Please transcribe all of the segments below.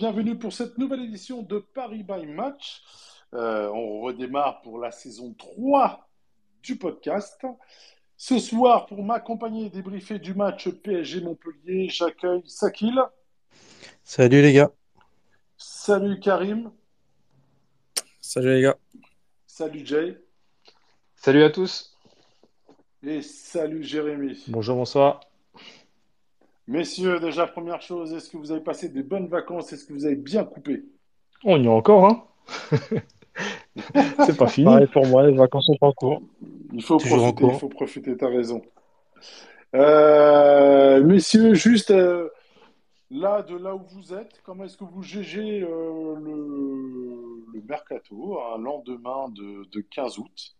bienvenue pour cette nouvelle édition de Paris by Match. Euh, on redémarre pour la saison 3 du podcast. Ce soir, pour m'accompagner et débriefer du match PSG Montpellier, j'accueille Sakil. Salut les gars. Salut Karim. Salut les gars. Salut Jay. Salut à tous. Et salut Jérémy. Bonjour, bonsoir. Messieurs, déjà première chose, est-ce que vous avez passé des bonnes vacances? Est-ce que vous avez bien coupé? On y est encore, hein? C'est pas fini. Pareil pour moi, les vacances sont en cours. Il faut Toujours profiter, il faut profiter, t'as raison. Euh, messieurs, juste euh, là, de là où vous êtes, comment est-ce que vous jugez euh, le, le mercato, un lendemain de, de 15 août?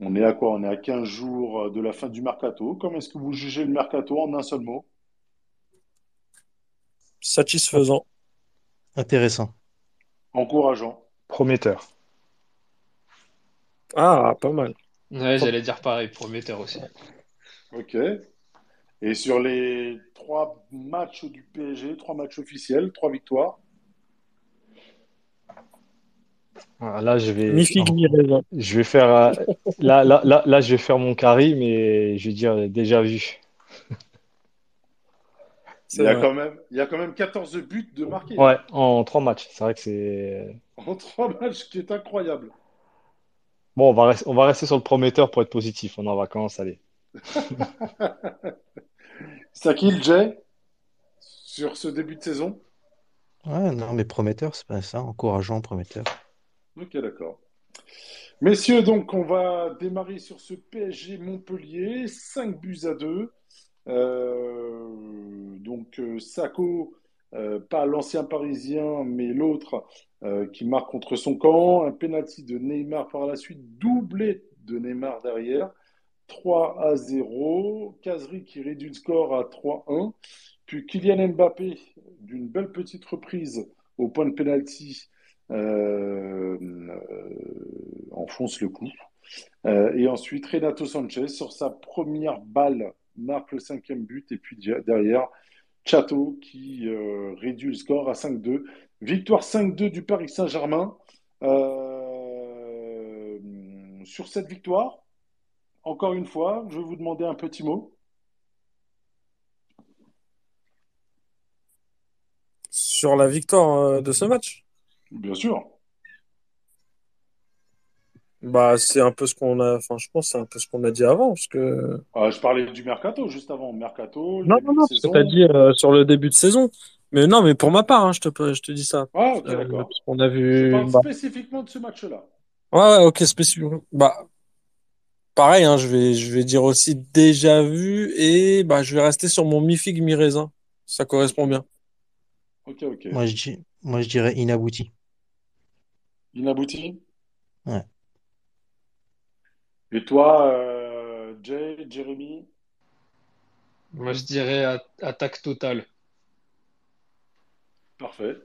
On est à quoi? On est à 15 jours de la fin du mercato. Comment est-ce que vous jugez le mercato en un seul mot? Satisfaisant. Intéressant. Encourageant. Prometteur. Ah, pas mal. Ouais, j'allais dire pareil, prometteur aussi. Ok. Et sur les trois matchs du PSG, trois matchs officiels, trois victoires. Là, je vais, Mi figue, mi raisin. je vais faire, euh, là, là, là, là, je vais faire mon carry, mais je vais dire déjà vu. Il y a quand même, il y a quand même 14 buts de marqués Ouais, en trois matchs. C'est vrai que c'est. en trois matchs, ce qui est incroyable. Bon, on va rester, on va rester sur le prometteur pour être positif. On est en vacances, allez. Sakil, Jay, sur ce début de saison? Ouais, non, mais prometteur, c'est pas ça, encourageant, prometteur. Ok, d'accord. Messieurs, donc on va démarrer sur ce PSG Montpellier, 5 buts à 2. Euh, donc euh, Sako, euh, pas l'ancien Parisien, mais l'autre qui marque contre son camp. Un penalty de Neymar par la suite, doublé de Neymar derrière. 3 à 0. Kazri qui réduit le score à 3-1. Puis Kylian Mbappé, d'une belle petite reprise au point de penalty, enfonce le coup. Euh, et ensuite, Renato Sanchez, sur sa première balle, marque le cinquième but. Et puis derrière, Chato qui euh, réduit le score à 5-2. Victoire 5-2 du Paris Saint-Germain. Euh, sur cette victoire, encore une fois, je vais vous demander un petit mot. Sur la victoire euh, de ce match, Bien sûr. bah c'est un peu ce qu'on a. Enfin, je pense c'est un peu ce qu'on a dit avant, parce que. Euh, je parlais du mercato juste avant. Mercato, Non, non, non, t'as dit euh, sur le début de saison. Mais non, mais pour ma part, hein, je te, je te dis ça. Ah, ok, Euh, d'accord. qu'on a Je vu. parle bah, spécifiquement de ce match-là. Ouais, ouais, ok, spécifiquement. Bah, pareil, hein, je vais, je vais dire aussi déjà vu et bah, je vais rester sur mon mi-figue, mi-raisin. Ça correspond bien. Ok, ok. Moi, je dis, moi, je dirais inabouti. Inabouti? Ouais. Et toi, euh, Jay, Jérémy? Moi, je dirais attaque totale. Parfait.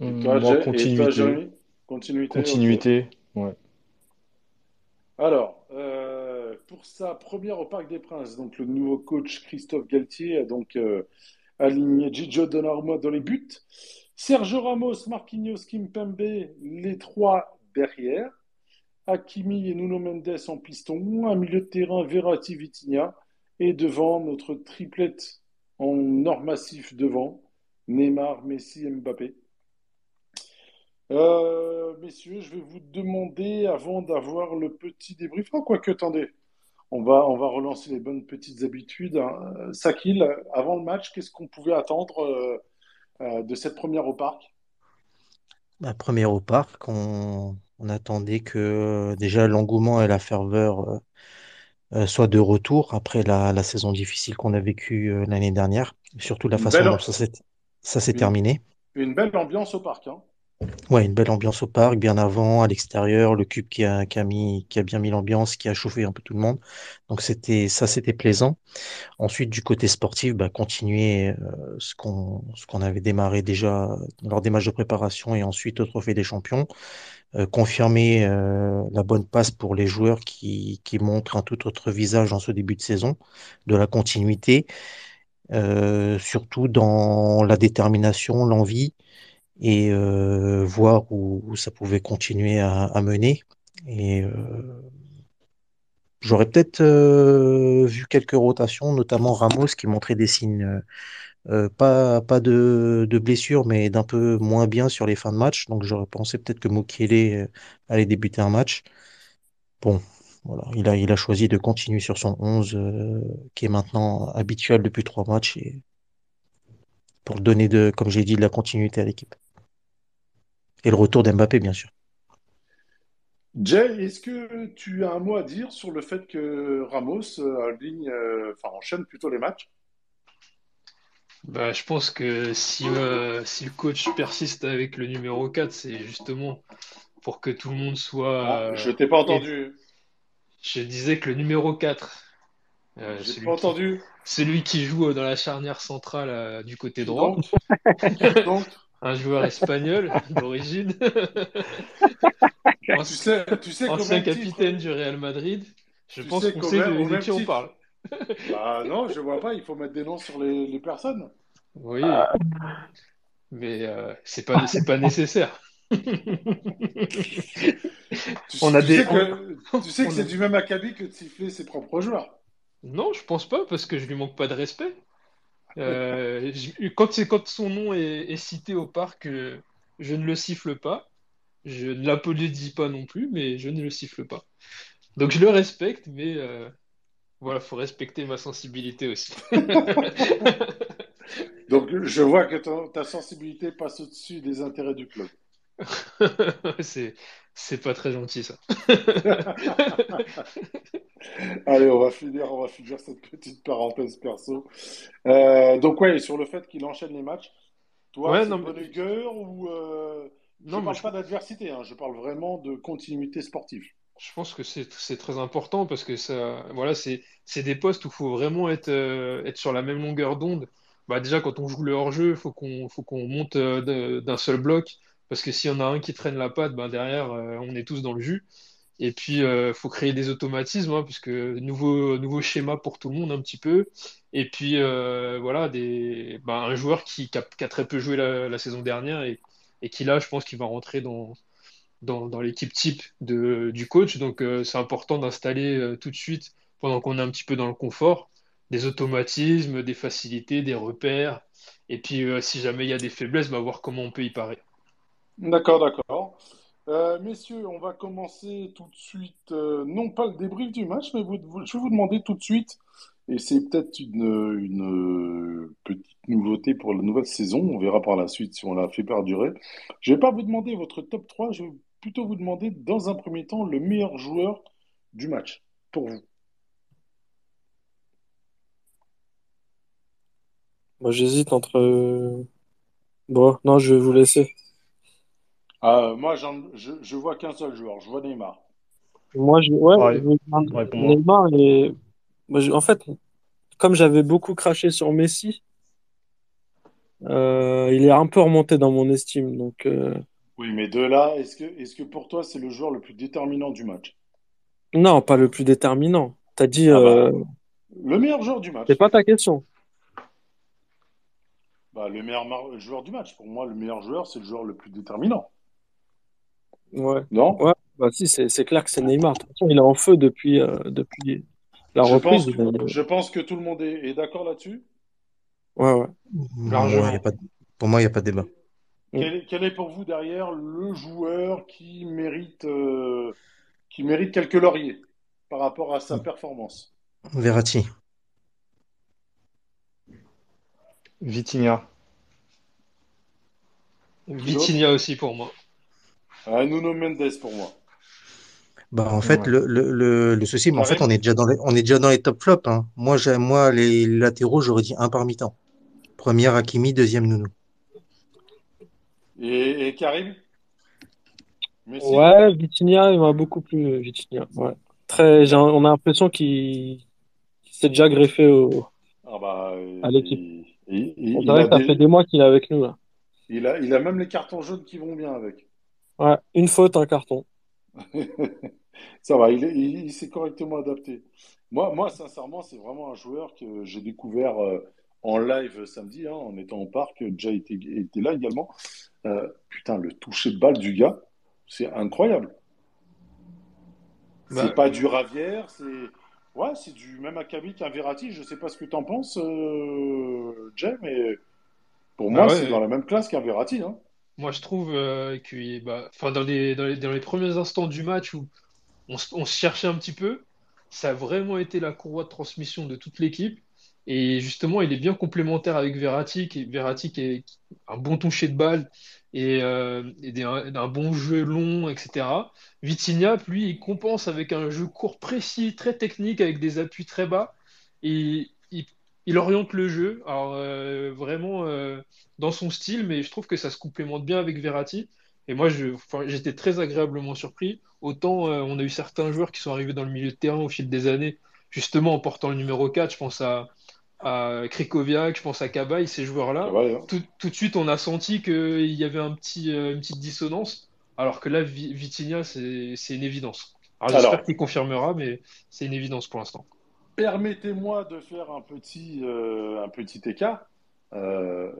Et toi, moi, Jay- et toi, continuité. Jérémy? Continuité. Continuité. Ouais. Alors, euh, pour sa première au Parc des Princes, donc le nouveau coach Christophe Galtier a donc euh, aligné Gigio Donnarumma dans les buts, Sergio Ramos, Marquinhos, Kimpembe, les trois derrière, Hakimi et Nuno Mendes en piston, un milieu de terrain Verratti, Vitinha, et devant notre triplette en or massif devant, Neymar, Messi, Mbappé. Euh, messieurs, je vais vous demander, avant d'avoir le petit débrief, ah, quoique, attendez, on va, on va relancer les bonnes petites habitudes. hein. Sakil, avant le match, qu'est-ce qu'on pouvait attendre euh, de cette première au parc? Bah, première au parc, on, on attendait que euh, déjà l'engouement et la ferveur euh, euh, soient de retour après la, la saison difficile qu'on a vécue euh, l'année dernière, surtout la façon dont ça s'est terminé. une belle ambiance au parc, hein. Ouais, une belle ambiance au parc, bien avant, à l'extérieur, le cube qui a, qui a mis, qui a bien mis l'ambiance, qui a chauffé un peu tout le monde. Donc c'était, ça, c'était plaisant. Ensuite, du côté sportif, bah, continuer euh, ce qu'on, ce qu'on avait démarré déjà lors des matchs de préparation et ensuite au Trophée des Champions. Euh, confirmer euh, la bonne passe pour les joueurs qui, qui montrent un tout autre visage en ce début de saison, de la continuité, euh, surtout dans la détermination, l'envie et euh, voir où, ça pouvait continuer à, mener. Et euh, j'aurais peut-être euh, vu quelques rotations, notamment Ramos qui montrait des signes, pas, pas de, de blessure, mais d'un peu moins bien sur les fins de match. Donc j'aurais pensé peut-être que Mukiele euh, allait débuter un match. Bon, voilà, il a, il a choisi de continuer sur son 11 euh, qui est maintenant habituel depuis trois matchs et pour donner de, comme j'ai dit, de la continuité à l'équipe. Et le retour d'Mbappé, bien sûr. Jay, est-ce que tu as un mot à dire sur le fait que Ramos euh, aligne, euh, enfin, enchaîne plutôt les matchs? Bah, je pense que si, euh, si le coach persiste avec le numéro 4, c'est justement pour que tout le monde soit... Ah, je euh, t'ai pas et entendu. je disais que le numéro 4, euh, J'ai pas celui qui, entendu. celui qui joue euh, dans la charnière centrale euh, du côté droit, donc? Un joueur espagnol d'origine, Tu anci- sais, tu sais qu'au ancien même capitaine titre, du Real Madrid, je pense qu'on sait même, de, qui on parle. Bah non, je vois pas, il faut mettre des noms sur les, les personnes. Oui, mais euh, c'est pas, c'est pas nécessaire. Tu, On a tu des, sais on, que, tu sais que c'est a- du même acabit que de siffler ses propres joueurs. Non, je pense pas, parce que je lui manque pas de respect. Euh, quand quand son nom est, est cité au parc, euh, je ne le siffle pas. Je ne l'applaudis pas non plus, mais je ne le siffle pas. Donc je le respecte, mais euh, voilà, faut respecter ma sensibilité aussi. Donc je vois que ton- ta sensibilité passe au-dessus des intérêts du club. C'est, c'est pas très gentil ça. Allez, on va finir, on va finir cette petite parenthèse perso. Euh, donc ouais, sur le fait qu'il enchaîne les matchs, toi, Ouais, c'est non, de mais, augure ou euh, je non, mais parle je, pas d'adversité, hein, je parle vraiment de continuité sportive. je pense que c'est, c'est très important parce que ça, voilà, c'est, c'est des postes où il faut vraiment être, euh, être sur la même longueur d'onde. Bah, déjà, quand on joue le hors-jeu, il faut qu'on, faut qu'on monte d'un seul bloc parce que s'il y en a un qui traîne la patte, bah, derrière, euh, on est tous dans le jus. Et puis, euh, faut créer des automatismes, hein, puisque nouveau, nouveau schéma pour tout le monde un petit peu. Et puis, euh, voilà, des, bah, un joueur qui, a, très peu joué la, saison dernière et, qui, là, je pense qu'il va rentrer dans, dans, l'équipe type du coach. Donc, c'est important d'installer tout de suite, pendant qu'on est un petit peu dans le confort, des automatismes, des facilités, des repères. Et puis, si jamais il y a des faiblesses, bah, voir comment on peut y parer. D'accord, d'accord. Euh, messieurs, on va commencer tout de suite, euh, non pas le débrief du match, mais je vais vous demander tout de suite, et c'est peut-être une, euh, petite nouveauté pour la nouvelle saison, on verra par la suite si on la fait perdurer. Je vais pas vous demander votre top 3. je vais plutôt vous demander dans un premier temps le meilleur joueur du match, pour vous. Moi, j'hésite entre. Bon, non, je vais vous laisser. Ah, moi, j'en- je, je vois qu'un seul joueur, je vois Neymar. Moi, je... ouais, je moi. Neymar et moi, je- en fait, comme j'avais beaucoup craché sur Messi, euh, il est un peu remonté dans mon estime. Donc, euh, Oui, mais de là, est-ce que, est-ce que pour toi, c'est le joueur le plus déterminant du match? non, pas le plus déterminant. T'as dit, Ah euh, bah, le meilleur joueur du c'est match. pas ta question. Bah, le meilleur joueur du match. Pour moi, le meilleur joueur, c'est le joueur le plus déterminant. Ouais, Non? ouais, bah si, c'est c'est clair que c'est Neymar. De toute façon, il est en feu depuis, euh, depuis la Je reprise. pense que, est- je pense que tout le monde est, est d'accord là-dessus. Ouais, ouais. Moi, il y a Largement. pas de- pour moi, il n'y a pas de débat. Quel est, quel est pour vous derrière le joueur qui mérite, euh, qui mérite quelques lauriers par rapport à sa performance? Verratti. Vitinha. Vitinha aussi pour moi. Ah, Nuno Mendes pour moi. Bah, en fait, Ouais. le, le, le, le souci, mais en fait, on est déjà dans les, on est déjà dans les top flops, hein. Moi, j'ai, moi, les latéraux, j'aurais dit un par mi-temps. Première Hakimi, deuxième Nounou. Et, et Karim? Messi? Ouais, Vitinha, il m'a beaucoup plu, Vitinha. Ouais. Très, on a l'impression qu'il s'est déjà greffé au, Ah bah, à l'équipe. On dirait que ça fait des- des mois qu'il est avec nous, là. il a, il a même les cartons jaunes qui vont bien avec. Ouais, une faute, un carton. Ça va, il, est- il- il s'est correctement adapté. Moi, moi, sincèrement, c'est vraiment un joueur que j'ai découvert euh, en live samedi, hein, en étant au parc. Jay était, était là également. Euh, putain, le toucher de balle du gars, c'est incroyable. Bah, C'est pas du Ravière, c'est ouais, c'est du même acabit qu'un Verratti. Je sais pas ce que t'en penses, euh, Jay, mais pour bah moi, ouais, c'est dans la même classe qu'un Verratti. Hein. Moi je trouve euh, que bah, dans les, dans les, premiers instants du match où on, se- cherchait un petit peu, ça a vraiment été la courroie de transmission de toute l'équipe. Et justement, il est bien complémentaire avec Verratti, qui, Verratti qui est un bon toucher de balle et, euh, des- un, un bon jeu long, etc. Vitinha, lui, il compense avec un jeu court précis, très technique, avec des appuis très bas. Et il, oriente le jeu, alors euh, vraiment euh, dans son style, mais je trouve que ça se complémente bien avec Verratti. Et moi, enfin, j'étais très agréablement surpris. Autant euh, on a eu certains joueurs qui sont arrivés dans le milieu de terrain au fil des années, justement en portant le numéro 4, je pense à, à Krikoviak, je pense à Cabaye, ces joueurs-là. Tout, tout de suite, on a senti qu'il y avait un petit, une petite dissonance, alors que là, Vi- Vitinha, c'est, une évidence. Alors j'espère qu'il confirmera, mais c'est une évidence pour l'instant. Permettez-moi de faire un petit, euh, un petit écart. Euh,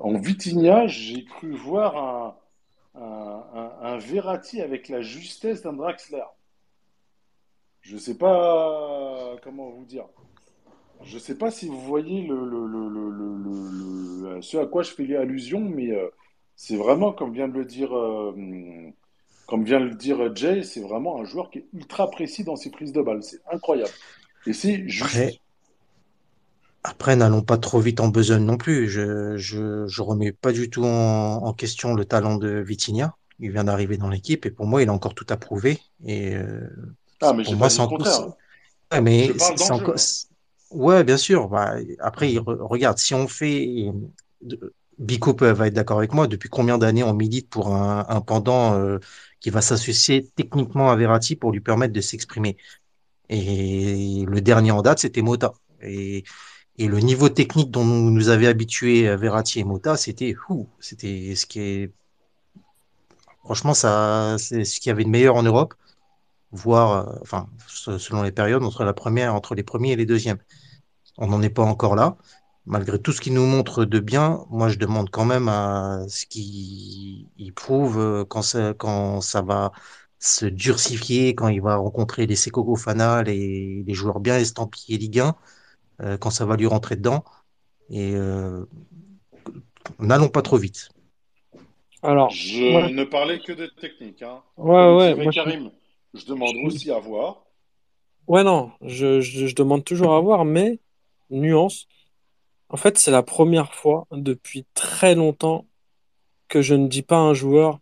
en Vitinha, j'ai cru voir un, un, un- Verratti avec la justesse d'un Draxler. Je sais pas comment vous dire. Je sais pas si vous voyez le- le- le- ce à quoi je fais allusion, mais euh, c'est vraiment, comme vient de le dire, euh, comme vient de le dire Jay, c'est vraiment un joueur qui est ultra précis dans ses prises de balles. C'est incroyable. Et Après, juste. après, n'allons pas trop vite en besogne non plus. Je, je, je remets pas du tout en, en question le talent de Vitinha. Il vient d'arriver dans l'équipe et pour moi, il a encore tout à prouver. Et euh, Ah, mais pour moi, c'est encore. Ouais, mais c'est encore. Ouais, bien sûr. Bah, après, regarde, si on fait. Bico peut- va être d'accord avec moi. Depuis combien d'années on milite pour un, un pendant euh, qui va s'associer techniquement à Verratti pour lui permettre de s'exprimer? Et le dernier en date, c'était Mota. Et, le niveau technique dont nous, nous avait habitués euh, Verratti et Mota, c'était. C'était ce qui est, franchement, c'est ce qu'il y avait de meilleur en Europe, voire, euh, enfin, se- selon les périodes, entre la première, entre les premiers et les deuxièmes. On n'en est pas encore là. Malgré tout ce qu'il nous montre de bien, moi, je demande quand même à ce qu'il il prouve euh, quand quand ça va se durcifier, quand il va rencontrer les Seko Fofana, les, les joueurs bien estampillés Ligue 1, euh, quand ça va lui rentrer dedans. Et euh, n'allons pas trop vite. Alors, Je ne parlais que de technique, hein. ouais, Comme ouais, moi, Karim, je demande je aussi à voir. ouais, non, je, je, je demande toujours à voir, mais nuance. En fait, c'est la première fois depuis très longtemps que je ne dis pas à un joueur,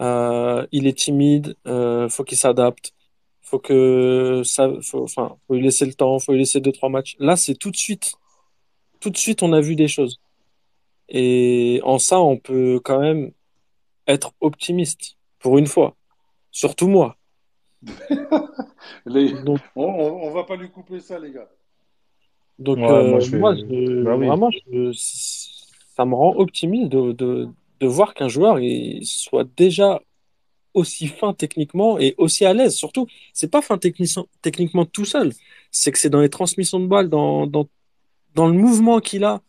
euh, il est timide, euh, faut qu'il s'adapte, faut que ça, faut, enfin, faut lui laisser le temps, faut lui laisser deux, trois matchs. Là, c'est tout de suite, tout de suite, on a vu des choses. Et en ça, on peut quand même être optimiste pour une fois, surtout moi. Les- Donc, On, on, on va pas lui couper ça, les gars. donc Ouais, euh, moi, je moi, vais. je- Bah oui. vraiment, je- ça me rend optimiste de, de, de voir qu'un joueur il soit déjà aussi fin techniquement et aussi à l'aise. Surtout, c'est pas fin techniquement, techniquement tout seul, c'est que c'est dans les transmissions de balles, dans, dans, dans le mouvement qu'il a.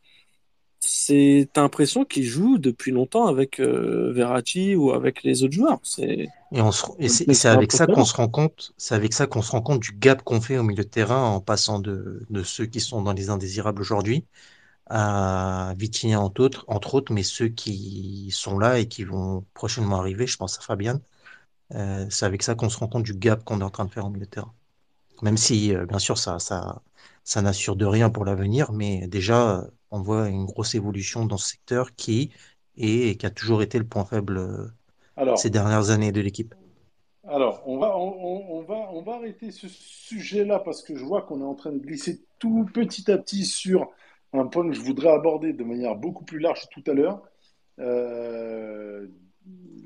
C'est, l'impression qu'il joue depuis longtemps avec euh, Verratti ou avec les autres joueurs. Et, c'est avec ça qu'on se rend compte, c'est avec ça qu'on se rend compte du gap qu'on fait au milieu de terrain en passant de, de ceux qui sont dans les indésirables aujourd'hui à Vitinha entre autres, entre autres, mais ceux qui sont là et qui vont prochainement arriver, je pense à Fabian. Euh, c'est avec ça qu'on se rend compte du gap qu'on est en train de faire au milieu de terrain. Même si, euh, bien sûr, ça, ça, ça n'assure de rien pour l'avenir, mais déjà, on voit une grosse évolution dans ce secteur qui est et qui a toujours été le point faible euh, ces dernières années de l'équipe. alors on va, on va, on va arrêter ce sujet-là parce que je vois qu'on est en train de glisser tout petit à petit sur un point que je voudrais aborder de manière beaucoup plus large tout à l'heure. Euh,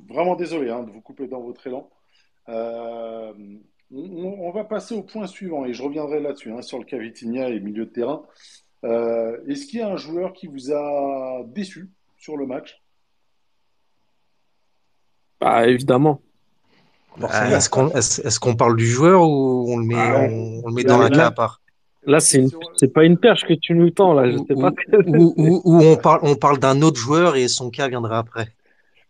vraiment désolé hein, de vous couper dans votre élan. Euh, on, on va passer au point suivant et je reviendrai là-dessus, hein, sur le Cavitinia et milieu de terrain. Euh, Est-ce qu'il y a un joueur qui vous a déçu sur le match? Bah, évidemment. Ah, Est-ce qu'on parle du joueur ou on le met, Ah, on, on le met dans là, cas à part? Là, c'est une... c'est pas une perche que tu nous tends, là. Je ou, sais pas. ou- ou- ou on parle, on parle d'un autre joueur et son cas viendra après.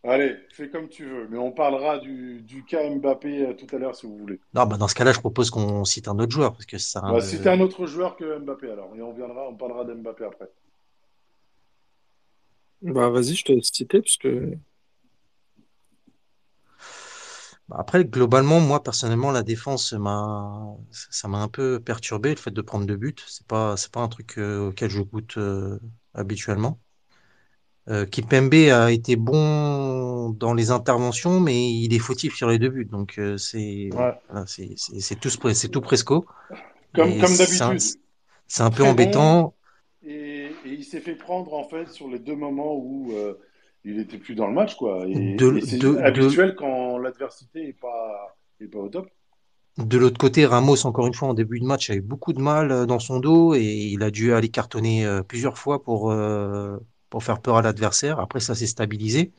Allez, fais comme tu veux, mais on parlera du, du cas Mbappé euh, tout à l'heure si vous voulez. Non, bah dans ce cas-là, je propose qu'on cite un autre joueur parce que ça. Citer un autre joueur que Mbappé alors, et on viendra, on parlera d'Mbappé après. Bah, vas-y, je te laisse citer, parce que. Bah, Après, globalement, moi personnellement, la défense m'a, ça m'a un peu perturbé le fait de prendre deux buts. C'est pas, c'est pas un truc euh, auquel je goûte euh, habituellement. Euh, Kipembe a été bon dans les interventions, mais il est fautif sur les deux buts. Donc euh, c'est, Ouais. voilà, c'est, c'est, c'est tout, ce- c'est tout presco. Comme, comme d'habitude. c'est un peu embêtant. Et, et il s'est fait prendre en fait sur les deux moments où il était plus dans le match quoi. Et, De, et c'est de, de, habituel quand l'adversité est pas est pas au top. de l'autre côté, Ramos, encore une fois, en début de match, avait beaucoup de mal euh, dans son dos et il a dû aller cartonner euh, plusieurs fois pour, euh, pour faire peur à l'adversaire. Après, ça s'est stabilisé.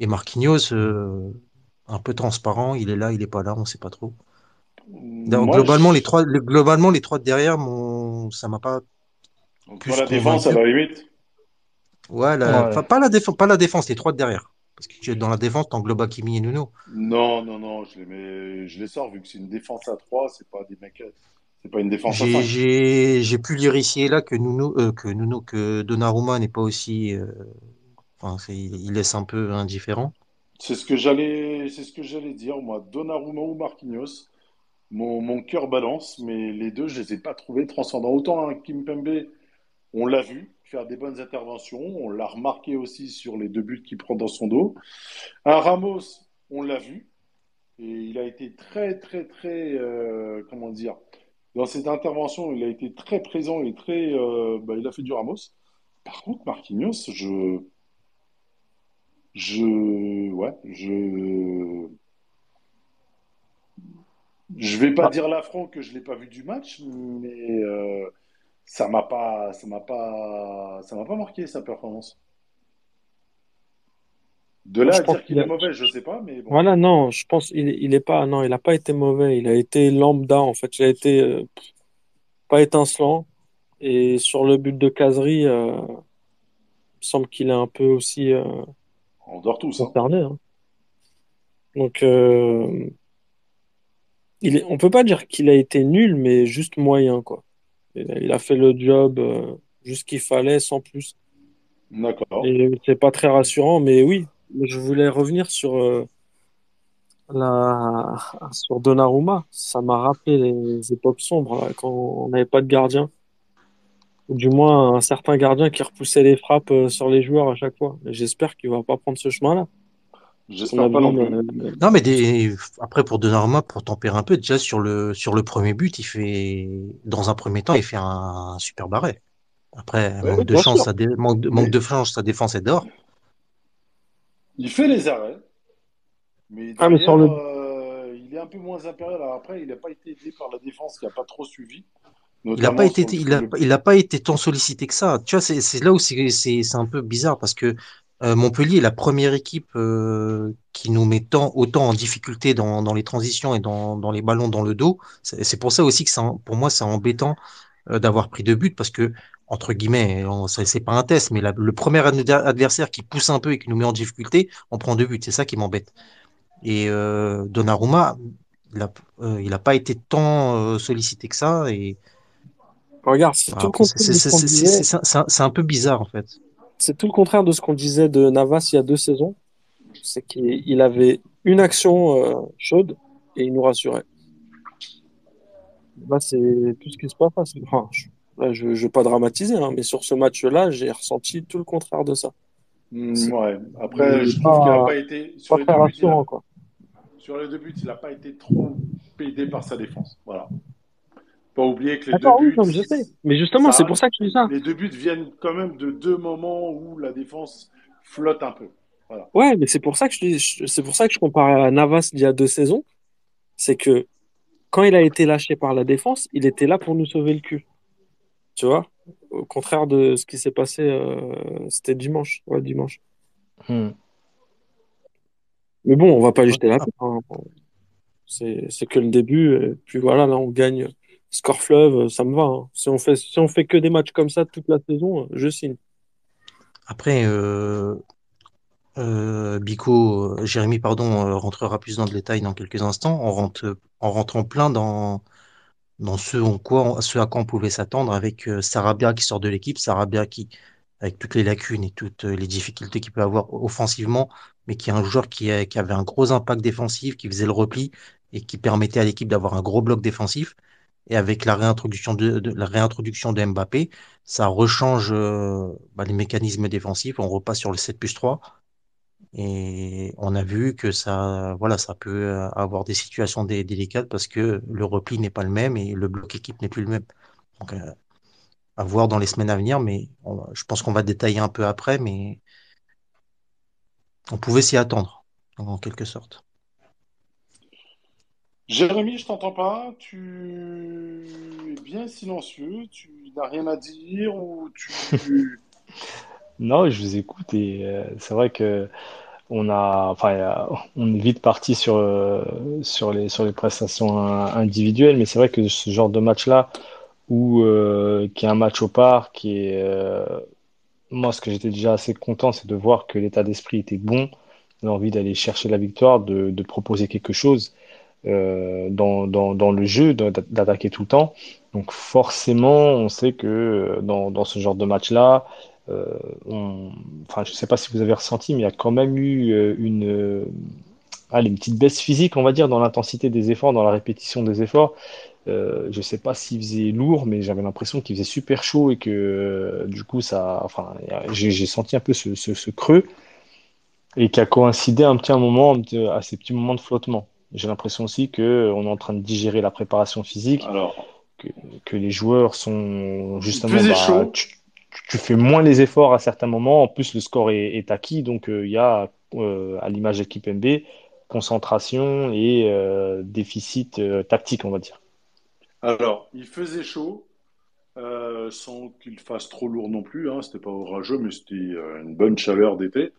Et Marquinhos, euh, un peu transparent, il est là, il est pas là, on sait pas trop. Donc, Moi, globalement, je- les trois, le- globalement, les trois de derrière, mon, ça m'a pas plus la défense à la limite. Ouais, la- Ouais. enfin, pas la défense, pas la défense, les trois de derrière. Parce que tu es dans la défense, t'englobes Hakimi et Nuno. Non, non, non, je les mets, je les sors vu que c'est une défense à 3, c'est pas des mecs, c'est pas une défense à J'ai, 5. j'ai, j'ai pu lire ici et là que Nuno, euh, que Nuno, que Donnarumma n'est pas aussi, euh, enfin, c'est- il laisse un peu indifférent. C'est ce que j'allais, c'est ce que j'allais dire, moi. Donnarumma ou Marquinhos, mon, mon cœur balance, mais les deux, je les ai pas trouvés transcendants. Autant un Kimpembe, on l'a vu faire des bonnes interventions, on l'a remarqué aussi sur les deux buts qu'il prend dans son dos. Un Ramos, on l'a vu, et il a été très, très, très, euh, comment dire, dans cette intervention, il a été très présent et très, euh, bah, il a fait du Ramos. Par contre, Marquinhos, je, je, ouais, je, je vais pas Ah. dire l'affront que je l'ai pas vu du match, mais euh, ça m'a pas, ça m'a pas, ça m'a pas marqué sa performance. De là Je à pense dire qu'il est mauvais, je sais pas, mais bon. Voilà, non, je pense il, il est pas, non, il a pas été mauvais, il a été lambda en fait, il a été euh, pas étincelant et sur le but de Casery, euh, il me semble qu'il est un peu aussi euh, On dort tous, hein. concerné. hein. Donc, euh, il est, on peut pas dire qu'il a été nul, mais juste moyen quoi. Il a, fait le job euh, juste ce qu'il fallait, sans plus. D'accord. Et c'est pas très rassurant, mais oui, je voulais revenir sur euh, la sur Donnarumma. Ça m'a rappelé les époques sombres là, quand on n'avait pas de gardien, ou du moins un certain gardien qui repoussait les frappes euh, sur les joueurs à chaque fois. J'espère qu'il va pas prendre ce chemin-là. J'espère pas non plus. euh, Non, mais des, après, pour Donnarumma, pour tempérer un peu, déjà, sur le, sur le premier but, il fait, dans un premier temps, il fait un, super barré. Après, Ouais, manque de chance, dé- manque de, manque Mais- de chance, sa défense est dehors. Il fait les arrêts, mais Ah, mais sur le- euh, il est un peu moins impérial. Alors après, il n'a pas été aidé par la défense qui n'a pas trop suivi, Il n'a pas été, il a, il a pas été tant sollicité que ça. Tu vois, c'est, c'est là où c'est, c'est, c'est un peu bizarre parce que euh, Montpellier est la première équipe euh, qui nous met tant, autant en difficulté dans, dans les transitions et dans, dans les ballons dans le dos. C'est, pour ça aussi que ça, pour moi, c'est embêtant euh, d'avoir pris deux buts parce que, entre guillemets, c'est pas un test, mais la- le premier ad- adversaire qui pousse un peu et qui nous met en difficulté, on prend deux buts. C'est ça qui m'embête. Et Donnarumma, il a, euh, il a pas été tant sollicité que ça et Regarde, un c'est un peu bizarre en fait. C'est tout le contraire de ce qu'on disait de Navas il y a deux saisons. C'est qu'il il avait une action euh, chaude et il nous rassurait. Là, c'est tout ce qui se passe. Enfin, je, je veux pas dramatiser, hein, mais sur ce match-là, j'ai ressenti tout le contraire de ça. Hmm, ouais. Après, Il je trouve qu'il n'a pas, été sur pas les deux buts, il a- rassurant, quoi. sur les deux buts, il n'a pas été trop aidé par sa défense. Voilà. Pas oublier que les deux oui, buts, non, je sais. Mais justement, c'est pour ça que je dis ça. les deux buts viennent quand même de deux moments où la défense flotte un peu. Voilà. Ouais, mais c'est pour ça que je c'est pour ça que je compare à Navas d'il y a deux saisons. C'est que quand il a été lâché par la défense, il était là pour nous sauver le cul. Tu vois? Au contraire de ce qui s'est passé, euh, c'était dimanche. Ouais, dimanche. Hmm. Mais bon, on va pas lui jeter la pierre. hein. C'est, c'est que le début. Et puis voilà, là, on gagne. Score fleuve, ça me va. hein. Si on fait, fait que des matchs comme ça toute la saison, je signe. Après, euh, euh, Bico, euh, Jérémy, pardon, rentrera plus dans le détail dans quelques instants. En rentrant plein dans, ce, en quoi, ce à quoi on pouvait s'attendre avec Sarabia qui sort de l'équipe, Sarabia qui, avec toutes les lacunes et toutes les difficultés qu'il peut avoir offensivement, mais qui est un joueur qui, qui avait un gros impact défensif, qui faisait le repli et qui permettait à l'équipe d'avoir un gros bloc défensif. Et avec la réintroduction de, la réintroduction de Mbappé, ça rechange euh, bah, les mécanismes défensifs. On repasse sur le 7 plus 3. Et on a vu que ça, voilà, ça peut euh, avoir des situations dé- délicates parce que le repli n'est pas le même et le bloc équipe n'est plus le même. Donc, euh, à voir dans les semaines à venir, mais je pense qu'on va détailler un peu après, mais on pouvait s'y attendre, en quelque sorte. Jérémy, je t'entends pas. Tu es bien silencieux. Tu n'as rien à dire ou tu. Non, je vous écoute et euh, c'est vrai que on a, enfin, a- on est vite parti sur, euh, sur les, sur les prestations in- individuelles, mais c'est vrai que ce genre de match-là, où euh, qui est un match au parc, qui est, euh, moi, ce que j'étais déjà assez content, c'est de voir que l'état d'esprit était bon, l'envie d'aller chercher la victoire, de, de proposer quelque chose euh, dans, dans, dans le jeu, d'a- d'attaquer tout le temps. Donc forcément, on sait que euh, dans, dans ce genre de match-là, euh, je ne sais pas si vous avez ressenti, mais il y a quand même eu une, allez, une petite baisse physique, on va dire, dans l'intensité des efforts, dans la répétition des efforts. Je ne sais pas s'il faisait lourd, mais j'avais l'impression qu'il faisait super chaud et que du coup, ça, enfin, j'ai senti un peu ce, ce, ce creux et qui a coïncidé un petit moment à ces petits moments de flottement. J'ai l'impression aussi que on est en train de digérer la préparation physique, Alors, que, que les joueurs sont justement, faisait bah, tu, tu fais moins les efforts à certains moments. En plus, le score est, est acquis, donc euh, il y a, euh, à l'image d'équipe MB, concentration et euh, déficit tactique, on va dire. Alors, il faisait chaud, sans qu'il fasse trop lourd non plus. Hein. C'était pas orageux, mais c'était une bonne chaleur d'été.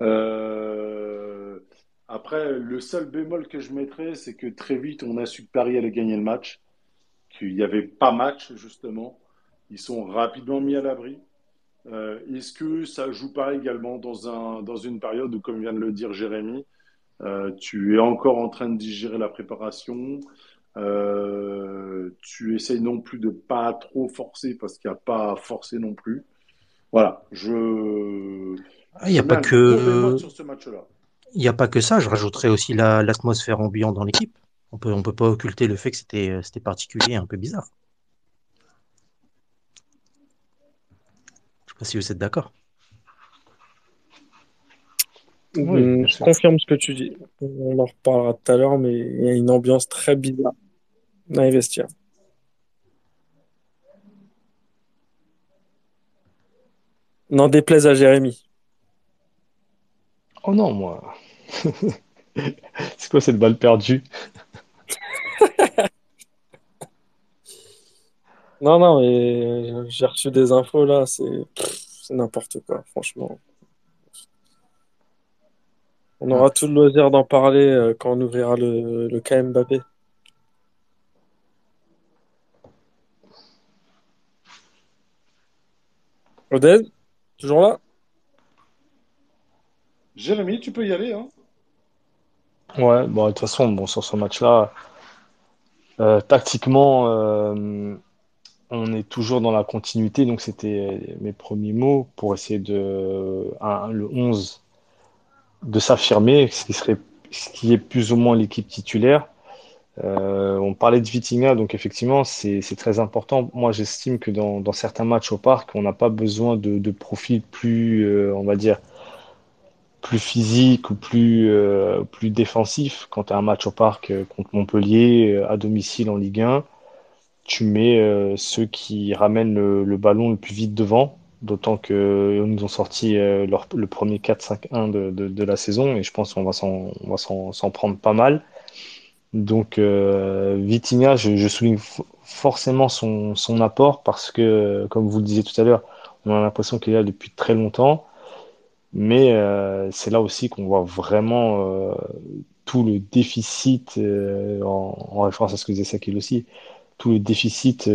Euh, après, le seul bémol que je mettrais, c'est que très vite, on a su que Paris allait gagner le match, qu'il n'y avait pas match, justement. Ils sont rapidement mis à l'abri. Euh, est-ce que ça joue pas également dans un, dans une période où, comme vient de le dire Jérémy, euh, tu es encore en train de digérer la préparation, euh, tu essayes non plus de pas trop forcer parce qu'il n'y a pas à forcer non plus? Voilà, je, Ah, Il n'y a pas que, sur ce match-là. Il y a pas que ça. Je rajouterais aussi la, l'atmosphère ambiante dans l'équipe. On peut, on peut pas occulter le fait que c'était, euh, c'était particulier, un peu bizarre. Je sais pas si vous êtes d'accord. Oui, bien je confirme ce que tu dis. On en reparlera tout à l'heure, mais il y a une ambiance très bizarre dans les vestiaires. N'en déplaise à Jérémy. Oh non, moi. C'est quoi cette balle perdue? Non, non, mais j'ai reçu des infos là, c'est n'importe quoi, franchement. On aura tout le loisir d'en parler euh, quand on ouvrira le, le Mbappé. Oded, toujours là? Jérémy, tu peux y aller, hein? Ouais, bon, de toute façon, bon, sur ce match-là, euh, tactiquement, euh, on est toujours dans la continuité, donc c'était mes premiers mots pour essayer de, le 11 de s'affirmer, ce qui serait, est plus ou moins l'équipe titulaire. Euh, on parlait de Vitinha, donc effectivement, c'est très important. Moi, j'estime que dans, certains matchs au parc, on n'a pas besoin de, de profils plus, on va dire, plus physiques ou plus, euh, plus défensifs. Quand tu as un match au parc euh, contre Montpellier, euh, à domicile en Ligue 1, tu mets ceux qui ramènent le, ballon le plus vite devant D'autant qu'ils nous ont sorti leur- le premier 4-5-1 de, de, la saison et je pense qu'on va s'en, prendre pas mal. Donc Vitinha, je, souligne forcément son, son apport parce que, comme vous le disiez tout à l'heure, on a l'impression qu'il est là depuis très longtemps. Mais euh, c'est là aussi qu'on voit vraiment euh, tout le déficit, euh, en, en référence à ce que disait Sakil aussi, tout le déficit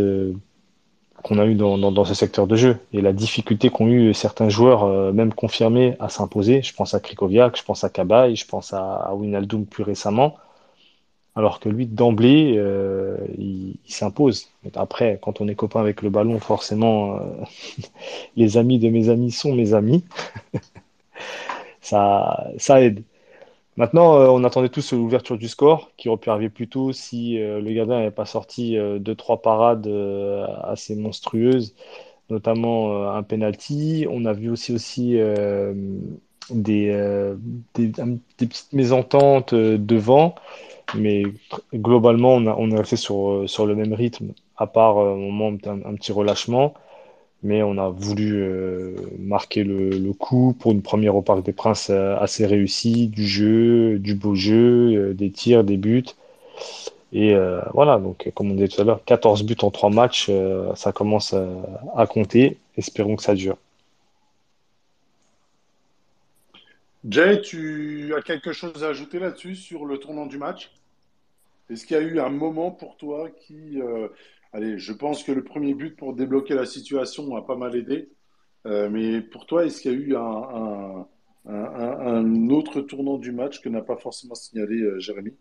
qu'on a eu dans, ce secteur de jeu et la difficulté qu'ont eu certains joueurs, même confirmés, à s'imposer. Je pense à Krikoviak, je pense à Cabaye, je pense à, à Wijnaldum plus récemment. Alors que lui, d'emblée, il, s'impose. Après, quand on est copain avec le ballon, forcément, les amis de mes amis sont mes amis. Ça, ça aide. Maintenant, euh, on attendait tous l'ouverture du score, qui aurait pu arriver plus tôt si euh, le gardien n'avait pas sorti euh, deux, trois parades euh, assez monstrueuses, notamment un penalty. On a vu aussi, aussi des, petites mésententes devant, mais globalement, on est resté sur, sur le même rythme, à part un moment, un petit relâchement. Mais on a voulu euh, marquer le, coup pour une première au Parc des Princes euh, assez réussie, du jeu, du beau jeu, euh, des tirs, des buts. Et voilà, donc comme on disait tout à l'heure, 14 buts en 3 matchs, ça commence à compter. Espérons que ça dure. Jay, tu as quelque chose à ajouter là-dessus sur le tournant du match? Est-ce qu'il y a eu un moment pour toi qui... allez, je pense que le premier but pour débloquer la situation a pas mal aidé. Euh, mais pour toi, est-ce qu'il y a eu un, autre tournant du match que n'a pas forcément signalé euh, Jérémy?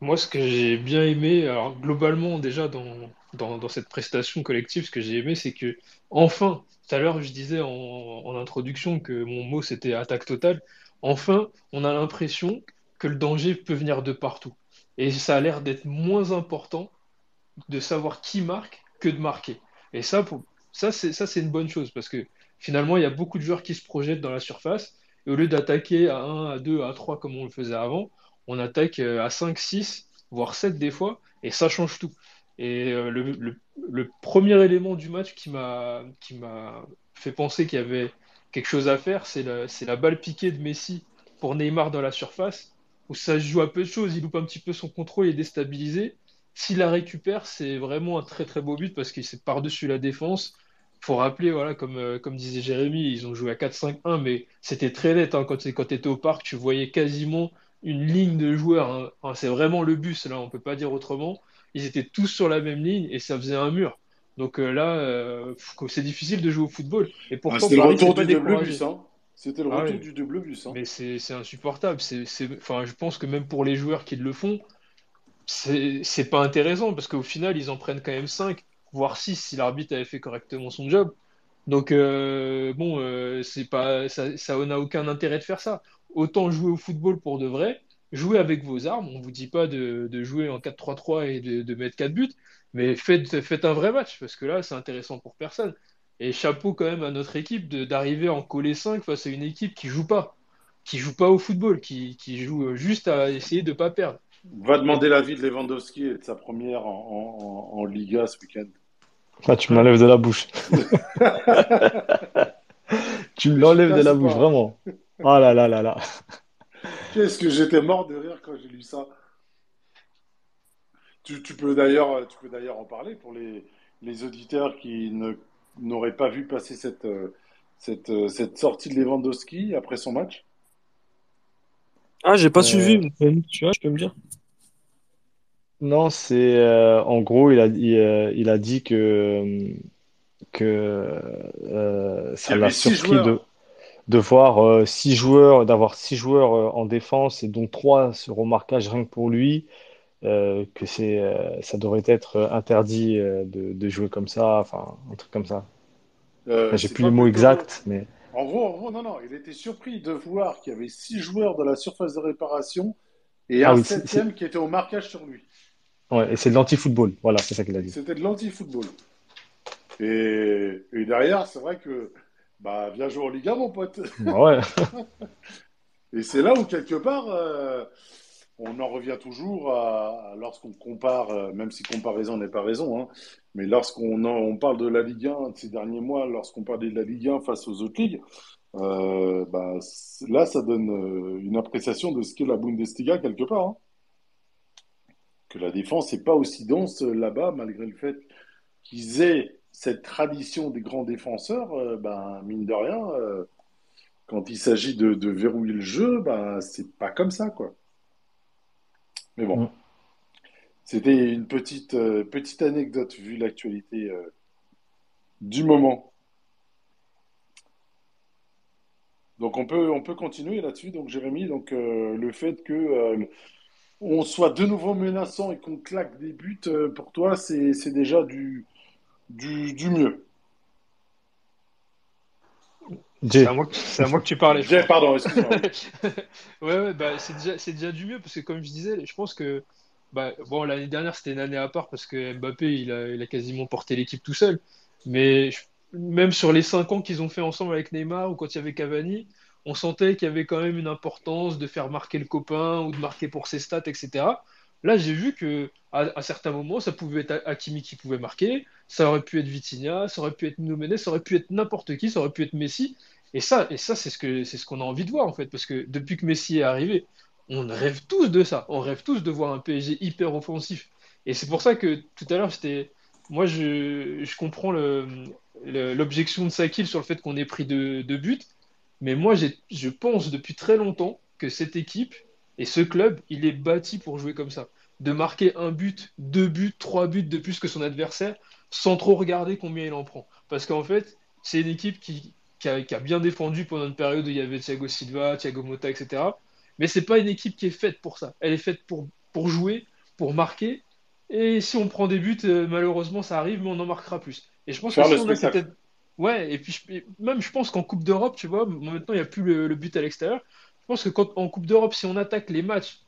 Moi, ce que j'ai bien aimé, alors globalement déjà dans cette prestation collective, ce que j'ai aimé, c'est que enfin, tout à l'heure je disais en, en introduction que mon mot c'était attaque totale, enfin on a l'impression que le danger peut venir de partout. Et ça a l'air d'être moins important de savoir qui marque que de marquer. Et ça, pour, ça, c'est, une bonne chose parce que finalement, il y a beaucoup de joueurs qui se projettent dans la surface et au lieu d'attaquer à 1, à 2, à 3 comme on le faisait avant, on attaque euh, à 5, 6, voire 7 des fois et ça change tout. Et euh, le, le- premier élément du match qui m'a fait penser qu'il y avait quelque chose à faire, c'est la, la balle piquée de Messi pour Neymar dans la surface, où ça se joue à peu de choses, il loupe un petit peu son contrôle, il est déstabilisé. S'il la récupère, c'est vraiment un très très beau but parce qu'il c'est par-dessus la défense. Faut rappeler, voilà, comme, euh, comme disait Jérémy, ils ont joué à 4-5-1, mais c'était très net. hein. Quand tu étais au parc, tu voyais quasiment une ligne de joueurs. hein. Enfin, c'est vraiment le bus, là, on peut pas dire autrement. Ils étaient tous sur la même ligne et ça faisait un mur. Donc euh, là, euh, c'est difficile de jouer au football. Et Ah, pourtant, c'était le s'est retour pas du double bus, hein. C'était le Ah retour du double bus, hein. Mais c'est insupportable. Enfin, je pense que même pour les joueurs qui le font, c'est pas intéressant parce qu'au final, ils en prennent quand même 5 voire 6 si l'arbitre avait fait correctement son job. Donc, euh, bon, euh, c'est pas, ça, n'a aucun intérêt de faire ça. Autant jouer au football pour de vrai, jouer avec vos armes. On vous dit pas de, jouer en 4-3-3 et de, mettre 4 buts, mais faites, un vrai match parce que là, c'est intéressant pour personne. Et chapeau quand même à notre équipe d'arriver en coller 5 face à une équipe qui joue pas, qui joue pas au football, qui, qui joue juste à essayer de pas perdre. Va demander l'avis de Lewandowski et de sa première en, en- en Liga ce week-end. Ah, tu m'enlèves de la bouche. Tu je l'enlèves de la bouche, pas. vraiment. Ah là là là là. Qu'est-ce que j'étais mort de rire quand j'ai lu ça. Tu, tu peux d'ailleurs, tu peux d'ailleurs en parler pour les, les auditeurs qui ne, n'auraient pas vu passer cette, euh, cette, euh, cette sortie de Lewandowski après son match. Ah, j'ai pas suivi, Euh, mais tu vois, je peux me dire. non, c'est euh, en gros, il a, il, euh, il a dit que, que euh, Il y ça l'a avait six surpris de, joueurs. de voir euh, six joueurs, d'avoir six joueurs euh, en défense et dont trois sur au marquage rien que pour lui, euh, que c'est, euh, ça devrait être euh, interdit euh, de, de jouer comme ça, enfin un truc comme ça. Euh, Enfin, j'ai c'est plus pas les mots plutôt. exacts, mais En gros, en gros, non, non, il était surpris de voir qu'il y avait six joueurs dans la surface de réparation et ah un oui, septième qui était au marquage sur lui. ouais, et c'est de l'anti-football. Voilà, c'est ça qu'il a dit. C'était de l'anti-football. Et, et derrière, c'est vrai que, bah, bien joué en Liga, mon pote. Bah ouais. Et c'est là où, quelque part, euh, on en revient toujours à, lorsqu'on compare, euh, même si comparaison n'est pas raison, hein, mais lorsqu'on on parle de la Ligue 1 de ces derniers mois, lorsqu'on parlait de la Ligue 1 face aux autres ligues, euh, bah, là, ça donne euh, une appréciation de ce qu'est la Bundesliga quelque part. Hein. Que la défense n'est pas aussi dense là-bas, malgré le fait qu'ils aient cette tradition des grands défenseurs, ben, mine de rien, quand il s'agit de, de, verrouiller le jeu, ben, c'est pas comme ça, quoi. Mais bon, mm. C'était une petite, euh, petite anecdote vu l'actualité euh, du moment. Donc on peut, on peut continuer là-dessus. Donc Jérémy, donc, euh, le fait que on soit de nouveau menaçant et qu'on claque des buts, pour toi, c'est déjà du, du, du mieux. C'est à, moi que tu parlais. pardon, excuse-moi. ouais, ouais bah, c'est déjà, déjà, du mieux parce que, comme je disais, je pense que bah, bon, l'année dernière, c'était une année à part parce que Mbappé, il a, quasiment porté l'équipe tout seul. Mais même sur les 5 ans qu'ils ont fait ensemble avec Neymar ou quand il y avait Cavani, on sentait qu'il y avait quand même une importance de faire marquer le copain ou de marquer pour ses stats, etc. Là, j'ai vu que à, certains moments, ça pouvait être Hakimi qui pouvait marquer, ça aurait pu être Vitinha, ça aurait pu être Nuno ça aurait pu être n'importe qui, ça aurait pu être Messi. Et ça, et ça c'est ce c'est ce qu'on a envie de voir en fait, parce que depuis que Messi est arrivé, on rêve tous de ça. On rêve tous de voir un PSG hyper offensif. Et c'est pour ça que tout à l'heure, c'était. Moi, je, je comprends l'objection de Sakil sur le fait qu'on ait pris deux, buts. Mais moi, je pense depuis très longtemps que cette équipe et ce club, il est bâti pour jouer comme ça. De marquer un but, deux buts, trois buts de plus que son adversaire, sans trop regarder combien il en prend. Parce qu'en fait, c'est une équipe qui, qui a, bien défendu pendant une période où il y avait Thiago Silva, Thiago Motta, etc. Mais c'est pas une équipe qui est faite pour ça. Elle est faite pour, pour jouer, pour marquer. Et si on prend des buts, euh, malheureusement, ça arrive, mais on en marquera plus. Et je pense que si on a cette... Ouais, et puis même je pense qu'en Coupe d'Europe, tu vois, maintenant il n'y a plus le, but à l'extérieur. Je pense que quand en Coupe d'Europe, si on attaque les matchs,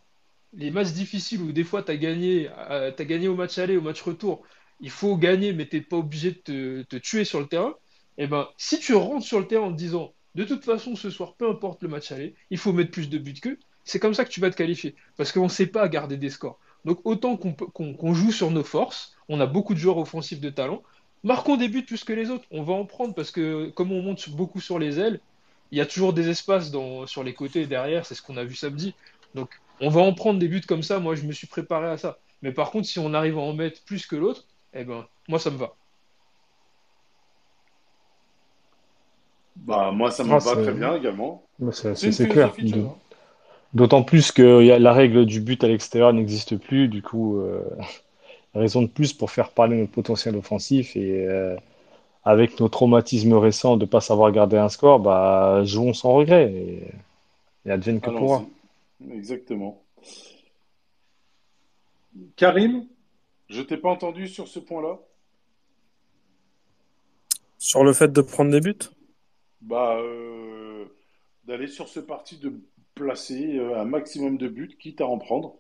les matchs difficiles où des fois tu as gagné, euh, as gagné au match aller, au match retour, il faut gagner, mais tu n'es pas obligé de te, te, tuer sur le terrain eh ben, si tu rentres sur le terrain en te disant de toute façon, ce soir, peu importe le match aller, il faut mettre plus de buts qu'eux, c'est comme ça que tu vas te qualifier. Parce qu'on ne sait pas garder des scores. Donc autant qu'on joue sur nos forces, on a beaucoup de joueurs offensifs de talent, marquons des buts plus que les autres. On va en prendre parce que comme on monte beaucoup sur les ailes, il y a toujours des espaces sur les côtés et derrière, c'est ce qu'on a vu samedi. Donc on va en prendre des buts comme ça, moi je me suis préparé à ça. Mais par contre, si on arrive à en mettre plus que l'autre, eh ben, moi ça me va. Bah, moi, ça me ah, va très bien également. C'est clair. D'autant plus que la règle du but à l'extérieur n'existe plus. Du coup, euh, raison de plus pour faire parler notre potentiel offensif. Et euh, avec nos traumatismes récents de ne pas savoir garder un score, bah, jouons sans regret. Et, et advienne que pourra. Exactement. Karim, je t'ai pas entendu sur ce point-là? Sur le fait de prendre des buts? Bah, euh, d'aller sur ce parti de placer euh, un maximum de buts, quitte à en prendre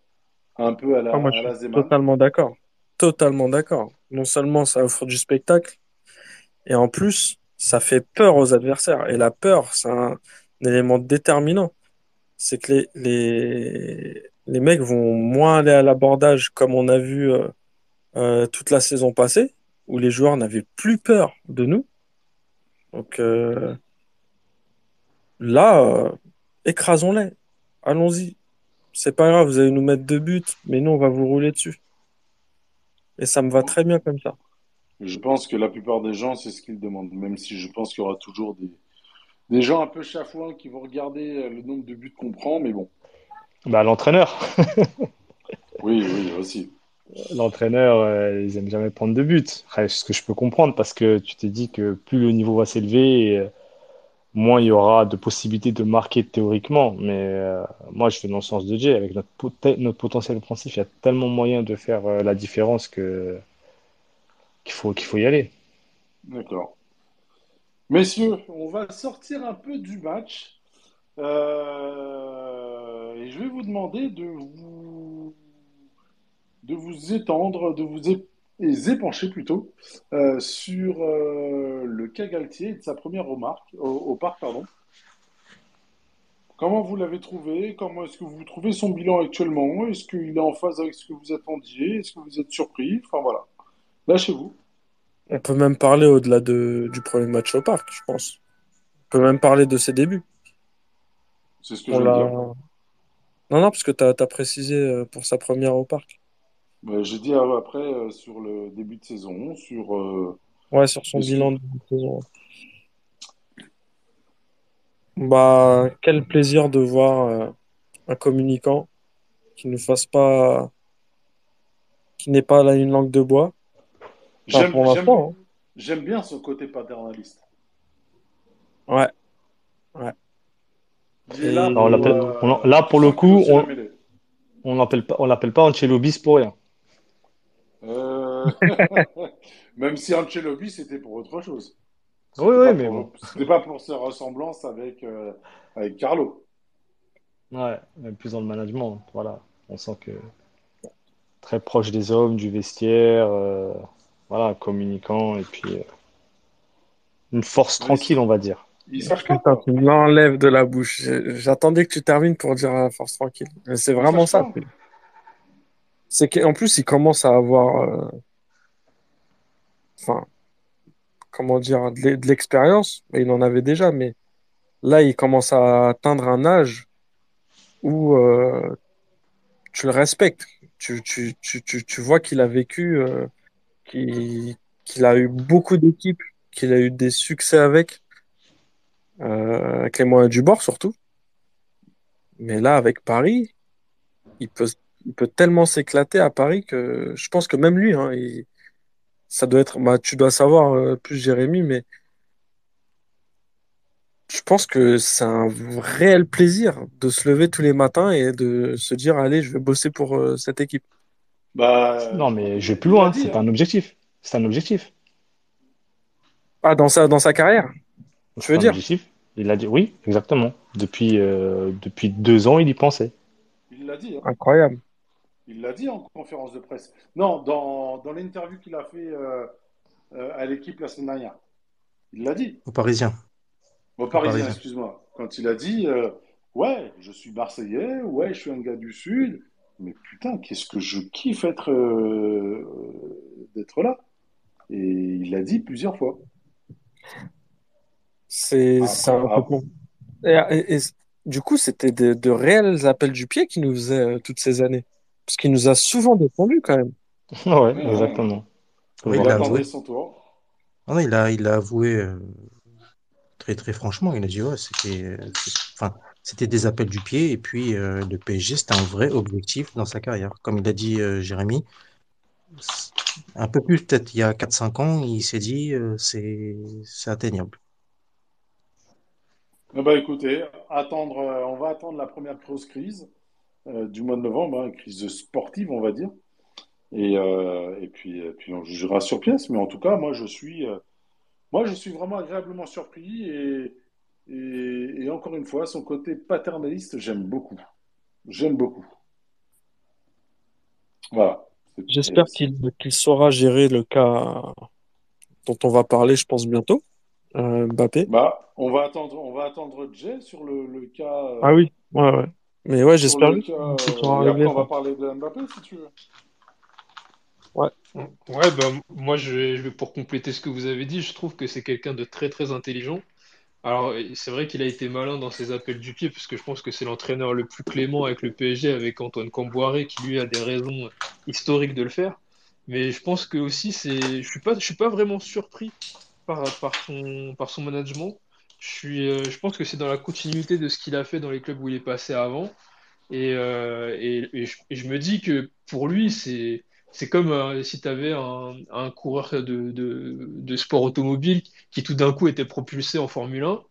un peu à la, ah, à Totalement d'accord. Totalement d'accord. Non seulement ça offre du spectacle, et en plus, ça fait peur aux adversaires. Et la peur, c'est un, élément déterminant. C'est que les, les, les mecs vont moins aller à l'abordage comme on a vu euh, toute la saison passée, où les joueurs n'avaient plus peur de nous. Donc, Là, euh, écrasons-les. Allons-y. C'est pas grave, vous allez nous mettre deux buts, mais nous, on va vous rouler dessus. Et ça me va très bien comme ça. Je pense que la plupart des gens, c'est ce qu'ils demandent, même si je pense qu'il y aura toujours des, des gens un peu chafouins qui vont regarder euh, le nombre de buts qu'on prend, mais bon. Bah, l'entraîneur. oui, oui, aussi. L'entraîneur, euh, ils aiment jamais prendre de buts. ce que je peux comprendre, parce que tu t'es dit que plus le niveau va s'élever, moins il y aura de possibilités de marquer théoriquement. Mais euh, moi, je fais dans le sens de Jay. Avec notre, potentiel offensif, il y a tellement moyen de faire euh, la différence que qu'il faut, qu'il faut y aller. D'accord. Messieurs, on va sortir un peu du match. Euh, et je vais vous demander de vous, de vous étendre, de vous et zépanché plutôt euh, sur euh, le cas Galtier et de sa première remarque au, parc. Pardon. comment vous l'avez trouvé? Comment est-ce que vous trouvez son bilan actuellement? Est-ce qu'il est en phase avec ce que vous attendiez? Est-ce que vous êtes surpris? Enfin voilà. Lâchez-vous. On peut même parler au-delà de, du premier match au parc, je pense. On peut même parler de ses débuts. C'est ce que je veux dire. Non, non, parce que tu as, précisé euh, pour sa première au parc. Bah, j'ai dit euh, après euh, sur le début de saison, sur euh, Ouais, sur son est-ce bilan de saison. Bah, quel plaisir de voir euh, un communicant qui ne fasse pas, qui n'est pas là une langue de bois. Enfin, j'aime pour j'aime l'instant, j'aime bien son côté paternaliste. hein. Ouais, ouais. Il est là Non, on pour l'appelle- euh, là, pour le coup, la on, mêler. on l'appelle pas, on l'appelle pas Ancelobis pour rien. Euh, Même si Ancelotti c'était pour autre chose. Oui, mais pour bon. c'était pas pour sa ressemblance avec euh, avec Carlo. Ouais, mais plus dans le management. Voilà. On sent que très proche des hommes, du vestiaire, euh, voilà, communicant, et puis euh, une force tranquille, on va dire. il sache pas Putain, quoi. tu l'enlèves de la bouche. J'attendais que tu termines pour dire la force tranquille. Mais c'est vraiment ça. C'est qu'en plus, il commence à avoir, euh, enfin, comment dire, de l'e- de l'expérience. Il en avait déjà, mais là, il commence à atteindre un âge où euh, tu le respectes. Tu, tu, tu, tu, vois qu'il a vécu, euh, qu'il qu'il a eu beaucoup d'équipes, qu'il a eu des succès avec, euh, avec les moyens du bord surtout. Mais là, avec Paris, il peut, il peut tellement s'éclater à Paris que je pense que même lui, hein, il- ça doit être, bah, tu dois savoir euh, plus Jérémy, mais je pense que c'est un réel plaisir de se lever tous les matins et de se dire, allez, je vais bosser pour euh, cette équipe. Bah Non, mais je vais plus loin. C'est hein. un objectif. C'est un objectif. Ah, dans sa, dans sa carrière, tu C'est veux un dire? objectif. Il a dit oui, exactement. Depuis, euh, depuis deux ans, il y pensait. Il l'a dit hein. Incroyable. Il l'a dit en conférence de presse. Non, dans dans l'interview qu'il a fait euh, euh, à l'équipe la semaine dernière. Il l'a dit. Aux Parisiens. Au Aux Parisien, Parisiens. excuse-moi. Quand il a dit euh, Ouais, je suis Marseillais, ouais, je suis un gars du Sud, mais putain, qu'est-ce que je kiffe être euh, d'être là. Et il l'a dit plusieurs fois. C'est, peu après- con. Et, et- et du coup, c'était de, de réels appels du pied qu'il nous faisait euh, toutes ces années. Parce qu'il nous a souvent défendu quand même. Ouais, exactement. Il a ça. attendait avoué. son tour. Ah non, il a, il a avoué euh, très très franchement. Il a dit ouais, c'était, euh, enfin, c'était des appels du pied et puis euh, le PSG c'était un vrai objectif dans sa carrière. Comme il a dit euh, Jérémy, un peu plus peut-être il y a 4-5 ans, il s'est dit euh, c'est c'est atteignable. Eh ben, écoutez, attendre, euh, on va attendre la première grosse crise du mois de novembre, hein, crise sportive, on va dire. Et, euh, et puis, et puis on jugera sur pièce. Mais en tout cas, moi, je suis, euh, moi, je suis vraiment agréablement surpris. Et, et, et encore une fois, son côté paternaliste, j'aime beaucoup. J'aime beaucoup. Voilà. J'espère qu'il saura gérer le cas dont on va parler, je pense, bientôt. Euh, Mbappé. Bah, on va attendre, on va attendre Jay sur le, le cas, euh, Ah oui, ouais, ouais. Mais ouais, j'espère euh, on va parler de Mbappé si tu veux. Ouais. Ouais, bah, moi, je vais, je pour compléter ce que vous avez dit, je trouve que c'est quelqu'un de très, très intelligent. Alors, c'est vrai qu'il a été malin dans ses appels du pied, parce que je pense que c'est l'entraîneur le plus clément avec le PSG, avec Antoine Camboiré, qui lui a des raisons historiques de le faire. Mais je pense que aussi, c'est, je suis pas, je suis pas vraiment surpris par, par son, par son management. Euh, je pense que c'est dans la continuité de ce qu'il a fait dans les clubs où il est passé avant. Et, euh, je, me dis que pour lui, c'est, comme euh, si tu avais un, coureur de, sport automobile qui tout d'un coup était propulsé en Formule 1.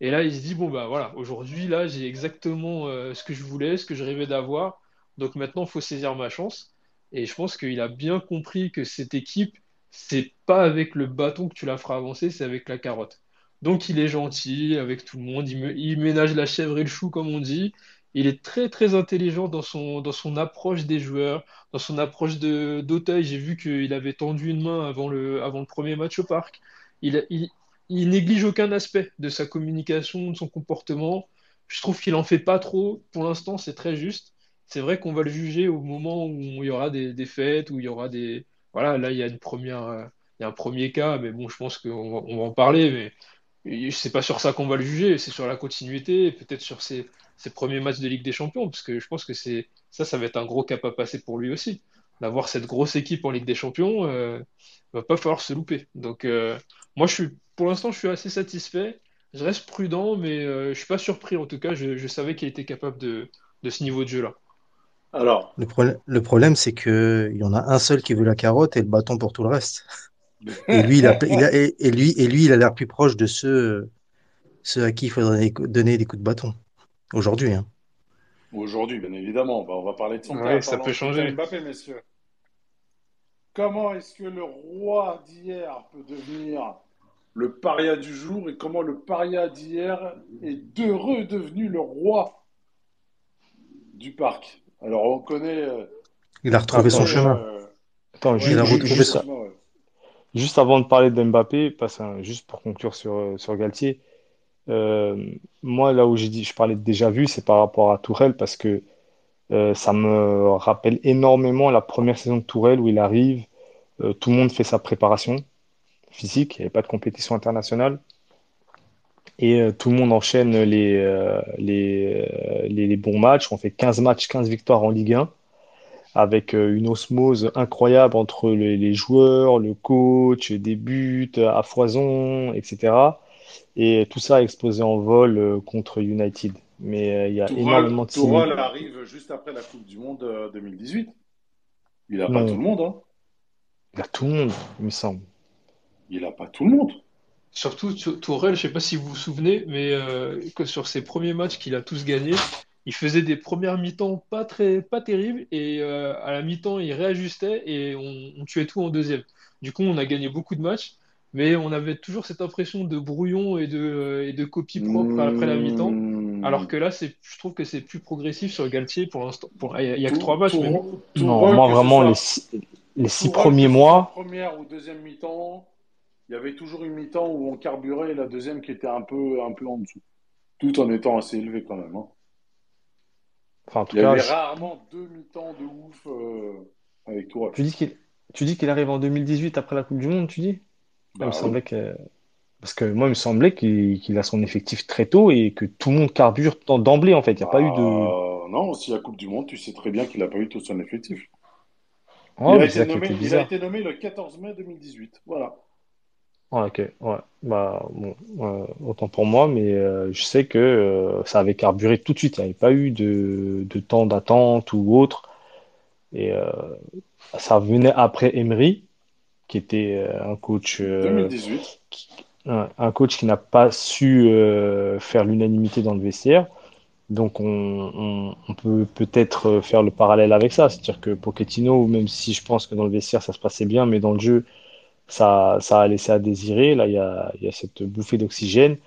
Et là, il se dit, bon, bah voilà, aujourd'hui, là, j'ai exactement ce que je voulais, ce que je rêvais d'avoir. Donc maintenant, il faut saisir ma chance. Et je pense qu'il a bien compris que cette équipe, c'est pas avec le bâton que tu la feras avancer, c'est avec la carotte. Donc il est gentil avec tout le monde, il, ménage la chèvre et le chou, comme on dit. Il est très très intelligent dans son, dans son approche des joueurs, dans son approche de d'Auteuil. J'ai vu qu'il avait tendu une main avant le, avant le premier match au parc. Il, il, il néglige aucun aspect de sa communication, de son comportement. je trouve qu'il en fait pas trop. Pour l'instant, c'est très juste. C'est vrai qu'on va le juger au moment où il y aura des, des fêtes, où il y aura des. Voilà, là, il y a une première, euh, il y a un premier cas, mais bon, je pense qu'on va, on va en parler, mais c'est pas sur ça qu'on va le juger, c'est sur la continuité, peut-être sur ses, ses premiers matchs de Ligue des Champions, parce que je pense que c'est ça, ça va être un gros cap à passer pour lui aussi. D'avoir cette grosse équipe en Ligue des Champions, euh, va pas falloir se louper. Donc, euh, moi, je suis, pour l'instant, je suis assez satisfait. Je reste prudent, mais euh, je suis pas surpris. En tout cas, je, je savais qu'il était capable de, de ce niveau de jeu-là. Alors, Le problème, le problème, c'est que il y en a un seul qui veut la carotte et le bâton pour tout le reste. Et lui, il a, il a- et, et lui, et lui, il a l'air plus proche de ceux, ceux à qui il faudrait donner des coups de bâton. Aujourd'hui, hein. aujourd'hui, bien évidemment, bah, on va parler de son Ouais, ça peut changer. Mbappé, messieurs. Comment est-ce que le roi d'hier peut devenir le paria du jour et comment le paria d'hier est heureux devenu le roi du parc? Alors, on connaît. euh, Il a retrouvé son chemin. euh, Attends, ouais, Il a retrouvé chemin, ouais. Juste avant de parler de Mbappé, que, juste pour conclure sur, euh, sur Galtier, euh, moi, là où j'ai dit, je parlais de déjà vu, c'est par rapport à Tourelle, parce que euh, ça me rappelle énormément la première saison de Tourelle où il arrive, tout le monde fait sa préparation physique, il n'y avait pas de compétition internationale. Et tout le monde enchaîne les bons matchs. On fait 15 matchs, 15 victoires en Ligue 1, avec euh, une osmose incroyable entre les, les joueurs, le coach, des buts à foison, etc. Et tout ça a explosé en vol euh, contre United. Mais euh, il y a Tourelle, énormément de Tourelle arrive juste après la Coupe du Monde euh, 2018. Il n'a pas tout le monde, hein. il a tout le monde, il me semble. Il n'a pas tout le monde. Surtout Tou- Tourelle, je sais pas si vous vous souvenez, mais euh, que sur ses premiers matchs qu'il a tous gagnés, il faisait des premières mi-temps pas très, pas terribles et euh, à la mi-temps il réajustait et on, on tuait tout en deuxième. Du coup, on a gagné beaucoup de matchs, mais on avait toujours cette impression de brouillon et de, et de copie propre après la mi-temps. Alors Mmh. que là, c'est, je trouve que c'est plus progressif sur Galtier pour l'instant. Pour, il y a que trois matchs, mais Non, moi vraiment, les six, les six premiers mois, première ou deuxième mi-temps, il y avait toujours une mi-temps où on carburait et la deuxième qui était un peu, un peu en dessous, tout en étant assez élevé quand même. hein. Enfin en tout Il y cas, avait je- rarement deux mi-temps de ouf euh, avec Tourelle. tu dis qu'il tu dis qu'il arrive en 2018 après la Coupe du Monde, tu dis? Il me Bah oui. semblait que Parce que moi, il me semblait qu'il a son effectif très tôt et que tout le monde carbure d'em- d'emblée, en fait. Il n'y a pas eu de. Bah, non, si la Coupe du Monde, tu sais très bien qu'il n'a pas eu tout son effectif. Ouais, il, a nommé, il a été nommé le 14 mai 2018. Voilà. Ouais, ok, ouais. Bah, bon, euh, autant pour moi, mais euh, je sais que euh, ça avait carburé tout de suite. Il n'y avait pas eu de, de temps d'attente ou autre. Et euh, ça venait après Emery, qui était un coach, euh, 2018. qui- un coach qui n'a pas su faire l'unanimité dans le vestiaire. Donc, on, on- on peut peut-être faire le parallèle avec ça. C'est-à-dire que Pochettino, même si je pense que dans le vestiaire ça se passait bien, mais dans le jeu, ça, ça a laissé à désirer. Là, il y a, il y a cette bouffée d'oxygène.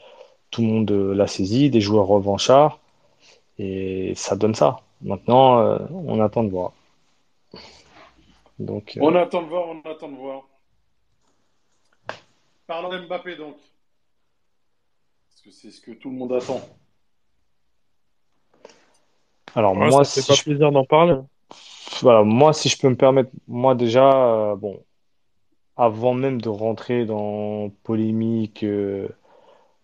Tout le monde euh, l'a saisi, des joueurs revanchards, et ça donne ça. Maintenant, euh, on attend de voir. Donc, euh, On attend de voir, on attend de voir. Parlons d'Mbappé donc. Parce que c'est ce que tout le monde attend. alors Ouais, moi, ça fait si pas je, plaisir d'en parler. voilà, moi, si je peux me permettre, moi déjà, euh, bon, avant même de rentrer dans polémique euh,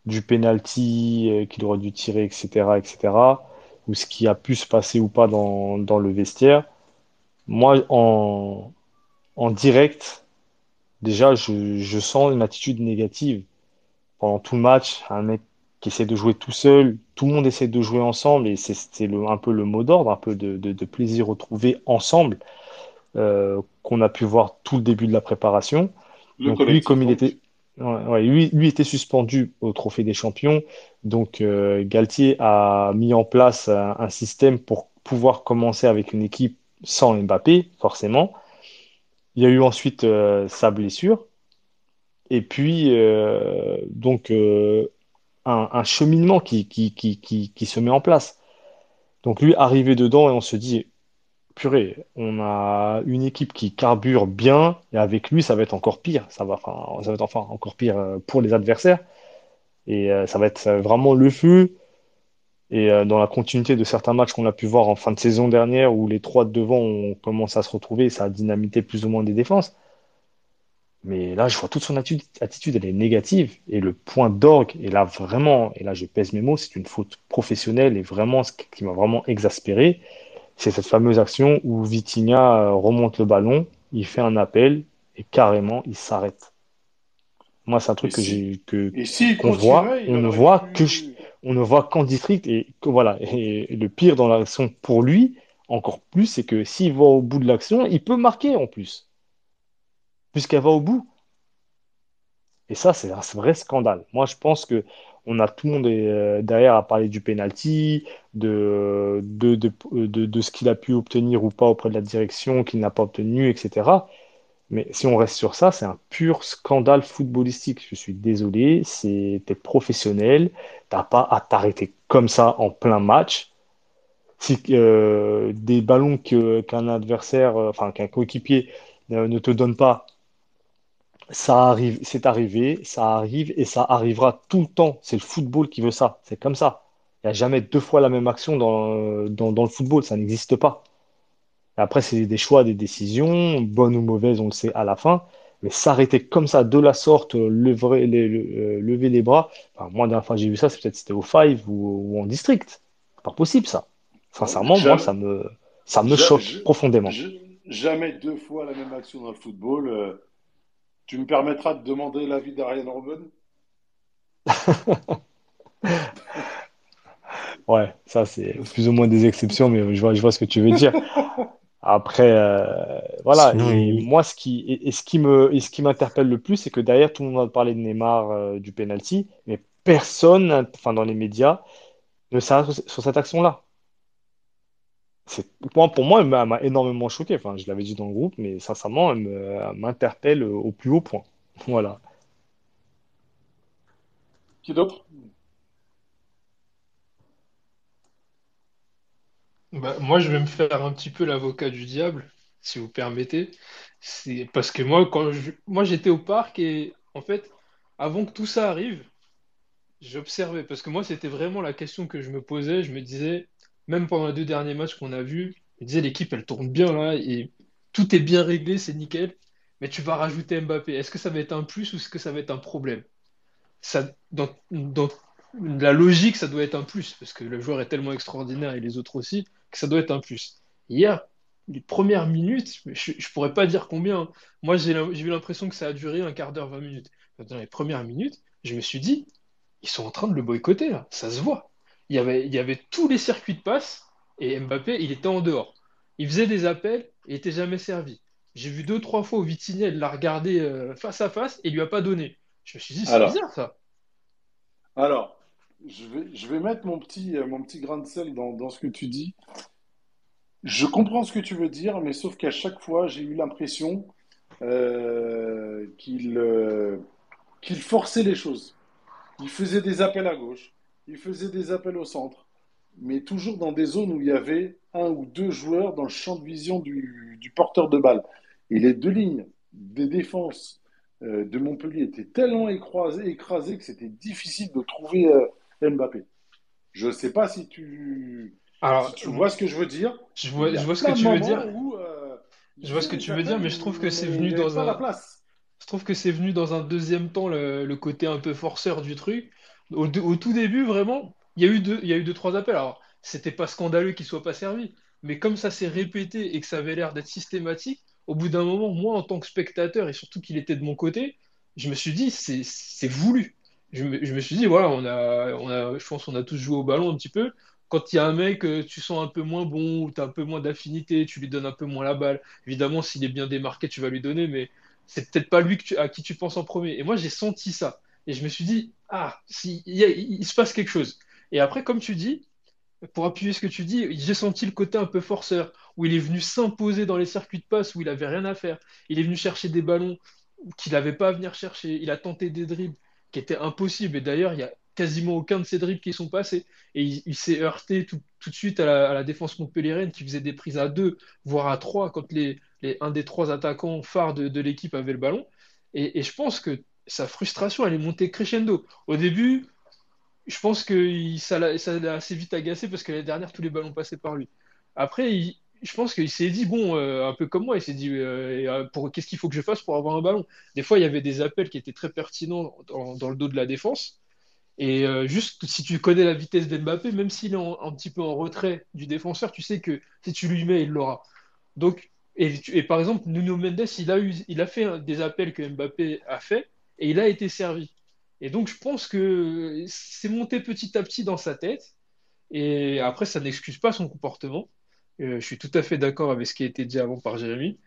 du penalty euh, qu'il aurait dû tirer, etc., etc., ou ce qui a pu se passer ou pas dans, dans le vestiaire, moi, en, en direct, déjà, je, je sens une attitude négative pendant tout le match. Un mec qui essaie de jouer tout seul, tout le monde essaie de jouer ensemble, et c'est un peu le mot d'ordre, un peu de, de, plaisir retrouvé ensemble, qu'on a pu voir tout le début de la préparation. Le Donc lui, comme il était, ouais, ouais, lui, lui était suspendu au Trophée des Champions, donc euh, Galtier a mis en place un, un système pour pouvoir commencer avec une équipe sans Mbappé, forcément. Il y a eu ensuite euh, sa blessure, et puis euh, donc euh, un, un cheminement qui, qui, qui, qui, qui se met en place. Donc lui, arrivé dedans, et on se dit, purée, on a une équipe qui carbure bien, et avec lui, ça va être encore pire. Ça va, enfin, ça va être encore pire euh, pour les adversaires. Et euh, ça va être euh, vraiment le feu. Et dans la continuité de certains matchs qu'on a pu voir en fin de saison dernière, où les trois de devant ont commencé à se retrouver, ça a dynamité plus ou moins des défenses. Mais là, je vois toute son attitude, attitude, elle est négative. Et le point d'orgue, et là vraiment, et là je pèse mes mots, c'est une faute professionnelle et vraiment ce qui m'a vraiment exaspéré, c'est cette fameuse action où Vitinha euh, remonte le ballon, il fait un appel et carrément il s'arrête. Moi, c'est un truc Et que si, j'ai que et s'il qu'on voit, on ne voit que je- pu. on ne voit qu'en district et que voilà. Et le pire dans l'action pour lui, encore plus, c'est que s'il va au bout de l'action, il peut marquer en plus, puisqu'elle va au bout. Et ça, c'est un vrai scandale. Moi, je pense que on a tout le monde euh, derrière à parler du penalty, de, de, de, de, ce qu'il a pu obtenir ou pas auprès de la direction, qu'il n'a pas obtenu, etc. Mais si on reste sur ça, c'est un pur scandale footballistique. Je suis désolé, t'es professionnel, t'as pas à t'arrêter comme ça en plein match. Si euh, des ballons qu'un adversaire, euh, enfin qu'un coéquipier ne te donne pas, ça arrive, c'est arrivé, ça arrive et ça arrivera tout le temps. C'est le football qui veut ça. C'est comme ça. Il n'y a jamais deux fois la même action dans, dans, dans le football. Ça n'existe pas. Et après, c'est des choix, des décisions, bonnes ou mauvaises, on le sait à la fin. Mais s'arrêter comme ça, de la sorte, euh, lever les, le- euh, lever les bras, enfin, moi, la dernière fois que j'ai vu ça, c'est peut-être c'était au Five ou, ou en district. C'est pas possible, ça. Sincèrement, moi, jamais, ça me, ça me ja- choque profondément. ja- jamais deux fois la même action dans le football. Euh, tu me permettras de demander l'avis d'Ariane Robben? Ouais, ça, c'est plus ou moins des exceptions, mais je vois, je vois ce que tu veux dire. Après, euh, voilà. Sinon, Et moi, ce qui, et, et ce qui me, et ce qui m'interpelle le plus, c'est que derrière, tout le monde va parler de Neymar, euh, du penalty, mais personne, enfin, dans les médias, ne s'arrête sur, sur cette action-là. C'est, pour, pour moi, elle m'a énormément choqué. Enfin, je l'avais dit dans le groupe, mais sincèrement, elle me- elle m'interpelle au plus haut point. Voilà. Qui d'autre? Bah, moi, je vais me faire un petit peu l'avocat du diable, si vous permettez. C'est parce que moi, quand je- moi, j'étais au parc et en fait, avant que tout ça arrive, j'observais. Parce que moi, c'était vraiment la question que je me posais. Je me disais, même pendant les deux derniers matchs qu'on a vus, je me disais, l'équipe, elle tourne bien là et tout est bien réglé, c'est nickel. Mais tu vas rajouter Mbappé. Est-ce que ça va être un plus ou est-ce que ça va être un problème? dans, la logique, ça doit être un plus, parce que le joueur est tellement extraordinaire et les autres aussi, que ça doit être un plus. Hier, les premières minutes, je ne pourrais pas dire combien. hein. Moi, j'ai eu l'impression que ça a duré un quart d'heure, 20 minutes. Dans les premières minutes, je me suis dit, ils sont en train de le boycotter, là. Ça se voit. Il y avait, il y avait tous les circuits de passe, et Mbappé, il était en dehors. Il faisait des appels, et il n'était jamais servi. J'ai vu deux, trois fois où Vitinha, l'a regardé euh, face à face, et il lui a pas donné. Je me suis dit, c'est bizarre, ça. alors, je vais, je vais mettre mon petit, euh, mon petit grain de sel dans, dans ce que tu dis. Je comprends ce que tu veux dire, mais sauf qu'à chaque fois, j'ai eu l'impression euh, qu'il euh, qu'il forçait les choses. Il faisait des appels à gauche, il faisait des appels au centre, mais toujours dans des zones où il y avait un ou deux joueurs dans le champ de vision du, du porteur de balle. Et les deux lignes des défenses euh, de Montpellier étaient tellement écrasées, écrasées que c'était difficile de trouver euh, Mbappé. Je ne sais pas si tu, si Alors, tu vois ce que je veux dire. je vois, je ce que tu veux dire. où euh, Je vois ce que tu veux dire, mais je trouve que c'est venu dans pas la un, place. je trouve que c'est venu dans un deuxième temps le, le côté un peu forceur du truc. Au, tout début, vraiment, il y a eu deux, il y a eu deux, trois appels. Alors, c'était pas scandaleux qu'il soit pas servi, mais comme ça s'est répété et que ça avait l'air d'être systématique, au bout d'un moment, moi, en tant que spectateur, et surtout qu'il était de mon côté, je me suis dit, c'est, voulu. Je me, je me suis dit, voilà, on a, on a, je pense qu'on a tous joué au ballon un petit peu. Quand il y a un mec, euh, tu sens un peu moins bon, ou tu as un peu moins d'affinité, tu lui donnes un peu moins la balle. Évidemment, s'il est bien démarqué, tu vas lui donner, mais c'est peut-être pas lui à qui tu penses en premier. Et moi, j'ai senti ça. Et je me suis dit, ah, si, il, se passe quelque chose. Et après, comme tu dis, pour appuyer ce que tu dis, j'ai senti le côté un peu forceur, où il est venu s'imposer dans les circuits de passe où il avait rien à faire. Il est venu chercher des ballons qu'il n'avait pas à venir chercher. Il a tenté des dribbles qui étaient impossibles. Et d'ailleurs, il y a quasiment aucun de ces dribbles qui sont passés. Et il, s'est heurté tout, tout de suite à la, à la défense montpelliéraine qui faisait des prises à deux, voire à trois, quand les, un des trois attaquants phares de, l'équipe avait le ballon. Et je pense que sa frustration, elle est montée crescendo. Au début, je pense que ça l'a assez vite agacé parce que l'année dernière, tous les ballons passaient par lui. Après, je pense qu'il s'est dit, bon, euh, un peu comme moi, il s'est dit, euh, pour, qu'est-ce qu'il faut que je fasse pour avoir un ballon? Des fois, il y avait des appels qui étaient très pertinents dans, le dos de la défense. Et euh, juste, si tu connais la vitesse d'Mbappé, même s'il est un petit peu en retrait du défenseur, tu sais que si tu lui mets, il l'aura. Donc, et, par exemple, Nuno Mendes, il a, eu, il a fait des appels que Mbappé a fait et il a été servi. Et donc, je pense que c'est monté petit à petit dans sa tête. Et après, ça n'excuse pas son comportement. Euh, je suis tout à fait d'accord avec ce qui a été dit avant par Jérémy.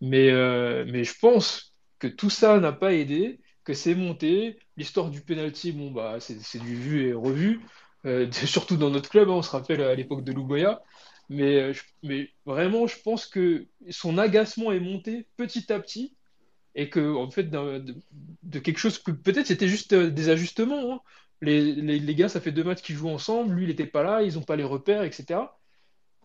Mais, euh, mais je pense que tout ça n'a pas aidé, que c'est monté. L'histoire du penalty, bon, bah, c'est du vu et revu. Euh, surtout dans notre club, hein, on se rappelle à l'époque de Louboya. Mais, mais vraiment, je pense que son agacement est monté petit à petit et que en fait de, quelque chose que peut-être c'était juste des ajustements. Hein. Les, les, gars, ça fait deux matchs qu'ils jouent ensemble, lui il n'était pas là, ils n'ont pas les repères, etc.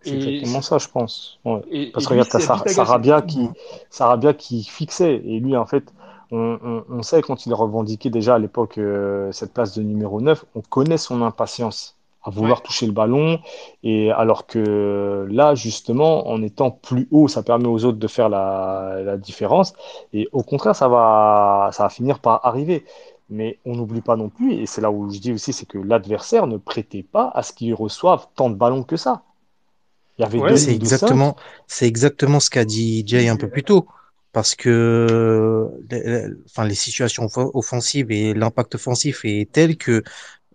C'est exactement ça, je pense. Parce que regarde, t'as Sarabia qui, Sarabia qui fixait. Et lui, en fait, on, on, sait quand il revendiquait déjà à l'époque euh, cette place de numéro 9, on connaît son impatience à vouloir toucher le ballon. Et alors que là, justement, en étant plus haut, ça permet aux autres de faire la, la différence. Et au contraire, ça va, ça va finir par arriver. Mais on n'oublie pas non plus, et c'est là où je dis aussi, c'est que l'adversaire ne prêtait pas à ce qu'il reçoive tant de ballons que ça. Il y avait c'est exactement, c'est exactement ce qu'a dit Jay un peu plus tôt. Parce que enfin, les situations offensives et l'impact offensif est tel que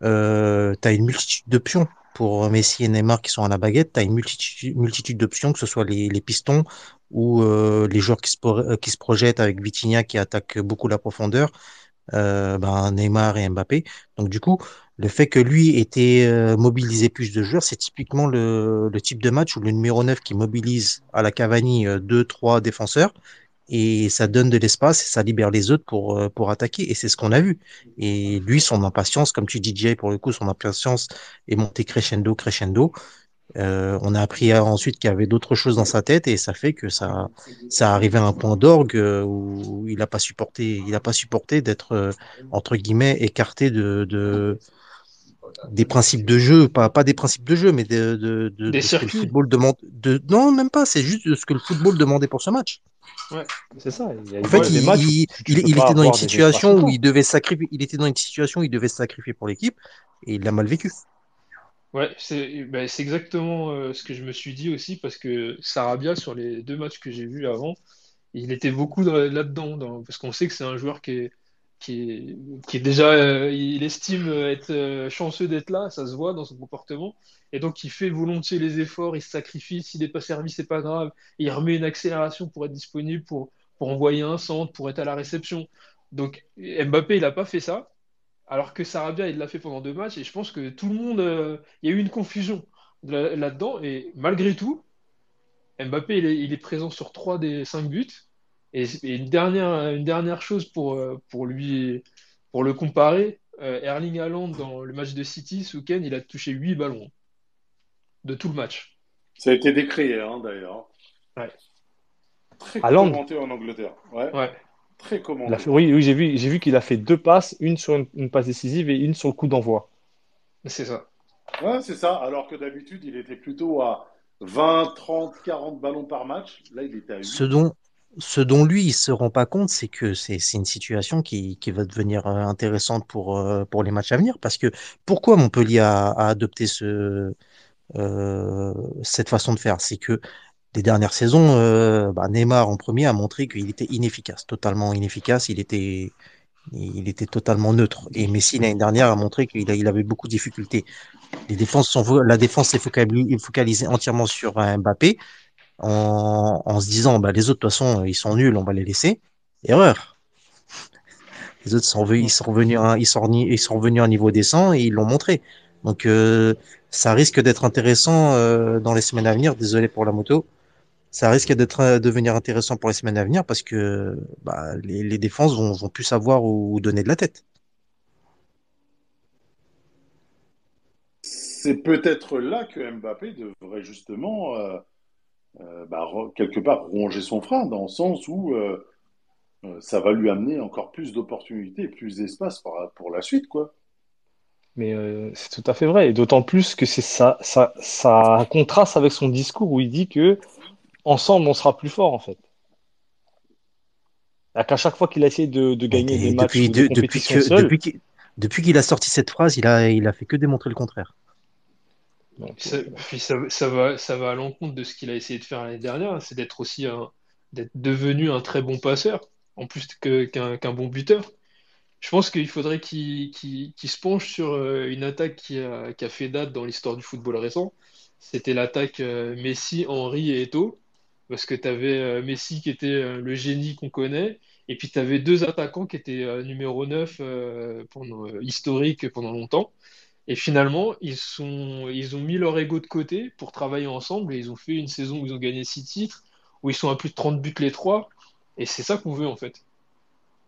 euh, tu as une multitude d'options pour Messi et Neymar qui sont à la baguette. Tu as une multitude, multitude d'options, que ce soit les, les pistons ou euh, les joueurs qui se, qui se projettent avec Vitinha qui attaque beaucoup la profondeur, euh, ben, Neymar et Mbappé. Donc du coup, le fait que lui était euh, mobilisé plus de joueurs, c'est typiquement le, le, type de match où le numéro 9 qui mobilise à la Cavani euh, deux, trois défenseurs et ça donne de l'espace et ça libère les autres pour, euh, pour attaquer. Et c'est ce qu'on a vu. Et lui, son impatience, comme tu dis, Jay, pour le coup, son impatience est montée crescendo, crescendo. Euh, on a appris ensuite qu'il y avait d'autres choses dans sa tête et ça fait que ça, ça arrivé à un point d'orgue euh, où il n'a pas supporté, il a pas supporté d'être entre guillemets écarté de, de, des principes de jeu, pas, pas des principes de jeu, mais de, de, de, ce que le football demande. De... Non, même pas, c'est juste ce que le football demandait pour ce match. Ouais, c'est ça. en fait, il, il, était dans une situation où il devait sacrifier. Il était dans une situation où il devait se sacrifier pour l'équipe et il l'a mal vécu. Ouais, c'est ben, exactement euh, ce que je me suis dit aussi parce que Sarabia, sur les deux matchs que j'ai vus avant, il était beaucoup là-dedans parce qu'on sait que c'est un joueur qui est, qui est, déjà, euh, il estime être euh, chanceux d'être là, ça se voit dans son comportement, et donc il fait volontiers les efforts, il se sacrifie, s'il n'est pas servi, c'est pas grave, il remet une accélération pour être disponible, pour, pour envoyer un centre, pour être à la réception. Donc Mbappé, il n'a pas fait ça, alors que Sarabia, il l'a fait pendant deux matchs, et je pense que tout le monde, euh, il y a eu une confusion là-dedans, et malgré tout, Mbappé, il est, il est présent sur trois des cinq buts, et, une, dernière, une dernière chose pour, euh, pour, lui, pour le comparer, euh, Erling Haaland, dans le match de City, ce week-end, il a touché 8 ballons de tout le match. Ça a été décrié, hein, d'ailleurs. Ouais. Très commenté en Angleterre. Ouais. ouais. Très commenté. oui, oui j'ai vu, vu qu'il a fait deux passes, une sur une, passe décisive et une sur le coup d'envoi. C'est ça. Ouais, c'est ça. Alors que d'habitude, il était plutôt à 20, 30, 40 ballons par match. Là, il était à 8. Ce dont, ce dont lui, il se rend pas compte, c'est que c'est une situation qui, qui, va devenir euh, intéressante pour, euh, pour les matchs à venir. Parce que pourquoi Montpellier a, adopté ce, euh, cette façon de faire? C'est que les dernières saisons, bah Neymar en premier a montré qu'il était inefficace, totalement inefficace. Il était, il était totalement neutre. Et Messi l'année dernière a montré qu'il il avait beaucoup de difficultés. Les défenses sont, la défense est focalisée entièrement sur Mbappé en, se disant bah, les autres, de toute façon, ils sont nuls, on va les laisser. Erreur. Les autres sont ils sont revenus, à, ils sont, ils sont revenus à un niveau décent et ils l'ont montré. Donc, euh, ça risque d'être intéressant euh, dans les semaines à venir. Désolé pour la moto. Ça risque d'être euh, devenir intéressant pour les semaines à venir parce que bah, les, les, défenses vont, vont plus savoir où donner de la tête. C'est peut-être là que Mbappé devrait justement euh, bah, quelque part ronger son frein, dans le sens où euh, euh, ça va lui amener encore plus d'opportunités, plus d'espace pour, pour la suite, quoi. Mais euh, c'est tout à fait vrai. Et d'autant plus que c'est ça, ça, ça contraste avec son discours où il dit que ensemble, on sera plus fort, en fait. À qu'à chaque fois qu'il a essayé de, gagner des des- matchs depuis, ou des de- depuis compétitions que, seul, depuis qu'il, depuis qu'il a sorti cette phrase, il a, il a fait que démontrer le contraire. Donc, Ça- euh, puis ça, ça va, ça va à l'encontre de ce qu'il a essayé de faire l'année dernière, c'est d'être aussi un, d'être devenu un très bon passeur, en plus que, qu'un, qu'un bon buteur. Je pense qu'il faudrait qu'il qu'il- qu'il se penche sur euh, une attaque qui a, qui a fait date dans l'histoire du football récent. C'était l'attaque euh, Messi, Henry et Eto'o. Parce que tu avais Messi qui était le génie qu'on connaît, et puis tu avais deux attaquants qui étaient numéro 9 euh, pendant, euh, historique pendant longtemps. Et finalement, ils ont mis leur ego de côté pour travailler ensemble et ils ont fait une saison où ils ont gagné six titres, où ils sont à plus de 30 buts les trois. Et c'est ça qu'on veut en fait.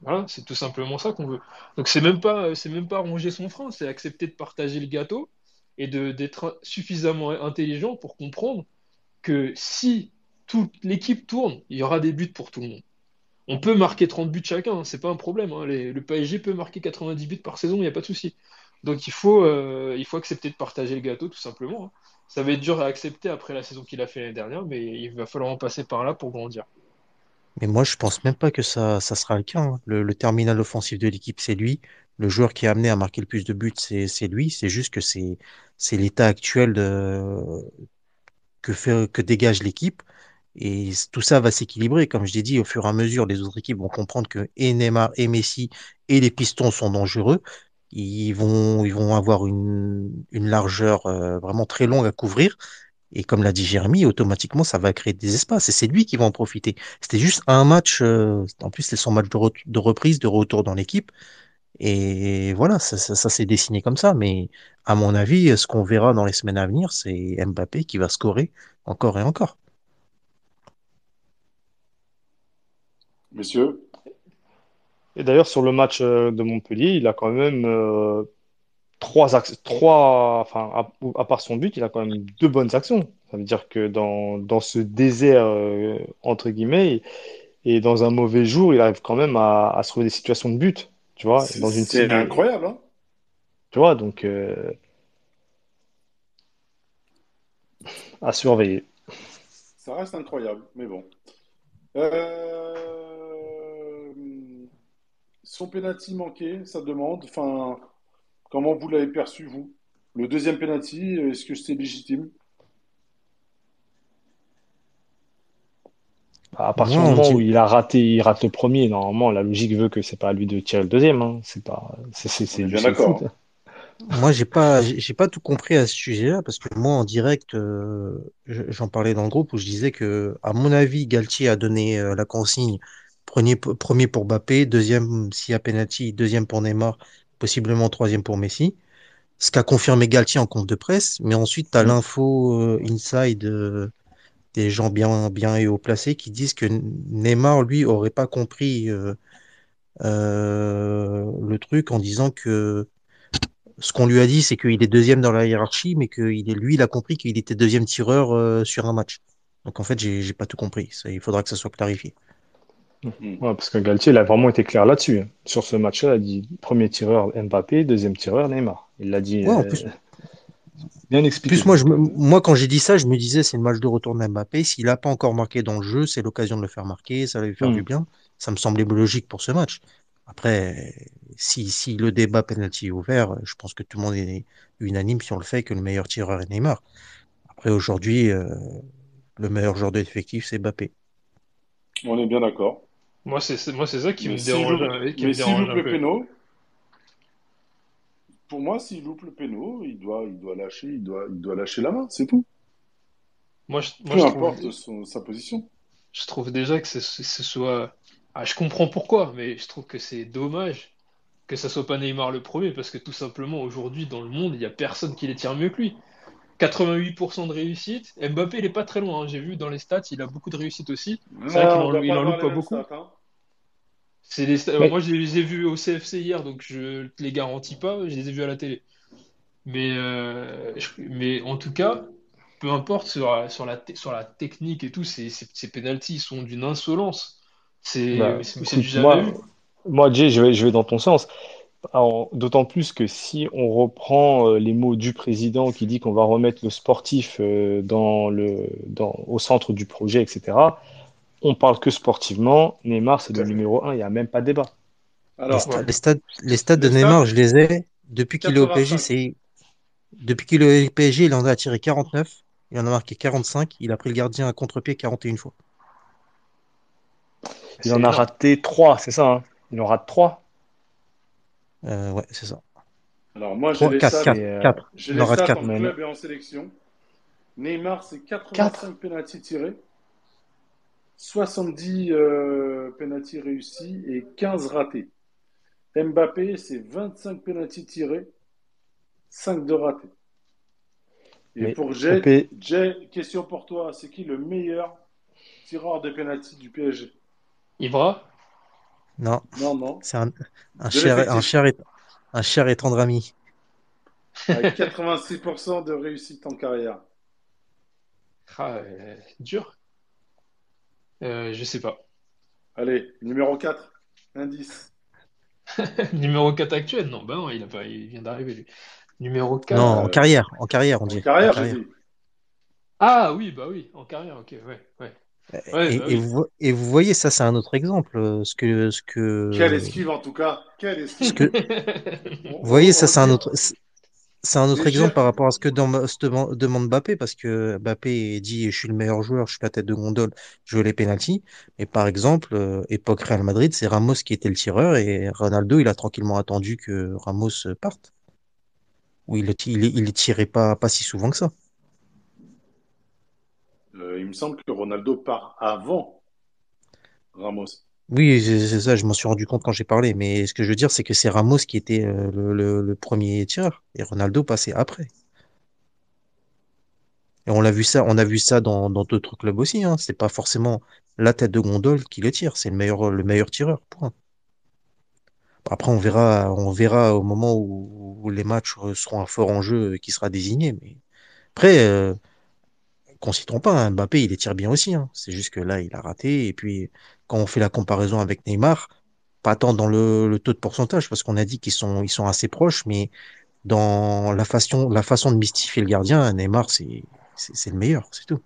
Voilà, c'est tout simplement ça qu'on veut. Donc c'est même pas, c'est même pas ronger son frein, c'est accepter de partager le gâteau et d'être suffisamment intelligent pour comprendre que si toute l'équipe tourne, il y aura des buts pour tout le monde. On peut marquer 30 buts chacun, hein, c'est pas un problème. hein. Le PSG peut marquer 90 buts par saison, il n'y a pas de souci. Donc il faut, euh, il faut accepter de partager le gâteau, tout simplement. hein. Ça va être dur à accepter après la saison qu'il a fait l'année dernière, mais il va falloir en passer par là pour grandir. Mais moi, je pense même pas que ça, ça sera le cas. hein. Le, terminal offensif de l'équipe, c'est lui. Le joueur qui est amené à marquer le plus de buts, c'est, lui. C'est juste que c'est, l'état actuel que fait, que dégage l'équipe. Et tout ça va s'équilibrer. Comme je l'ai dit, au fur et à mesure, les autres équipes vont comprendre que Neymar et Messi et les Pistons sont dangereux. Ils vont, ils vont avoir une, une largeur euh, vraiment très longue à couvrir. Et comme l'a dit Jérémy, automatiquement, ça va créer des espaces. Et c'est lui qui va en profiter. C'était juste un match. euh, en plus, c'était son match de, re- de reprise, de retour dans l'équipe. Et voilà, ça, ça, ça s'est dessiné comme ça. Mais à mon avis, ce qu'on verra dans les semaines à venir, c'est Mbappé qui va scorer encore et encore. Messieurs, Et d'ailleurs, sur le match euh, de Montpellier, il a quand même euh, trois axes, trois, enfin, à, à part son but, il a quand même deux bonnes actions. Ça veut dire que dans, dans ce désert, euh, entre guillemets, et dans un mauvais jour, il arrive quand même à, à se trouver des situations de but, tu vois, c'est dans une c'est cible, incroyable, hein? tu vois, donc euh, à surveiller. Ça reste incroyable, mais bon. Euh, Son penalty manqué, ça demande. Enfin, comment vous l'avez perçu, vous? Le deuxième penalty, est-ce que c'est légitime? À Moi, partir du moment où il a raté, il rate le premier, normalement, la logique veut que c'est pas à lui de tirer le deuxième, hein. C'est pas, c'est, bien d'accord. moi, j'ai pas, j'ai pas tout compris à ce sujet-là parce que moi, en direct, euh, je- j'en parlais dans le groupe où je disais que, à mon avis, Galtier a donné euh, la consigne premier, pour Mbappé, deuxième s'il y a penalty, deuxième pour Neymar, possiblement troisième pour Messi. Ce qu'a confirmé Galtier en compte de presse, mais ensuite, tu as Mm. l'info euh, inside euh, des gens bien, bien et haut placés qui disent que Neymar, lui, aurait pas compris euh, le truc en disant que ce qu'on lui a dit, c'est qu'il est deuxième dans la hiérarchie, mais que il est, lui, il a compris qu'il était deuxième tireur sur un match. Donc en fait, j'ai j'ai pas tout compris. Ça, il faudra que ça soit clarifié. Ouais, parce que Galtier, il a vraiment été clair là-dessus. Sur ce match-là, il a dit premier tireur Mbappé, deuxième tireur Neymar. Il l'a dit Ouais, en euh, plus, bien plus expliqué. moi, je me- moi, quand j'ai dit ça, je me disais, c'est le match de retour de Mbappé. S'il a pas encore marqué dans le jeu, c'est l'occasion de le faire marquer, ça va lui faire du Hmm. bien. Ça me semblait logique pour ce match. Après, si, si le débat penalty est ouvert, je pense que tout le monde est unanime sur le fait que le meilleur tireur est Neymar. Après, aujourd'hui, euh, le meilleur joueur de l'effectif, c'est Mbappé. On est bien d'accord. Moi, c'est moi, c'est ça qui Mais me dérange, loupe, un- qui mais me s'il loupe le péno, pour moi, s'il loupe le péno, il doit, il doit lâcher, il doit, il doit lâcher la main, c'est tout. Moi, je, moi, Peu je trouve, importe son- sa position. je trouve déjà que ce, ce soit. Ah, je comprends pourquoi, mais je trouve que c'est dommage que ça soit pas Neymar le premier, parce que tout simplement, aujourd'hui, dans le monde, il y a personne qui les tire mieux que lui. 88% de réussite. Mbappé, il est pas très loin. hein. J'ai vu dans les stats, il a beaucoup de réussite aussi. C'est vrai qu'il on en, loupe pas beaucoup. stats, hein. Les Mais Moi, je les ai vus au CFC hier, donc je te les garantis pas. Je les ai vus à la télé. Mais, euh, mais en tout cas, peu importe sur, la- sur la, te- sur la technique et tout, ces, ces, ces sont d'une insolence. C'est bah, du jamais vu. moi, moi, Jay, je vais, je vais dans ton sens. Alors, d'autant plus que si on reprend euh, les mots du président qui dit qu'on va remettre le sportif euh, dans le, dans, au centre du projet, etc., on parle que sportivement. Neymar, c'est le numéro un, il n'y a même pas débat. Les, Alors, sta- Ouais. les stades, les stades de les Neymar, je les ai. Depuis qu'il est au PSG, 85. c'est depuis qu'il est au PSG, il en a tiré 49. Il en a marqué 45. Il a pris le gardien à contre-pied 41 fois. Il en a raté trois, c'est ça, hein? Il en rate trois. Euh, ouais, c'est ça. Alors, moi, j'ai 3, les 4, stats. 4, C'est euh, 4. J'ai Il les en rate stats 4. en mais club et en sélection. Neymar, c'est 4. 85 pénaltys tirés, 70 euh, pénaltys réussis et 15 ratés. Mbappé, c'est 25 pénaltys tirés, 5 de ratés. Et Mais pour Jay. Jay, question pour toi, c'est qui le meilleur tireur de pénaltys du PSG? Ibra? Non, Non, non, c'est un, cher, un cher, et- un cher et tendre ami. avec 86% de réussite en carrière. Ah, euh, dur. Euh, je sais pas. Allez, numéro 4, indice. Numéro 4 actuel? Non, bah non, il a pas, il vient d'arriver lui. Numéro 4. Non, en Euh, carrière, en carrière, on en dit. En carrière, j'ai carrière. dit. Ah oui, bah oui, en carrière, ok, ouais, ouais. Ouais, Et, bah et vous, et vous voyez, ça, c'est un autre exemple. euh, Ce que, ce Quelle que, esquive en tout cas, quelle esquive. que, vous voyez, ça, c'est un autre, c'est un autre exemple par rapport à ce que demande Mbappé, parce que Mbappé dit, je suis le meilleur joueur, je suis la tête de gondole, je veux les pénaltys. Et par exemple, euh, époque Real Madrid, c'est Ramos qui était le tireur et Ronaldo, il a tranquillement attendu que Ramos parte. Ou il, les tirait pas, pas si souvent que ça. Euh, il me semble que Ronaldo part avant Ramos. Oui, c'est ça, je m'en suis rendu compte quand j'ai parlé. Mais ce que je veux dire, c'est que c'est Ramos qui était euh, le, premier tireur et Ronaldo passait après. Et on l'a vu ça, on a vu ça dans d'autres clubs aussi. Hein. C'est pas forcément la tête de gondole qui le tire, c'est le meilleur le meilleur tireur. Après, on verra, on verra au moment où, les matchs seront un fort enjeu qui sera désigné. Mais après, euh, qu'on s'y trompe pas, hein, Mbappé, il les tire bien aussi. Hein. C'est juste que là, il a raté. Et puis, quand on fait la comparaison avec Neymar, pas tant dans le, le taux de pourcentage, parce qu'on a dit qu'ils sont, ils sont assez proches, mais dans la façon, la façon de mystifier le gardien, Neymar, c'est, c'est, c'est le meilleur, c'est tout.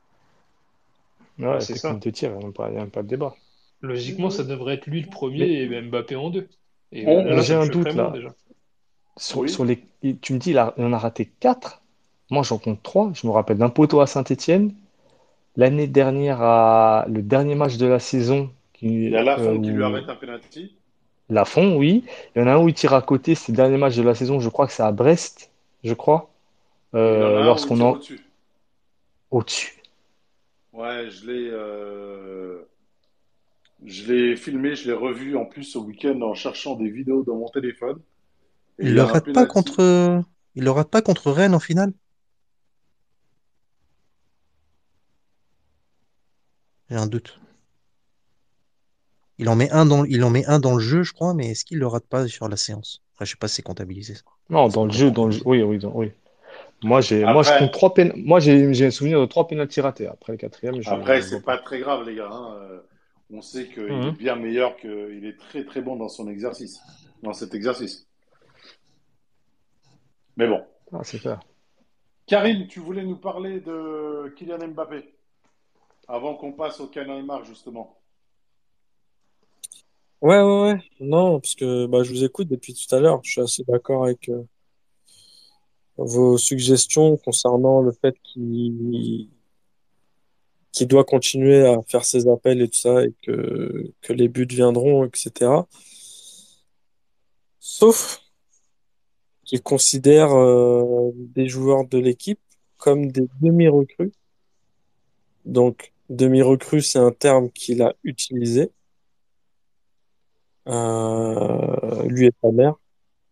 Ouais, C'est ça. technique de tir, il n'y a même pas, il y a même pas de débat. Logiquement, ça devrait être lui le Mais, premier et Mbappé en deux. Et On- là, mais là, j'ai un doute là. déjà. Sur, Oui. sur les... Tu me dis, il a- il en a raté 4. Moi, j'en compte 3. Je me rappelle d'un poteau à Saint-Étienne. L'année dernière, à... le dernier match de la saison, Il y a euh, Lafont qui lui où arrête un penalty. Lafont, oui. Il y en a un où il tire à côté, c'est le dernier match de la saison, je crois que c'est à Brest, je crois. Euh, lorsqu'on en... au-dessus. Au-dessus. Ouais, je l'ai euh, je l'ai filmé, je l'ai revu en plus ce week-end en cherchant des vidéos dans mon téléphone. Et Il le rate pas contre, il le rate pas contre Rennes en finale? J'ai un doute. Il en met un dans, il en met un dans le jeu, je crois, mais est-ce qu'il le rate pas sur la séance? Après, je sais pas si c'est comptabilisé ça. Non, dans le jeu, dans le jeu. Oui, oui, dans- oui. Moi, j'ai, moi, je Après, compte trois pén... Moi, j'ai, j'ai un souvenir de trois pénaltys ratés. Après le quatrième, je après, c'est pas très grave, les gars. hein. Euh, On sait qu'il est Mhm. bien meilleur que, il est très très bon dans son exercice, dans cet exercice. Mais bon. Ah, c'est clair. Karim, tu voulais nous parler de Kylian Mbappé? Avant qu'on passe au cas Neymar, justement. Ouais, ouais, ouais. Non, parce que bah, je vous écoute depuis tout à l'heure. Je suis assez d'accord avec euh, vos suggestions concernant le fait qu'il qu'il doit continuer à faire ses appels et tout ça et que, que les buts viendront, etc. Sauf qu'il considère euh, des joueurs de l'équipe comme des demi-recrues. Donc, demi-recrue, c'est un terme qu'il a utilisé. Euh, lui et sa mère,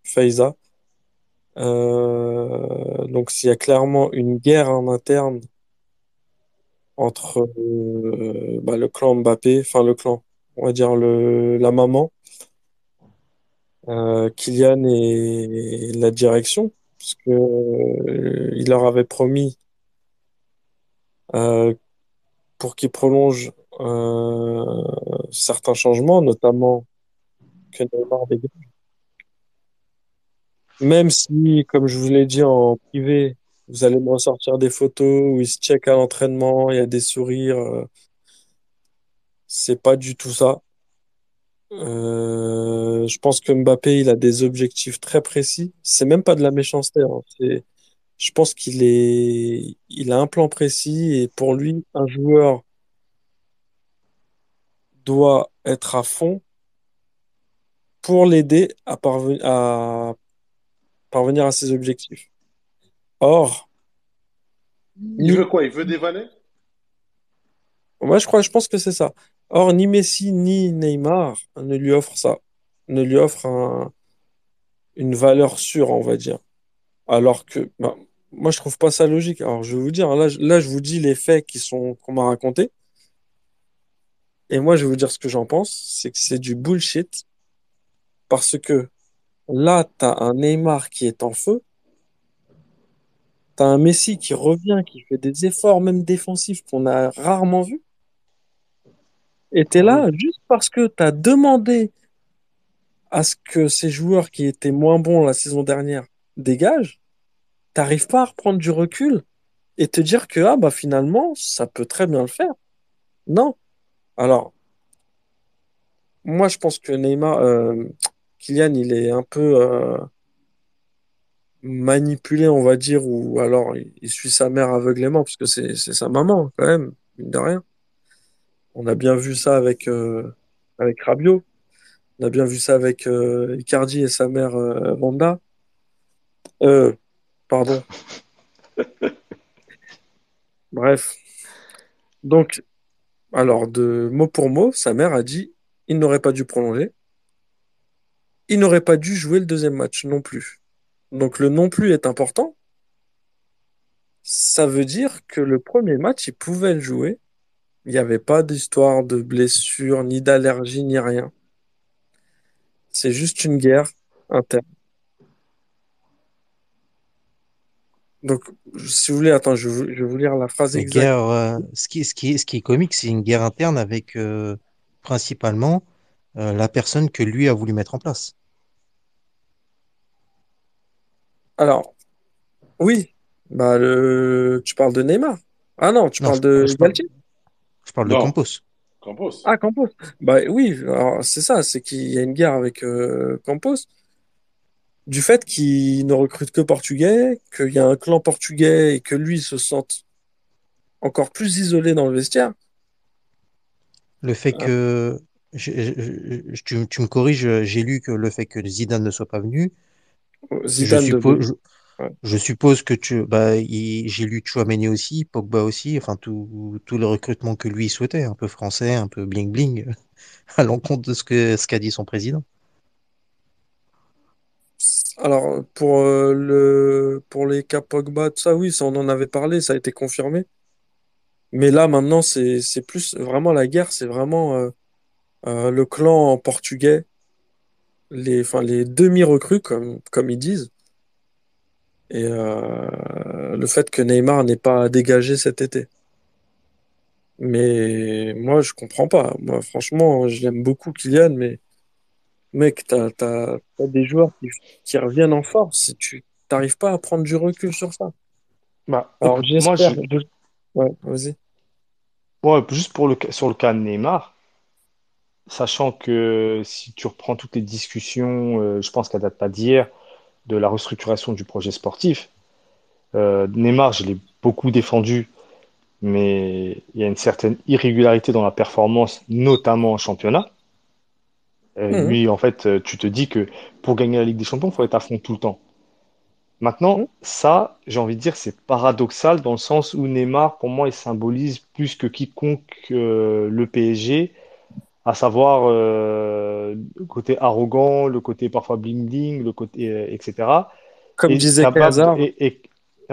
Faiza. Euh, donc, s'il y a clairement une guerre en interne entre euh, bah, le clan Mbappé, enfin le clan, on va dire le, la maman, Kylian et la direction, parce que il leur avait promis pour qu'ils prolongent euh, certains changements, notamment que Neymar dégage. Même si, comme je vous l'ai dit en privé, vous allez me ressortir des photos où il se check à l'entraînement, il y a des sourires, euh, c'est pas du tout ça. Euh, je pense que Mbappé, il a des objectifs très précis. C'est même pas de la méchanceté, hein. Je pense qu'il est, il a un plan précis et pour lui, un joueur doit être à fond pour l'aider à parvenir à parvenir à ses objectifs. Or, Il ni, veut quoi? Il veut des valets? moi, je crois, je pense que c'est ça. Or, ni Messi ni Neymar ne lui offrent ça, ne lui offrent un- une valeur sûre, on va dire. Alors que, bah, moi, je trouve pas ça logique. Alors, je vais vous dire, là, je- là, je vous dis les faits qui sont, qu'on m'a racontés. Et moi, je vais vous dire ce que j'en pense. C'est que c'est du bullshit. Parce que là, t'as un Neymar qui est en feu. T'as un Messi qui revient, qui fait des efforts, même défensifs, qu'on a rarement vus. Et t'es Ah là juste parce que t'as demandé à ce que ces joueurs qui étaient moins bons la saison dernière dégagent. T'arrives pas à reprendre du recul et te dire que, ah, bah, finalement, ça peut très bien le faire. Non. Alors, moi, je pense que Neymar, euh, Kylian, il est un peu euh, manipulé, on va dire, ou alors il, suit sa mère aveuglément, parce que c'est sa maman, quand même, mine de rien. On a bien vu ça avec, euh, avec Rabiot, on a bien vu ça avec euh, Icardi et sa mère Wanda. Euh, pardon, bref. Donc, alors, de mot pour mot, sa mère a dit, il n'aurait pas dû prolonger, il n'aurait pas dû jouer le deuxième match non plus. Donc, le non plus est important. Ça veut dire que le premier match, il pouvait le jouer. Il n'y avait pas d'histoire de blessure, ni d'allergie, ni rien. C'est juste une guerre interne. Donc, si vous voulez, attends, je, vais vous je vais vous lire la phrase exacte. guerre, euh, ce qui, ce qui, ce qui est comique, c'est une guerre interne avec euh, principalement euh, la personne que lui a voulu mettre en place. Alors, oui, bah le... tu parles de Neymar. Ah non, tu Non, parles je, de je parle, je parle de. Campos. Campos. Ah, Campos. Bah oui, alors c'est ça, c'est qu'il y a une guerre avec euh, Campos. Du fait qu'il ne recrute que Portugais, qu'il y a un clan portugais et que lui se sente encore plus isolé dans le vestiaire. Le fait Ah, que, je- je- je- tu, tu me corriges, j'ai lu que le fait que Zidane ne soit pas venu, je Zidane devait. suppose, je, ouais. je suppose que tu, bah, j'ai lu Tchouaméni aussi, Pogba aussi, enfin tout, tout le recrutement que lui souhaitait, un peu français, un peu bling bling, à l'encontre de ce que, ce qu'a dit son président. Alors, pour, euh, le, pour les cas Pogba, tout ça, oui, ça, on en avait parlé, ça a été confirmé. Mais là, maintenant, c'est, plus vraiment la guerre, c'est vraiment euh, euh, le clan portugais, les, les demi-recrues, comme, comme ils disent, et le fait que Neymar n'ait pas dégagé cet été. Mais moi, je comprends pas. Moi, franchement, je l'aime beaucoup, Kylian, mais mec, t'as, t'as, t'as des joueurs qui, qui reviennent en force tu t'arrives pas à prendre du recul sur ça. Bah, Alors, moi, je, Ouais, vas-y. ouais, juste pour le, sur le cas de Neymar, sachant que si tu reprends toutes les discussions, euh, je pense qu'elle date pas d'hier, de la restructuration du projet sportif, euh, Neymar, je l'ai beaucoup défendu, mais il y a une certaine irrégularité dans la performance, notamment en championnat. Euh, Mhm, lui, en fait, euh, tu te dis que pour gagner la Ligue des Champions, il faut être à fond tout le temps. mhm. Maintenant, ça, j'ai envie de dire, c'est paradoxal dans le sens où Neymar, pour moi, il symbolise plus que quiconque euh, le PSG, à savoir euh, le côté arrogant, le côté parfois bling-bling, le côté, etc. Comme Et disait capable, Hazard, et, et-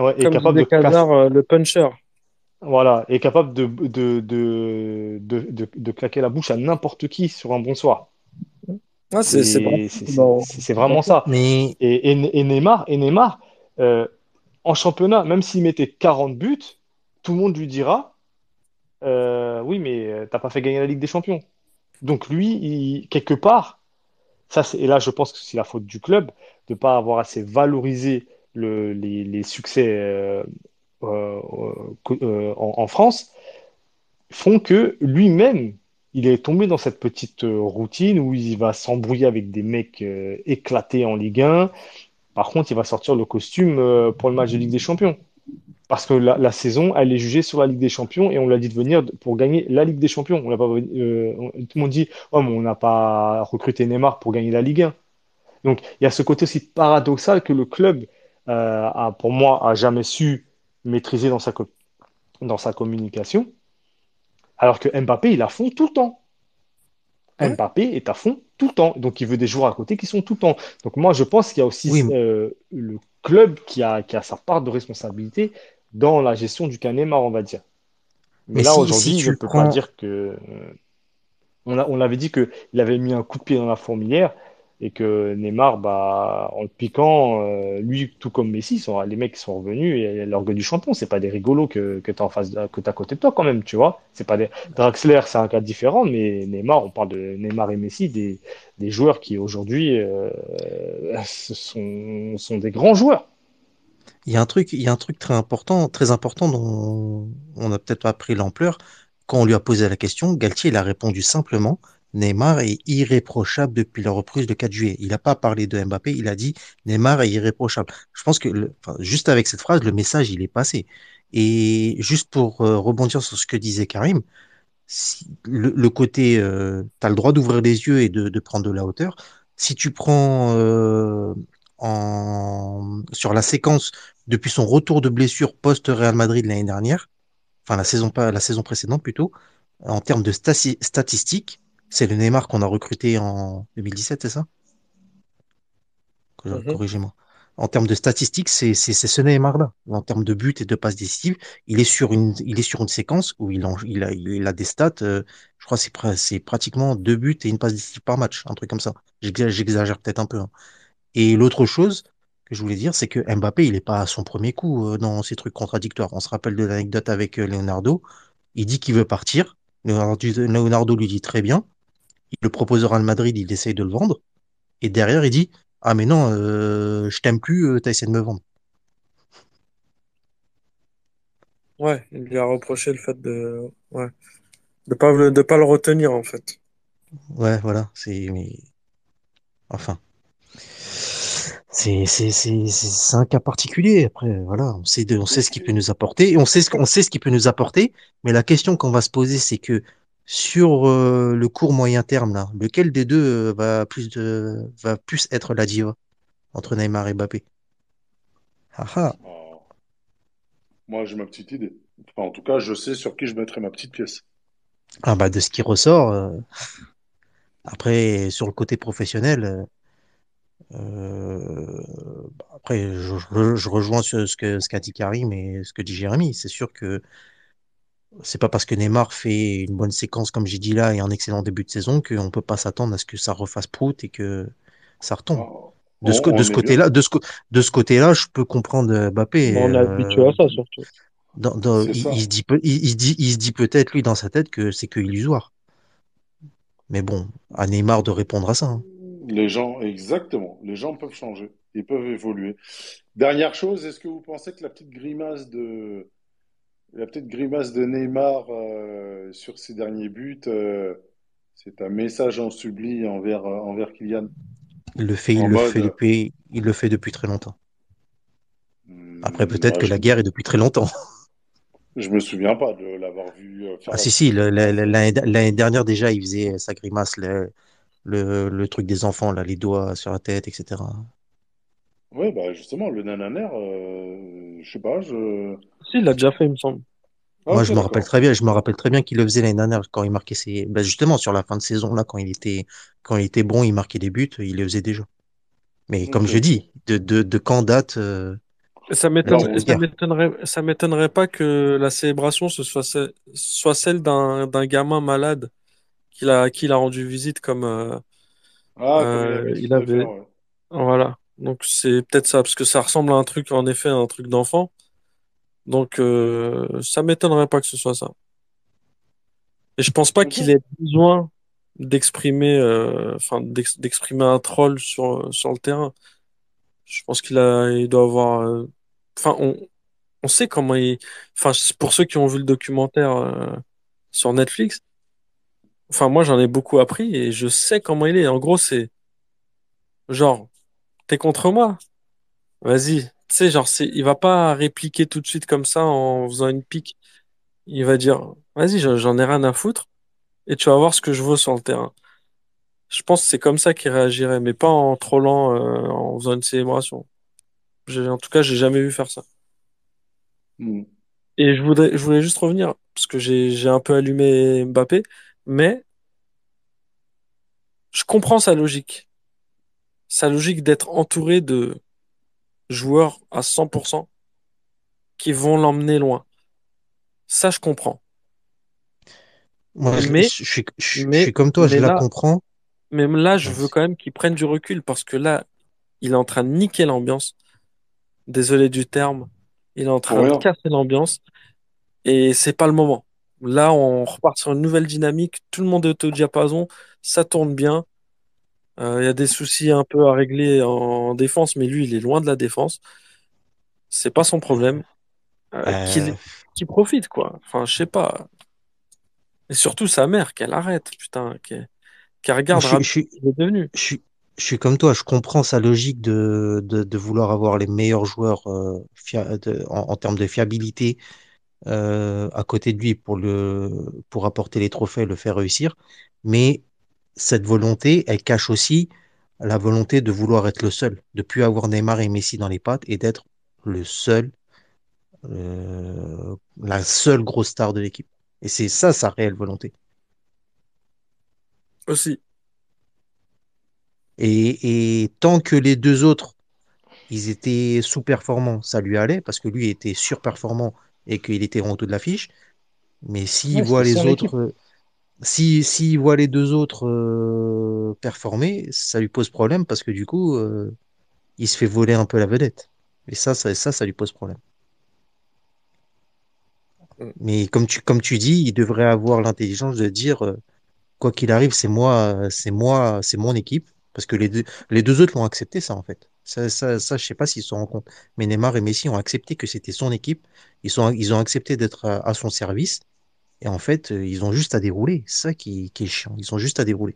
ouais, et comme capable de disait Hazard, euh, le puncher. voilà, et capable de, de, de, de, de, de claquer la bouche à n'importe qui sur un bon soir. Ah, c'est vraiment ça. Mais Et, et, et Neymar, et Neymar euh, en championnat, même s'il mettait 40 buts, tout le monde lui dira euh, Oui, mais euh, t'as pas fait gagner la Ligue des Champions. Donc lui, il- quelque part, ça et là je pense que c'est la faute du club, de ne pas avoir assez valorisé le, les, les succès euh, euh, euh, en, en France font que lui-même, il est tombé dans cette petite euh, routine où il va s'embrouiller avec des mecs euh, éclatés en Ligue 1. Par contre, il va sortir le costume euh, pour le match de Ligue des Champions. Parce que la, saison, elle est jugée sur la Ligue des Champions et on l'a dit de venir pour gagner la Ligue des Champions. On tout le monde dit, oh, mais on n'a pas recruté Neymar pour gagner la Ligue 1. Donc, il y a ce côté aussi paradoxal que le club, a, pour moi, a jamais su maîtriser dans sa communication. Alors que Mbappé, il a fond tout le temps. Ouais. Mbappé est à fond tout le temps. Donc, il veut des joueurs à côté qui sont tout le temps. Donc, moi, je pense qu'il y a aussi Oui, euh, le club qui a, qui a sa part de responsabilité dans la gestion du cas Neymar, on va dire. Mais Mais là, si, aujourd'hui, si je ne peux prends. pas dire que. euh, On a, on avait dit qu'il avait mis un coup de pied dans la fourmilière et que Neymar, bah, en le piquant, euh, lui, tout comme Messi, sont, les mecs sont revenus et l'orgueil du champion, c'est pas des rigolos que, que tu en t'as à côté de toi quand même, tu vois. C'est pas Draxler, c'est un cas différent, mais Neymar, on parle de Neymar et Messi, des, des joueurs qui aujourd'hui euh, sont, sont des grands joueurs. Il y a un truc, il y a un truc très important, très important dont on n'a peut-être pas pris l'ampleur. Quand on lui a posé la question, Galtier, il a répondu simplement, Neymar est irréprochable depuis la reprise le 4 juillet. Il n'a pas parlé de Mbappé, il a dit Neymar est irréprochable. Je pense que, juste avec cette phrase, le message, il est passé. Et juste pour euh, rebondir sur ce que disait Karim, le, côté, tu as le droit d'ouvrir les yeux et de, de prendre de la hauteur. Si tu prends euh, sur la séquence depuis son retour de blessure post-Real Madrid l'année dernière, enfin la saison, la saison précédente plutôt, en termes de stati- statistiques, c'est le Neymar qu'on a recruté en 2017, c'est ça? Mhm. Corrigez-moi. En termes de statistiques, c'est c'est c'est ce Neymar-là. En termes de buts et de passes décisives, il est sur une il est sur une séquence où il en- il a il a des stats. euh, je crois que c'est pra- c'est pratiquement deux buts et une passe décisive par match, un truc comme ça. J'exa- J'exagère peut-être un peu. hein. Et l'autre chose que je voulais dire, c'est que Mbappé, il est pas à son premier coup euh, dans ces trucs contradictoires. On se rappelle de l'anecdote avec euh, Leonardo. Il dit qu'il veut partir. Leonardo, Leonardo lui dit très bien. Il le propose au Real Madrid, il essaye de le vendre. Et derrière, il dit, ah mais non, euh, je t'aime plus, euh, t'as essayé de me vendre. Ouais, il lui a reproché le fait de, ouais, de pas, le- de pas le retenir, en fait. Ouais, voilà, c'est, mais, enfin, c'est, un cas particulier. Après, voilà, on sait de, on sait ce qu'il peut nous apporter et on sait ce qu'on sait ce qu'il peut nous apporter. Mais la question qu'on va se poser, c'est que sur euh, le court moyen terme, là, lequel des deux euh, va plus de, va plus être la diva entre Neymar et Mbappé? Ah ah. Ah, moi, j'ai ma petite idée. Enfin, en tout cas, je sais sur qui je mettrai ma petite pièce. Ah bah de ce qui ressort. euh, après, sur le côté professionnel, euh, bah, après, je, je- je rejoins ce, ce qu'a dit Karim et ce que dit Jérémy. C'est sûr que c'est pas parce que Neymar fait une bonne séquence, comme j'ai dit là, et un excellent début de saison, qu'on peut pas s'attendre à ce que ça refasse prout et que ça retombe. Ah, De ce, de côté-là, de ce, co- de ce côté-là, je peux comprendre euh, Mbappé. On est habitué euh, à ça, surtout. dans, dans- C'est il, ça. il se dit, peut- il, il se dit, il se dit peut-être lui dans sa tête que c'est que illusoire. Mais bon, à Neymar de répondre à ça. hein. Les gens, exactement. Les gens peuvent changer. Ils peuvent évoluer. Dernière chose, est-ce que vous pensez que la petite grimace de, la petite grimace de Neymar euh, sur ses derniers buts, euh, c'est un message en subli envers, euh, envers Kylian? Il le fait, il En le fait mode, depuis, il le fait depuis très longtemps. Après, hmm, peut-être ouais, que je, la guerre est depuis très longtemps. je me souviens pas de l'avoir vu faire Ah la si, si, l'année l'année dernière déjà, il faisait sa grimace, le, le, le truc des enfants, là, les doigts sur la tête, etc. Oui, bah justement, le nananer, euh, je sais pas, je... Si, il l'a déjà fait, il me semble. Ah, Moi, je me rappelle très bien, je me rappelle très bien qu'il le faisait l'année dernière quand il marquait ses, bah, justement, sur la fin de saison, là, quand il était, quand il était bon, il marquait des buts, il le faisait déjà. Mais comme je dis, de, de, de quand date, euh, ça la m'étonnerait, ça m'étonnerait pas que la célébration ce soit, ce- soit celle d'un, d'un gamin malade qu'il a, qu'il a rendu visite comme, euh, Ah, comme il euh, il avait, faire, ouais. voilà. Donc c'est peut-être ça, parce que ça ressemble à un truc, en effet, à un truc d'enfant. Donc, euh, ça m'étonnerait pas que ce soit ça. Et je pense pas qu'il ait besoin d'exprimer, euh, enfin, d'ex- d'exprimer un troll sur, sur le terrain. Je pense qu'il a, il doit avoir. euh, Enfin, on, on sait comment il. Enfin, pour ceux qui ont vu le documentaire euh, sur Netflix, enfin, moi, j'en ai beaucoup appris et je sais comment il est. En gros, c'est genre, t'es contre moi? Vas-y. Tu sais, genre, c'est, il va pas répliquer tout de suite comme ça en faisant une pique. Il va dire, vas-y, j'en j'en ai rien à foutre et tu vas voir ce que je vaux sur le terrain. Je pense que c'est comme ça qu'il réagirait, mais pas en trollant, euh, en faisant une célébration. J'ai- En tout cas, j'ai jamais vu faire ça. Hmm. Et je voudrais, je voulais juste revenir, parce que j'ai, j'ai un peu allumé Mbappé, mais je comprends sa logique. Sa logique d'être entouré de joueurs à 100% qui vont l'emmener loin. Ça, je comprends. Moi, je, Mais, je suis, je, je mais, suis comme toi, je mais la comprends. même là, je veux quand même qu'il prenne du recul, parce que là, il est en train de niquer l'ambiance. Désolé du terme. Il est en Pour train de rien. casser l'ambiance. Et c'est pas le moment. Là, on repart sur une nouvelle dynamique. Tout le monde est au diapason. Ça tourne bien. Euh, Il y a des soucis un peu à régler en défense, mais lui, il est loin de la défense. C'est pas son problème. Euh, Euh, qu'il profite, quoi. Enfin, je sais pas. Et surtout sa mère, qu'elle arrête, putain, qu'elle moi, regarde je je il est devenu. je suis, je suis comme toi, je comprends sa logique de, de, de vouloir avoir les meilleurs joueurs euh, fia- de- en, en termes de fiabilité euh, à côté de lui pour le, pour apporter les trophées, le faire réussir. Mais cette volonté, elle cache aussi la volonté de vouloir être le seul, de plus avoir Neymar et Messi dans les pattes et d'être le seul, euh, la seule grosse star de l'équipe. Et c'est ça sa réelle volonté. Aussi. Et, et tant que les deux autres, ils étaient sous-performants, ça lui allait parce que lui était surperformant et qu'il était en haut de l'affiche. Mais s'il Ouais, voit les autres, si, s'il voit les deux autres euh, performer, ça lui pose problème parce que du coup, euh, il se fait voler un peu la vedette. Et ça, ça, ça, ça lui pose problème. Mm. Mais comme tu, comme tu dis, il devrait avoir l'intelligence de dire, euh, quoi qu'il arrive, c'est moi, c'est moi, c'est mon équipe. Parce que les deux, les deux autres l'ont accepté, ça, en fait. Ça, ça, ça, je sais pas s'ils se rendent compte. Mais Neymar et Messi ont accepté que c'était son équipe. Ils sont, ils ont accepté d'être à, à son service. Et en fait, euh, ils ont juste à dérouler. C'est ça qui, est chiant. Ils ont juste à dérouler.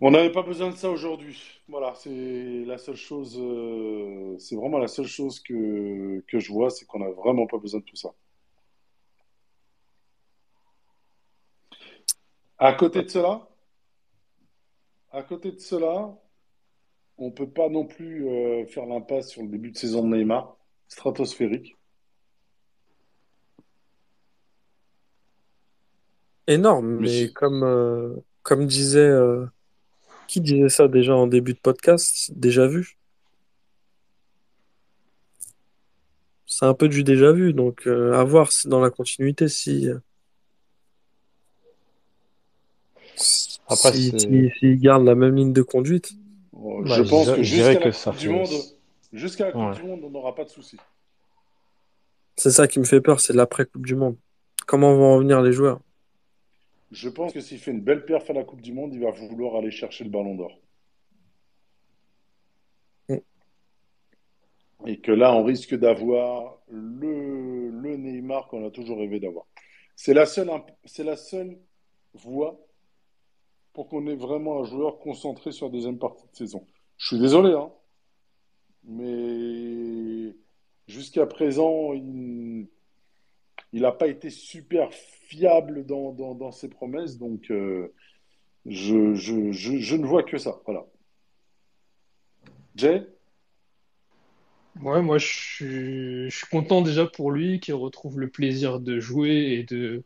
On n'avait pas besoin de ça aujourd'hui. Voilà, c'est la seule chose, euh, c'est vraiment la seule chose que, que je vois, c'est qu'on n'a vraiment pas besoin de tout ça. À côté de cela, à côté de cela, on peut pas non plus euh, faire l'impasse sur le début de saison de Neymar, stratosphérique. Énorme, Mais comme, euh, comme disait, euh, qui disait ça déjà en début de podcast? Déjà vu. C'est un peu du déjà vu, donc euh, à voir si dans la continuité si Après, si, c'est. si, s'il garde la même ligne de conduite. Bah, je pense que je dirais jusqu'à la que ça Coupe du. Monde, jusqu'à la Coupe Ouais. du Monde, on n'aura pas de soucis. C'est ça qui me fait peur, c'est l'après Coupe du Monde. Comment vont revenir les joueurs? Je pense que s'il fait une belle perf à la Coupe du Monde, il va vouloir aller chercher le Ballon d'Or. Mm. Et que là, on risque d'avoir le, le Neymar qu'on a toujours rêvé d'avoir. C'est la seule, imp- c'est la seule voie pour qu'on ait vraiment un joueur concentré sur la deuxième partie de saison. Je suis désolé, hein, mais jusqu'à présent, il il n'a pas été super fiable dans, dans, ses promesses, donc euh, je, je, je, ne vois que ça. Voilà. Jay? Ouais, moi je suis, je suis content déjà pour lui qu'il retrouve le plaisir de jouer et de,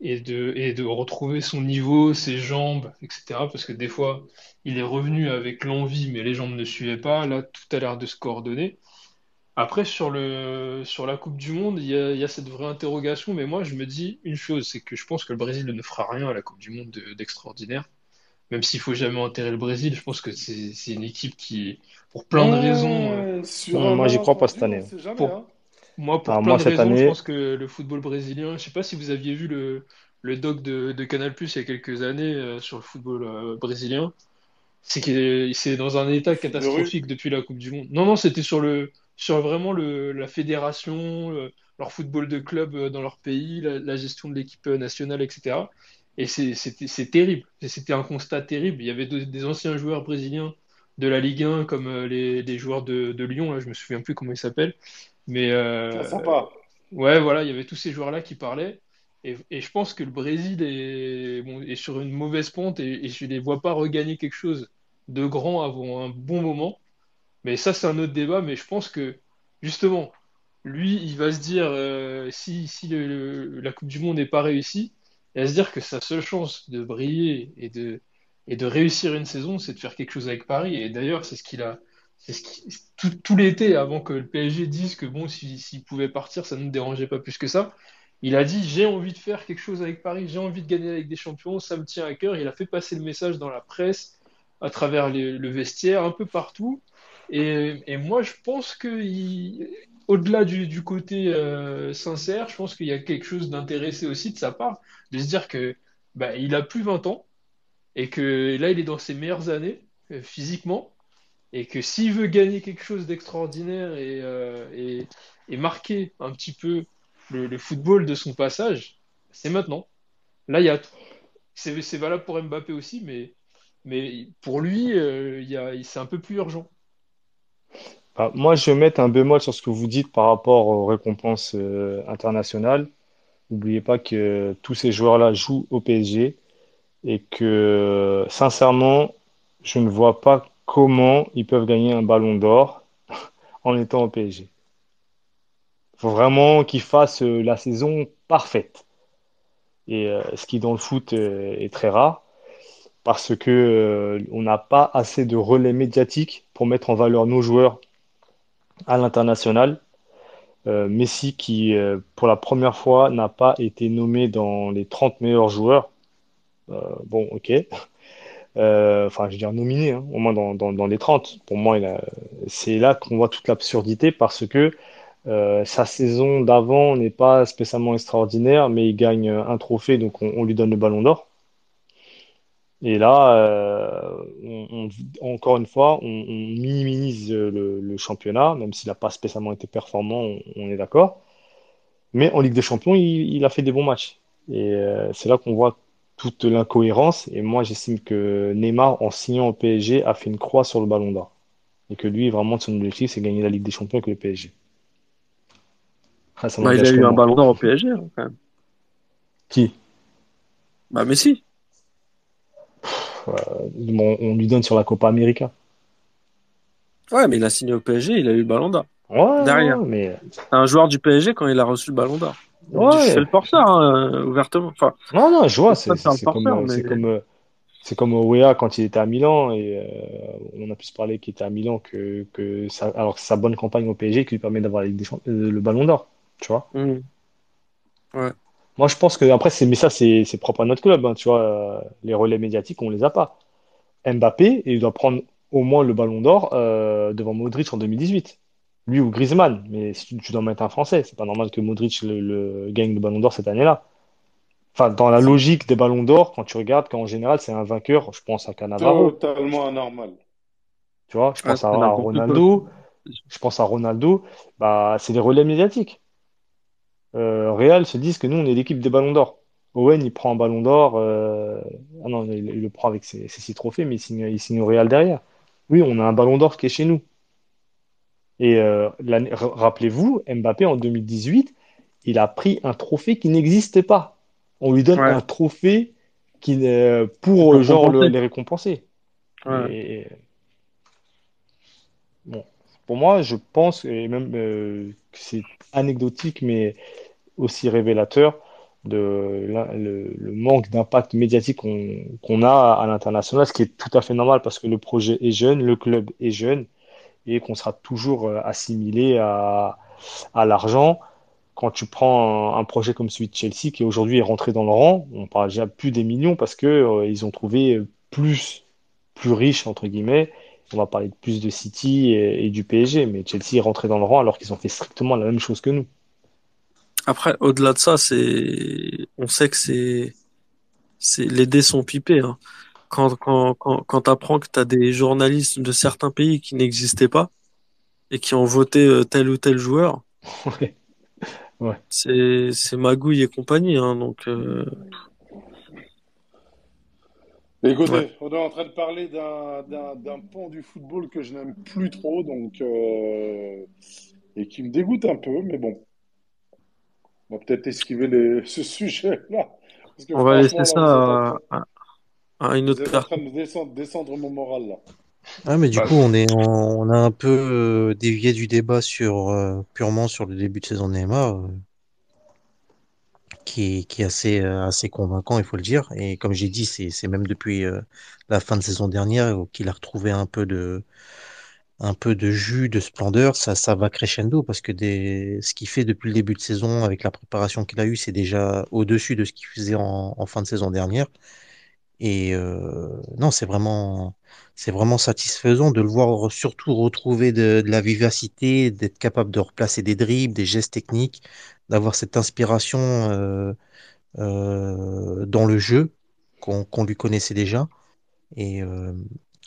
et de, et de retrouver son niveau, ses jambes, etc. Parce que des fois, il est revenu avec l'envie, mais les jambes ne suivaient pas. Là, tout a l'air de se coordonner. Après, sur le, sur la Coupe du Monde, il y a, il y a cette vraie interrogation, mais moi je me dis une chose, c'est que je pense que le Brésil ne fera rien à la Coupe du Monde de- d'extraordinaire. Même s'il faut jamais enterrer le Brésil, je pense que c'est c'est une équipe qui, pour plein de raisons, euh, Ouais, sur un Moi, j'y crois pas cette année. jamais, pour, hein. moi, pour Ah, plein moi, de cette raisons, je année, pense que le football brésilien, je sais pas si vous aviez vu le, le doc de, de Canal+ il y a quelques années euh, sur le football euh, brésilien, c'est que c'est dans un état catastrophique depuis la Coupe du Monde. Non, non, c'était sur le, sur vraiment le, la fédération, le- leur football de club euh, dans leur pays, la, la gestion de l'équipe euh, nationale, etc. Et c'est terrible. C'était un constat terrible. Il y avait de- des anciens joueurs brésiliens de la Ligue 1, comme euh, les, les joueurs de, de Lyon, là, je me souviens plus comment ils s'appellent. Mais euh, sympa. Ouais, voilà, il y avait tous ces joueurs-là qui parlaient. Et, et je pense que le Brésil est, bon, est sur une mauvaise pente et, et je ne les vois pas regagner quelque chose de grand avant un bon moment. Mais ça, c'est un autre débat. Mais je pense que, justement, lui, il va se dire, euh, si, si la Coupe du Monde n'est pas réussie, il va se dire que sa seule chance de briller et de, et de réussir une saison, c'est de faire quelque chose avec Paris. Et d'ailleurs, c'est ce qu'il a, c'est ce qui, tout, l'été, avant que le PSG dise que bon, si- s'il pouvait partir, ça ne nous dérangeait pas plus que ça. Il a dit, j'ai envie de faire quelque chose avec Paris, j'ai envie de gagner avec des champions, ça me tient à cœur. Il a fait passer le message dans la presse, à travers le vestiaire, un peu partout. Et, et moi, je pense que au-delà du, du côté euh, sincère, je pense qu'il y a quelque chose d'intéressé aussi de sa part, de se dire que bah, il a plus 20 ans et que là, il est dans ses meilleures années euh, physiquement et que s'il veut gagner quelque chose d'extraordinaire et, euh, et, et marquer un petit peu le, le football de son passage, c'est maintenant. Là, il y a. C'est c'est valable pour Mbappé aussi, mais, mais pour lui, euh, c'est un peu plus urgent. Bah, moi, je vais mettre un bémol sur ce que vous dites par rapport aux récompenses euh, internationales. N'oubliez pas que tous ces joueurs-là jouent au PSG et que, sincèrement, je ne vois pas comment ils peuvent gagner un ballon d'or en étant au PSG. Il faut vraiment qu'ils fassent euh, la saison parfaite. Et euh, ce qui, dans le foot, est très rare parce que, on n'a pas assez de relais médiatiques pour mettre en valeur nos joueurs à l'international. Euh, Messi qui, euh, pour la première fois, n'a pas été nommé dans les 30 meilleurs joueurs. Euh, bon, ok. Enfin, je veux dire nominé, hein, au moins dans, les 30. Pour moi, c'est là qu'on voit toute l'absurdité parce que sa saison d'avant n'est pas spécialement extraordinaire, mais il gagne un trophée, donc on, on lui donne le ballon d'or. Et là, euh, on- on- encore une fois, on, on minimise le, le championnat, même s'il n'a pas spécialement été performant, on, on est d'accord. Mais en Ligue des Champions, il, il a fait des bons matchs. Et euh, c'est là qu'on voit toute l'incohérence. Et moi, j'estime que Neymar, en signant au PSG, a fait une croix sur le ballon d'or. Et que lui, vraiment, son objectif, c'est gagner la Ligue des Champions avec le PSG. Ah, ça Bah, il a eu un ballon d'or au PSG, hein, quand même. Qui? Bah, Messi. Euh, on lui donne sur la Copa América. Ouais, mais il a signé au PSG, il a eu le ballon d'or. Ouais, Derrière. mais C'est un joueur du PSG quand il a reçu le ballon d'or. Ouais. fais le porteur, hein, euh, ouvertement. Enfin, Non, non, je vois, c'est c'est- c'est comme, porteur, euh, c'est mais comme, euh, c'est comme Wea quand il était à Milan et euh, on a pu se parler qu'il était à Milan que, que ça, alors que c'est sa bonne campagne au PSG qui lui permet d'avoir euh, le Ballon d'Or, tu vois. Hmm. Ouais. Moi, je pense que après, c'est, mais ça, c'est c'est propre à notre club, hein, tu vois. euh, les relais médiatiques, on les a pas. Mbappé, il doit prendre au moins le Ballon d'Or euh, devant Modric en 2018. Lui ou Griezmann, mais si tu, tu dois mettre un Français, c'est pas normal que Modric le, le- gagne le Ballon d'Or cette année-là. Enfin, dans la logique des ballons d'or, quand tu regardes qu'en général, c'est un vainqueur, je pense à Cannavaro, Totalement anormal. tu vois, je pense à, c'est à n'importe quoi. Ronaldo, je pense à Ronaldo, bah, c'est les relais médiatiques. Euh, Real se disent que nous, on est l'équipe des ballons d'or. Owen, il prend un ballon d'or, euh, ah non, il, il le prend avec ses, ses six trophées, mais il signe, il signe au Real derrière. Oui, on a un ballon d'or qui est chez nous. Et euh, rappelez-vous, Mbappé en 2018, il a pris un trophée qui n'existait pas. On lui donne Ouais. un trophée qui, euh, pour genre le- les récompenser. Ouais. Et bon, pour moi, je pense, et même euh, c'est anecdotique, mais aussi révélateur de le, manque d'impact médiatique qu'on a à l'international, ce qui est tout à fait normal parce que le projet est jeune, le club est jeune et qu'on sera toujours euh, assimilé à, l'argent. Quand tu prends un, projet comme celui de Chelsea qui aujourd'hui est rentré dans le rang, on parle déjà plus des millions parce que euh, ils ont trouvé plus plus riche entre guillemets. On va parler de plus de City et, et du PSG, mais Chelsea est rentré dans le rang alors qu'ils ont fait strictement la même chose que nous. Après, au-delà de ça, c'est, on sait que c'est, c'est, les dés sont pipés, hein. quand, quand, quand, quand tu apprends que tu as des journalistes de certains pays qui n'existaient pas et qui ont voté euh, tel ou tel joueur, Ouais. Ouais. c'est c'est Magouille et compagnie. Hein, donc, euh, Écoutez, ouais. on est en train de parler d'un d'un- d'un pan du football que je n'aime plus trop, donc euh, et qui me dégoûte un peu, mais bon, on va peut-être esquiver les- ce sujet-là, parce que On va laisser là, ça vous à, train, à, à une vous autre êtes en train de descendre, descendre mon moral là. Ah, mais du Bah, coup, on est, on a un peu euh, dévié du débat sur euh, purement sur le début de saison de Neymar, euh, qui est, qui assez, euh, assez convaincant, il faut le dire. Et comme j'ai dit, c'est, même depuis euh, la fin de saison dernière euh, qu'il a retrouvé un peu de, un peu de jus, de splendeur. Ça, ça va crescendo parce que des, ce qu'il fait depuis le début de saison, avec la préparation qu'il a eue, c'est déjà au-dessus de ce qu'il faisait en fin de saison dernière. Et euh, non, c'est vraiment, c'est vraiment satisfaisant de le voir surtout retrouver de, la vivacité, d'être capable de replacer des dribbles, des gestes techniques, d'avoir cette inspiration euh, euh, dans le jeu qu'on qu'on lui connaissait déjà. Et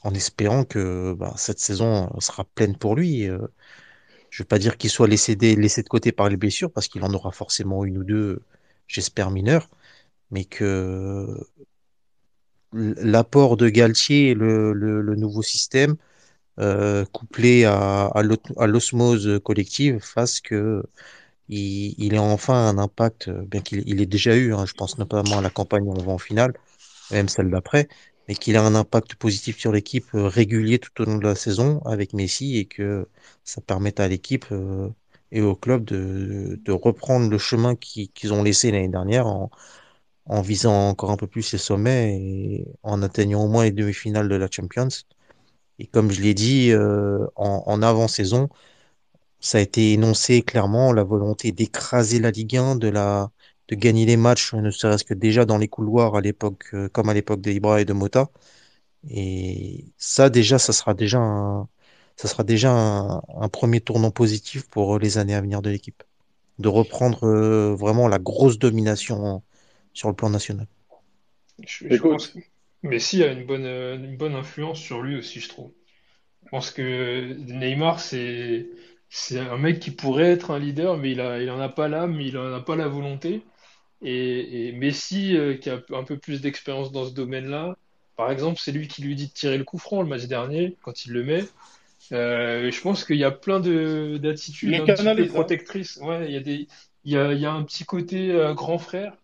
en espérant que bah, cette saison sera pleine pour lui. Je ne veux pas dire qu'il soit laissé, laissé de côté par les blessures, parce qu'il en aura forcément une ou deux, j'espère, mineures, mais que l'apport de Galtier et le, le, le nouveau système, euh, couplé à, à l'osmose collective, fasse que il, il ait enfin un impact, bien qu'il il ait déjà eu, hein, je pense notamment à la campagne où finale, même celle d'après, mais qu'il ait un impact positif sur l'équipe euh, régulier tout au long de la saison avec Messi et que ça permette à l'équipe euh, et au club de, de reprendre le chemin qui- qu'ils ont laissé l'année dernière en, en visant encore un peu plus les sommets et en atteignant au moins les demi-finales de la Champions. Et comme je l'ai dit euh, en, avant-saison, ça a été énoncé clairement la volonté d'écraser la Ligue 1, de la de gagner les matchs, ne serait-ce que déjà dans les couloirs à l'époque, euh, comme à l'époque de Ibra et de Mota. Et ça, déjà, ça sera déjà un, ça sera déjà un, premier tournant positif pour les années à venir de l'équipe. De reprendre euh, vraiment la grosse domination sur le plan national. je, je pense que Messi a une bonne, euh, une bonne influence sur lui aussi, je trouve. Je pense que Neymar, c'est, un mec qui pourrait être un leader, mais il a, il en a pas l'âme, il en a pas la volonté. Et, et Messi, euh, qui a un peu plus d'expérience dans ce domaine-là, par exemple, c'est lui qui lui dit de tirer le coup franc le match dernier, quand il le met. Euh, je pense qu'il y a plein d'attitudes hein. protectrices. Ouais, il y a des, il y a, il y a un petit côté euh, grand frère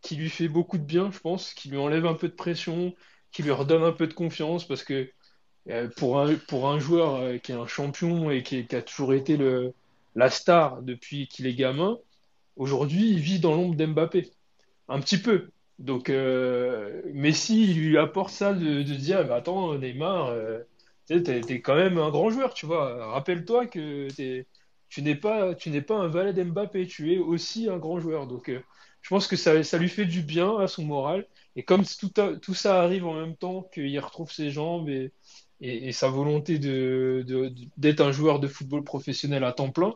qui lui fait beaucoup de bien, je pense, qui lui enlève un peu de pression, qui lui redonne un peu de confiance, parce que euh, pour un, pour un joueur euh, qui est un champion et qui, a toujours été le, la star depuis qu'il est gamin, aujourd'hui, il vit dans l'ombre d'Mbappé. Un petit peu. Donc, euh, Messi, lui apporte ça de, de dire, bah, attends, Neymar, euh, tu t'es, t'es quand même un grand joueur, tu vois. Rappelle-toi que tu n'es pas, tu n'es pas un valet d'Mbappé, tu es aussi un grand joueur. Donc, je pense que ça, lui fait du bien à son moral. Et comme tout, ça arrive en même temps qu'il retrouve ses jambes et, sa volonté de, de- d'être un joueur de football professionnel à temps plein,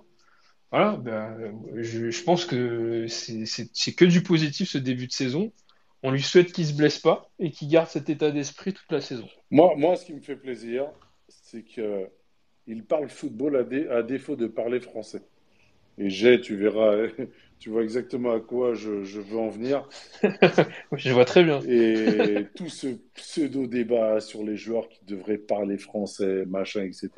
voilà, ben, je, pense que c'est que du positif ce début de saison. On lui souhaite qu'il se blesse pas et qu'il garde cet état d'esprit toute la saison. Moi, moi, ce qui me fait plaisir, c'est que il parle football à défaut de parler français. Et j'ai, tu verras, tu vois exactement à quoi je, je veux en venir. Je vois très bien. Et tout ce pseudo-débat sur les joueurs qui devraient parler français, machin, etc.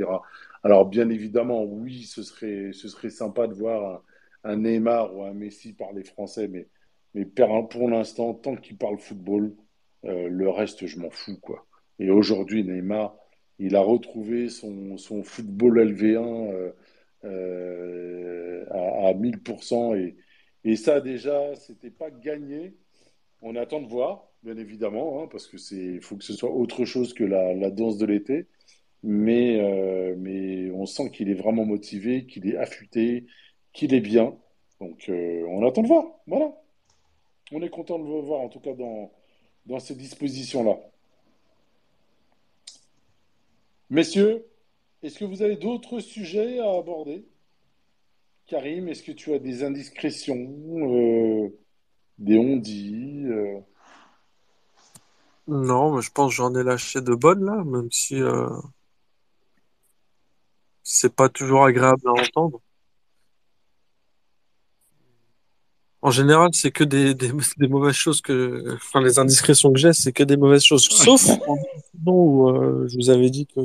Alors, bien évidemment, oui, ce serait, ce serait sympa de voir un, un Neymar ou un Messi parler français, mais, mais pour l'instant, tant qu'il parle football, euh, le reste, je m'en fous, quoi. Et aujourd'hui, Neymar, il a retrouvé son, son football LV1 euh, euh, à, à 1000%. Et, et ça, déjà, c'était pas gagné. On attend de voir, bien évidemment, hein, parce c'est, faut que ce soit autre chose que la, la danse de l'été. Mais, euh, mais on sent qu'il est vraiment motivé, qu'il est affûté, qu'il est bien. Donc, euh, on attend de voir. Voilà. On est content de le voir, en tout cas, dans, dans ces dispositions-là. Messieurs, est-ce que vous avez d'autres sujets à aborder? Karim, est-ce que tu as des indiscrétions, euh, des on-dit? euh, Non, mais je pense que j'en ai lâché de bonnes là, même si euh, c'est pas toujours agréable à entendre. En général, c'est que des, des, des mauvaises choses que, enfin, les indiscrétions que j'ai, c'est que des mauvaises choses. Sauf en où euh, je vous avais dit que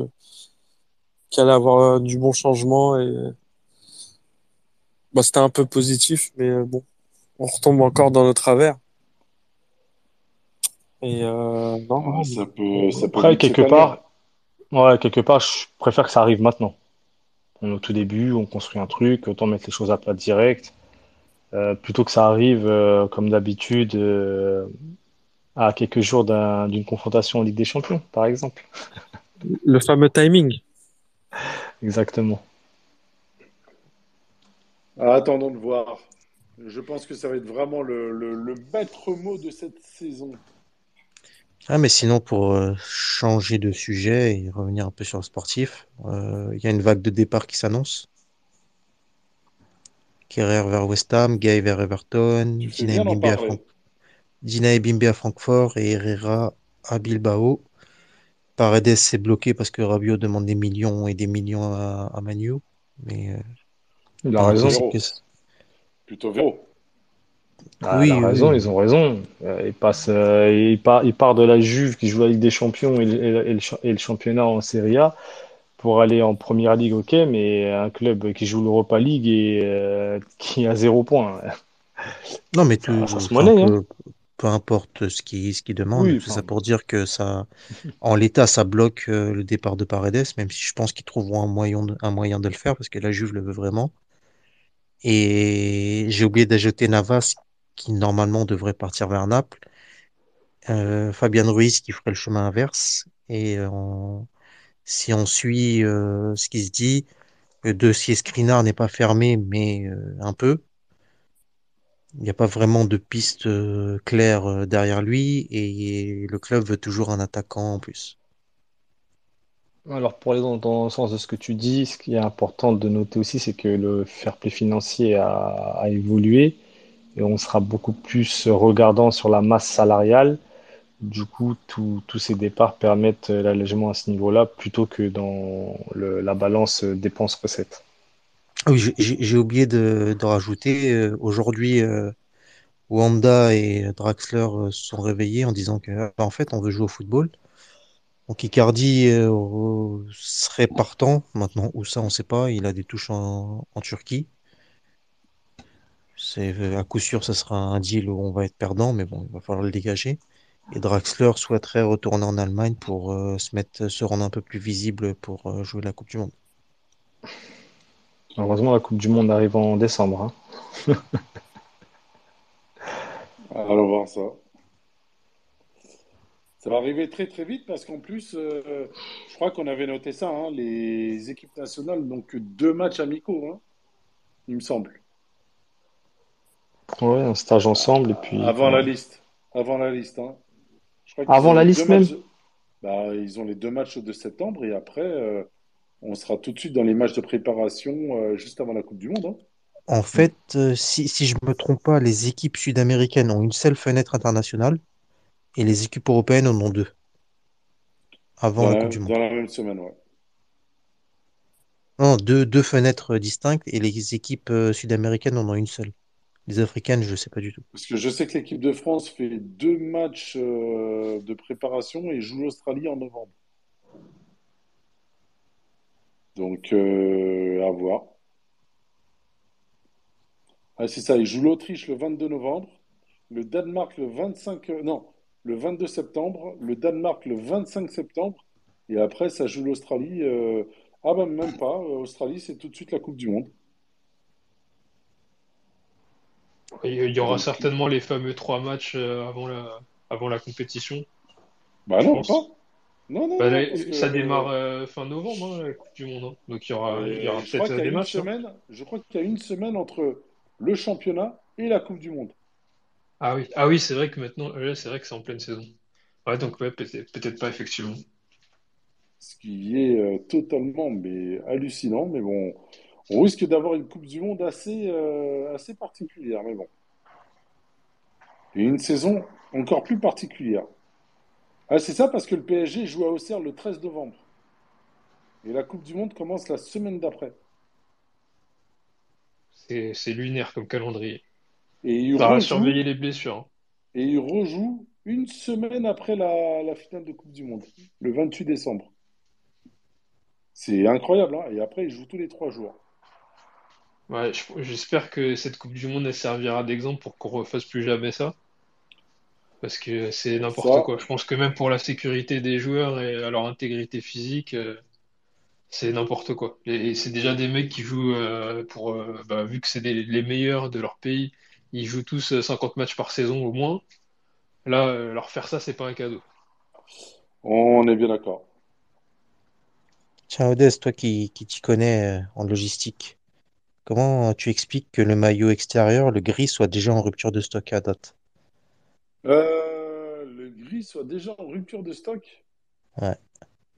qu'il allait avoir euh, du bon changement et bah, c'était un peu positif, mais euh, bon, on retombe encore dans nos travers. Et euh, non, Ah, ça peut, ça peut Après, quelque part, ouais, quelque part, je préfère que ça arrive maintenant. On est au tout début, on construit un truc, autant mettre les choses à plat direct, euh, plutôt que ça arrive, euh, comme d'habitude, euh, à quelques jours d'un- d'une confrontation en Ligue des Champions, par exemple. le fameux timing. Exactement. Ah, attendons de voir. Je pense que ça va être vraiment le, le, le maître mot de cette saison. Ah, mais sinon, pour euh, changer de sujet et revenir un peu sur le sportif, euh, il y a une vague de départ qui s'annonce. Kerrer vers West Ham, Gay vers Everton, Dina Dina Ebimbe à Francfort et Herrera à Bilbao. Paredes s'est bloqué parce que Rabiot demande des millions et des millions à, à Manu. Mais euh, Il a raison. Véro. Plutôt Véro. Ah, Oui, il a raison, oui. ils ont raison. Euh, il passe, euh, il part, il part de la Juve qui joue la Ligue des Champions et le, et le- et le cha- et le championnat en Serie A pour aller en Première Ligue, ok, mais un club qui joue l'Europa League et euh, qui a zéro point. Non, mais Ça, tout, ça se monnaie, hein. Peu, importe ce qu'il ce qu'il demande, Oui, c'est ça pour dire que ça, en l'état, ça bloque euh, le départ de Paredes, même si je pense qu'ils trouveront un moyen de, un moyen de le faire parce que la Juve le veut vraiment. Et j'ai oublié d'ajouter Navas qui normalement devrait partir vers Naples, euh, Fabian Ruiz qui ferait le chemin inverse. Et euh, on- si on suit euh, ce qui se dit, le dossier Skriniar n'est pas fermé, mais euh, un peu. Il n'y a pas vraiment de piste euh, claire euh, derrière lui et le club veut toujours un attaquant en plus. alors pour aller dans, le sens de ce que tu dis, ce qui est important de noter aussi, c'est que le fair play financier a, a évolué et on sera beaucoup plus regardant sur la masse salariale. Du coup, tous ces départs permettent euh, l'allègement à ce niveau-là plutôt que dans le- la balance dépenses-recettes. Oui, j'ai oublié de, de rajouter, euh, aujourd'hui, euh, Wanda et Draxler euh, se sont réveillés en disant que, ah, en fait, on veut jouer au football. Donc Icardi serait partant. Maintenant, où ça, on sait pas. Il a des touches en, en Turquie. C'est à coup sûr, ça sera un deal où on va être perdant, mais bon, il va falloir le dégager. Et Draxler souhaiterait retourner en Allemagne pour euh, se mettre, se rendre un peu plus visible pour euh, jouer la Coupe du Monde. Heureusement, la Coupe du Monde arrive en décembre. hein. Allons voir ça. Ça va arriver très très vite parce qu'en plus, euh, je crois qu'on avait noté ça, hein, les équipes nationales n'ont que deux matchs amicaux, hein, il me semble, Ouais, un stage ensemble et puis avant la liste. Avant la liste, hein. Je crois qu'ils avant la liste même. matchs. Bah, ils ont les deux matchs de septembre et après, euh, on sera tout de suite dans les matchs de préparation euh, juste avant la Coupe du Monde. hein. En fait, euh, si, si je me trompe pas, les équipes sud-américaines ont une seule fenêtre internationale et les équipes européennes en ont deux avant Dans la la, Coupe du Monde. dans la même semaine, ouais. Non, deux, deux fenêtres distinctes et les équipes euh, sud-américaines en ont une seule. Les africaines, je sais pas du tout. Parce que je sais que l'équipe de France fait deux matchs euh, de préparation et joue l'Australie en novembre. Donc, euh, à voir. Ah, c'est ça, ils jouent l'Autriche le 22 novembre, le Danemark le 25, euh, non, le 22 septembre, le Danemark le 25 septembre, et après, ça joue l'Australie. euh, Ah, ben même pas, Australie, c'est tout de suite la Coupe du Monde. Il y il aura certainement les fameux trois matchs avant la, avant la compétition, bah non, pas. Non, non, Bah, non, que ça démarre euh, fin novembre, hein, la Coupe du Monde. hein. Donc il y aura, il y aura je crois peut-être des une matchs. hein. semaine, je crois qu'il y a une semaine entre le championnat et la Coupe du Monde. Ah oui, ah oui, c'est vrai que maintenant, euh, c'est vrai que c'est en pleine saison. Ouais, donc ouais, peut-être pas effectivement. Ce qui est euh, totalement mais hallucinant, mais bon, on risque d'avoir une Coupe du Monde assez, euh, assez particulière, mais bon. Et une saison encore plus particulière. Ah, c'est ça parce que le PSG joue à Auxerre le 13 novembre. Et la Coupe du Monde commence la semaine d'après. C'est c'est lunaire comme calendrier. Et il Ça va surveiller les blessures. hein. et il rejoue une semaine après la, la finale de Coupe du Monde, le 28 décembre. C'est incroyable, hein. Et après, il joue tous les trois jours. Ouais, j'espère que cette Coupe du Monde elle servira d'exemple pour qu'on refasse plus jamais ça. Parce que c'est n'importe quoi. Je pense que même pour la sécurité des joueurs et à leur intégrité physique, euh, c'est n'importe quoi. Et, c'est déjà des mecs qui jouent euh, pour, euh, bah, vu que c'est des- les meilleurs de leur pays, ils jouent tous euh, 50 matchs par saison au moins. Là, leur faire ça, c'est pas un cadeau. on est bien d'accord. Tiens, Odès, toi qui, qui t'y connais en logistique, comment tu expliques que le maillot extérieur, le gris, soit déjà en rupture de stock à date? Euh, le gris soit déjà en rupture de stock. Ouais.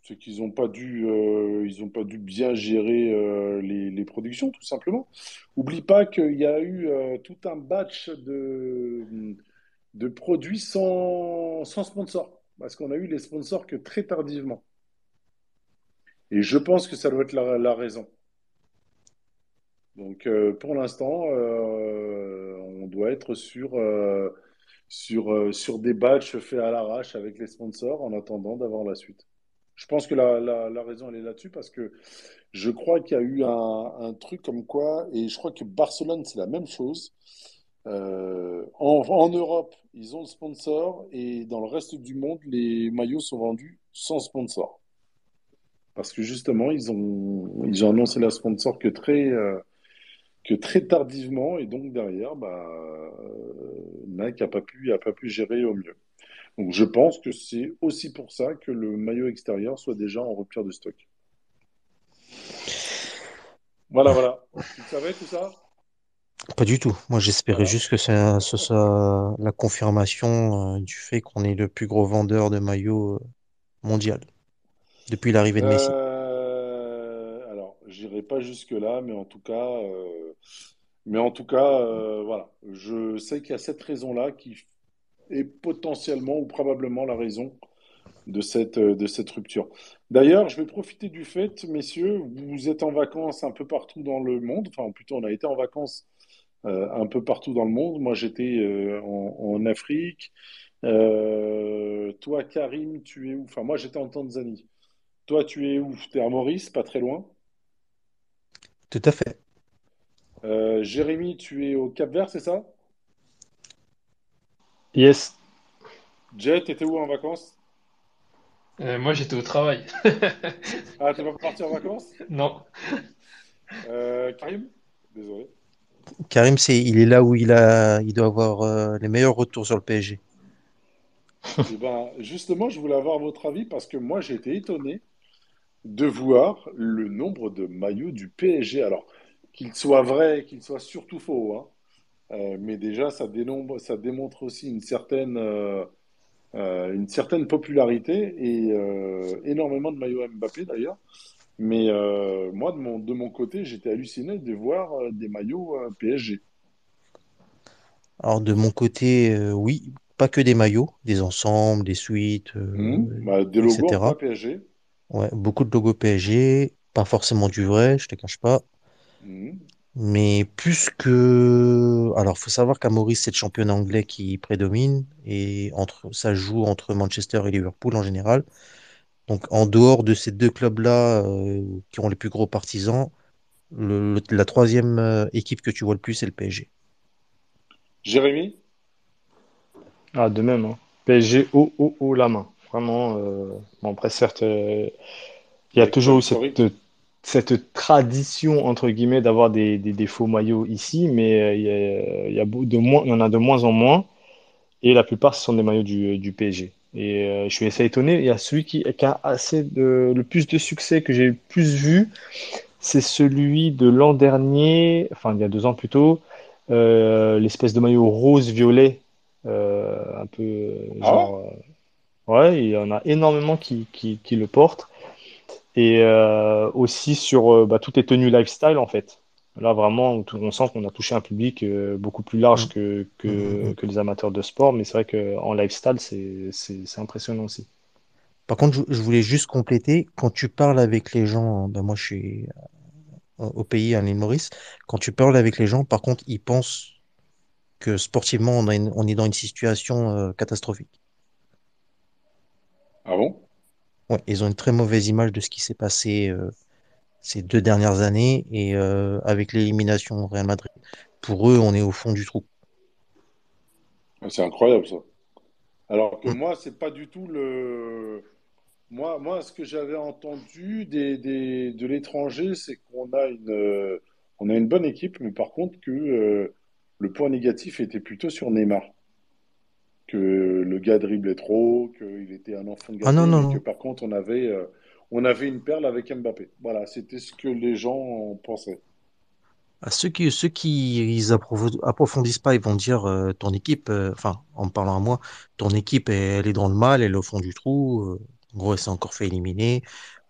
C'est qu'ils n'ont pas dû, euh, ils ont pas dû bien gérer euh, les, les productions, tout simplement. Oublie pas qu'il y a eu tout un batch de, de produits sans, sans sponsor. Parce qu'on a eu les sponsors que très tardivement. Et je pense que ça doit être la, la raison. Donc, pour l'instant, on doit être sur, sur, euh, sur des batchs faits à l'arrache avec les sponsors en attendant d'avoir la suite. Je pense que la, la, la raison, elle est là-dessus parce que je crois qu'il y a eu un, un truc comme quoi, et je crois que Barcelone, c'est la même chose. Euh, en, en Europe, ils ont le sponsor et dans le reste du monde, les maillots sont vendus sans sponsor. Parce que justement, ils ont, ils ont annoncé la sponsor que très, euh, que très tardivement et donc derrière, bah, euh, Nike n'a pas pu, a pas pu gérer au mieux. Donc je pense que c'est aussi pour ça que le maillot extérieur soit déjà en rupture de stock. Voilà, voilà. Tu le savais tout ça? Pas du tout. Moi, j'espérais Voilà. juste que ça, ce soit la confirmation euh, du fait qu'on est le plus gros vendeur de maillots euh, mondial depuis l'arrivée de Messi. Euh, j'irai pas jusque-là, mais en tout cas, euh, mais en tout cas, euh, voilà. Je sais qu'il y a cette raison-là qui est potentiellement ou probablement la raison de cette, euh, de cette rupture. D'ailleurs, je vais profiter du fait, messieurs, vous êtes en vacances un peu partout dans le monde, enfin plutôt on a été en vacances un peu partout dans le monde. Moi, j'étais en, Afrique. Toi, Karim, tu es où? Enfin, moi, j'étais en Tanzanie. Toi, tu es où? T'es à Maurice, pas très loin? Tout à fait. Euh, Jérémy, tu es au Cap-Vert, c'est ça? Yes. Jet, t'étais où en vacances? Euh, moi, j'étais au travail. Ah, t'es pas parti en vacances? Non. Euh, Karim? Désolé. Karim, c'est, il est là où il a, il doit avoir euh, les meilleurs retours sur le PSG. Eh ben, justement, je voulais avoir votre avis parce que moi, j'ai été étonné de voir le nombre de maillots du PSG. Alors, qu'il soit vrai, qu'il soit surtout faux, hein. Euh, mais déjà, ça dénombre, ça démontre aussi une certaine, euh, euh, une certaine popularité et euh, énormément de maillots Mbappé d'ailleurs. Mais moi, de mon, de mon côté, j'étais halluciné de voir des maillots PSG. Alors, de mon côté, oui, pas que des maillots, des ensembles, des suites, euh, Bah, des logos etc. PSG. Ouais, beaucoup de logos PSG, pas forcément du vrai, je te cache pas. Mhm. Mais plus que... Alors, faut savoir qu'à Maurice, c'est le championnat anglais qui prédomine et entre... ça joue entre Manchester et Liverpool en général. Donc, en dehors de ces deux clubs-là euh, qui ont les plus gros partisans, le- le- la troisième euh, équipe que tu vois le plus, c'est le PSG. Jérémy? Ah, de même, hein. PSG haut, haut, haut la main. Vraiment. euh, Bon, après, certes, euh, il y a Avec toujours eu cette, cette tradition, entre guillemets, d'avoir des, des, des faux maillots ici, mais euh, il y a, il y a beau- de moins, il y en a de moins en moins, et la plupart, ce sont des maillots du, du PSG. Et euh, je suis assez étonné. Il y a celui qui, qui a assez de, le plus de succès que j'ai le plus vu, c'est celui de l'an dernier, enfin, il y a deux ans plutôt, euh, l'espèce de maillot rose-violet, euh, un peu Ah ouais? il y en a énormément qui, qui, le portent. Et euh, aussi sur euh, bah, toutes les tenues lifestyle, en fait. Là, vraiment, on, sent qu'on a touché un public euh, beaucoup plus large que, que, les amateurs de sport. Mais c'est vrai qu'en lifestyle, c'est, impressionnant aussi. Par contre, je, voulais juste compléter, quand tu parles avec les gens, ben moi je suis euh, au pays à l'île Maurice, quand tu parles avec les gens, par contre, ils pensent que sportivement, on, une- on est dans une situation catastrophique. Ah bon? Ouais, ils ont une très mauvaise image de ce qui s'est passé euh, ces deux dernières années et euh, avec l'élimination au Real Madrid. Pour eux, on est au fond du trou. C'est incroyable ça. Alors que Mm. moi, c'est pas du tout le. Moi, moi, ce que j'avais entendu des, des- de l'étranger, c'est qu'on a une, euh, on a une bonne équipe, mais par contre que euh, le point négatif était plutôt sur Neymar. Que le gars driblait trop, qu'il était un enfant Ah non, gâté, non, mais que non. par contre on avait, euh, on avait une perle avec Mbappé. Voilà, c'était ce que les gens pensaient. À ceux qui, ceux qui ils approfondissent pas, ils vont dire euh, ton équipe, euh, enfin, en me parlant à moi, ton équipe, elle, elle est dans le mal, elle est au fond du trou. en gros, elle s'est encore fait éliminer.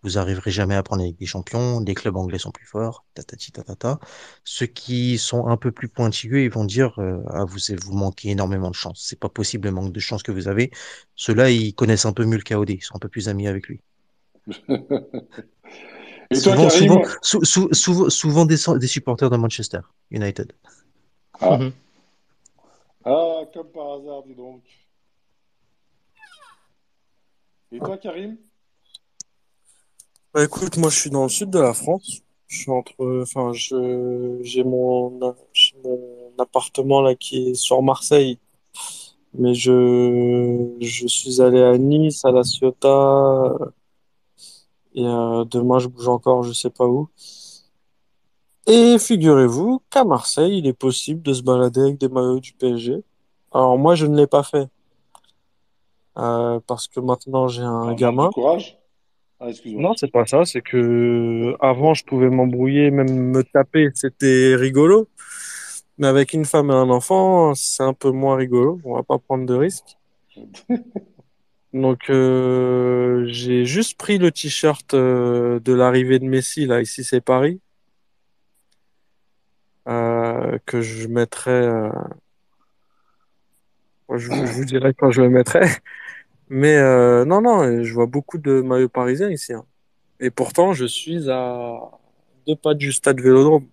Vous arriverez jamais à prendre la Ligue des Champions. Les clubs anglais sont plus forts. Tatati tatata. Ceux qui sont un peu plus pointilleux, ils vont dire euh, ah, vous, vous manquez énormément de chance. C'est pas possible le manque de chance que vous avez. Ceux-là, ils connaissent un peu mieux le KOD. Ils sont un peu plus amis avec lui. Et toi, Souvent, souvent, sou- sou- souvent, souvent des, des supporters de Manchester United. Ah, Mhm. ah, comme par hasard, dis donc. Et toi, Karim? Bah, écoute, moi je suis dans le sud de la France. Je suis entre, enfin, je, j'ai mon, j'ai mon appartement là qui est sur Marseille, mais je, je suis allé à Nice, à La Ciotat, et euh, demain je bouge encore, je sais pas où. Et figurez-vous qu'à Marseille, il est possible de se balader avec des maillots du PSG. Alors moi, je ne l'ai pas fait euh, parce que maintenant j'ai un de gamin. courage? Ah, excuse-moi. Non, c'est pas ça. C'est que avant, je pouvais m'embrouiller, même me taper, c'était rigolo. Mais avec une femme et un enfant, c'est un peu moins rigolo. On va pas prendre de risques. Donc, euh, j'ai juste pris le t-shirt euh, de l'arrivée de Messi. Là, ici, c'est Paris, euh, que je mettrai. euh, je, vous je vous dirai quand je le mettrai. Mais euh, non, non, je vois beaucoup de maillots parisiens ici. hein. Et pourtant, je suis à deux pas du stade Vélodrome.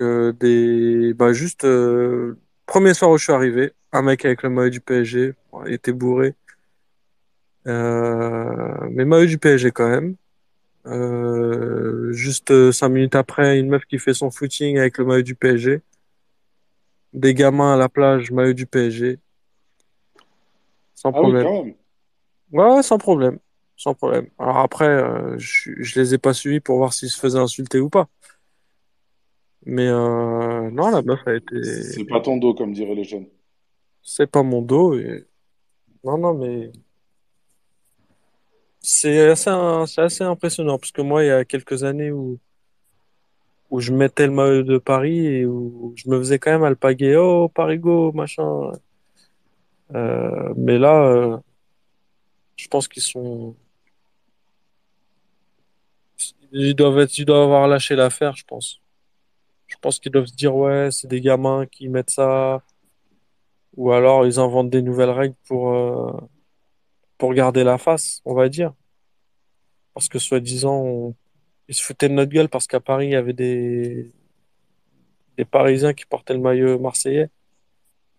des bah juste euh, premier soir où je suis arrivé un mec avec le maillot du PSG il était bourré euh, mais maillot du PSG quand même juste cinq minutes après une meuf qui fait son footing avec le maillot du PSG des gamins à la plage maillot du PSG sans Ah oui, problème quand même. ouais, ouais, sans problème sans problème alors après euh, je, je les ai pas suivis pour voir s'ils se faisaient insulter ou pas mais euh, non la meuf a été C'est pas ton dos, comme diraient les jeunes. c'est pas mon dos et non non mais C'est assez, c'est assez impressionnant parce que moi, il y a quelques années où, où je mettais le maillot de Paris et où je me faisais quand même alpaguer, oh, Parigo, machin. Euh, mais là, euh, je pense qu'ils sont, ils doivent être, ils doivent avoir lâché l'affaire, je pense. Je pense qu'ils doivent se dire, ouais, c'est des gamins qui mettent ça, ou alors ils inventent des nouvelles règles pour, euh, pour garder la face, on va dire. Parce que soi-disant, ils se foutaient de notre gueule parce qu'à Paris, il y avait des, des Parisiens qui portaient le maillot marseillais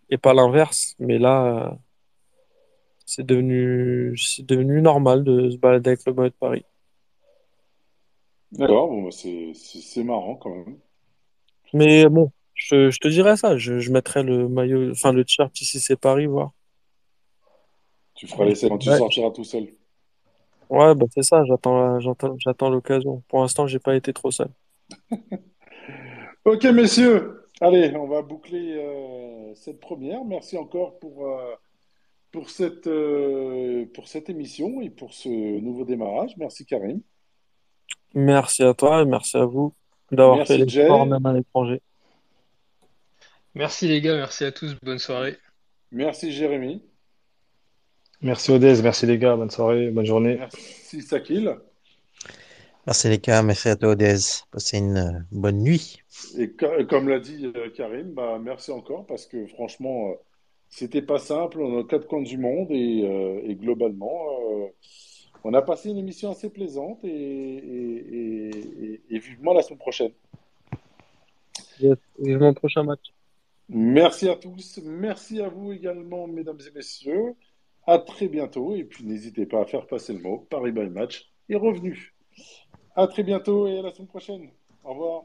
et pas l'inverse. Mais là, euh, c'est devenu, c'est devenu normal de se balader avec le maillot de Paris. D'accord, bon, bah, c'est c'est- c'est marrant quand même. Mais bon, je, je te dirais ça. Je, je mettrais le maillot, enfin le t-shirt ici, c'est Paris, voir. Tu feras l'essai quand tu Ouais, sortiras tout seul. ouais, bah c'est ça. J'attends, j'attends, j'attends l'occasion. Pour l'instant, j'ai pas été trop seul. Ok, messieurs, allez, on va boucler euh, cette première. Merci encore pour, euh, pour cette, euh, pour cette émission et pour ce nouveau démarrage. Merci Karim. Merci à toi et merci à vous d'avoir fait l'effort Jay. même à l'étranger. Merci les gars, merci à tous, bonne soirée. Merci Jérémy. Merci Odez, merci les gars, bonne soirée, bonne journée. Merci Sakil. Merci les gars, merci à toi Odez. Passez une bonne nuit. Et co- comme l'a dit euh, Karim, bah, merci encore parce que franchement, euh, c'était pas simple, on a quatre coins du monde et, euh, et globalement, euh, on a passé une émission assez plaisante et, et, et- et vivement la semaine prochaine. Yes. Vivement le prochain match. Merci à tous, merci à vous également, mesdames et messieurs. À très bientôt et puis n'hésitez pas à faire passer le mot. Paris by Match est revenu. À très bientôt et à la semaine prochaine. Au revoir.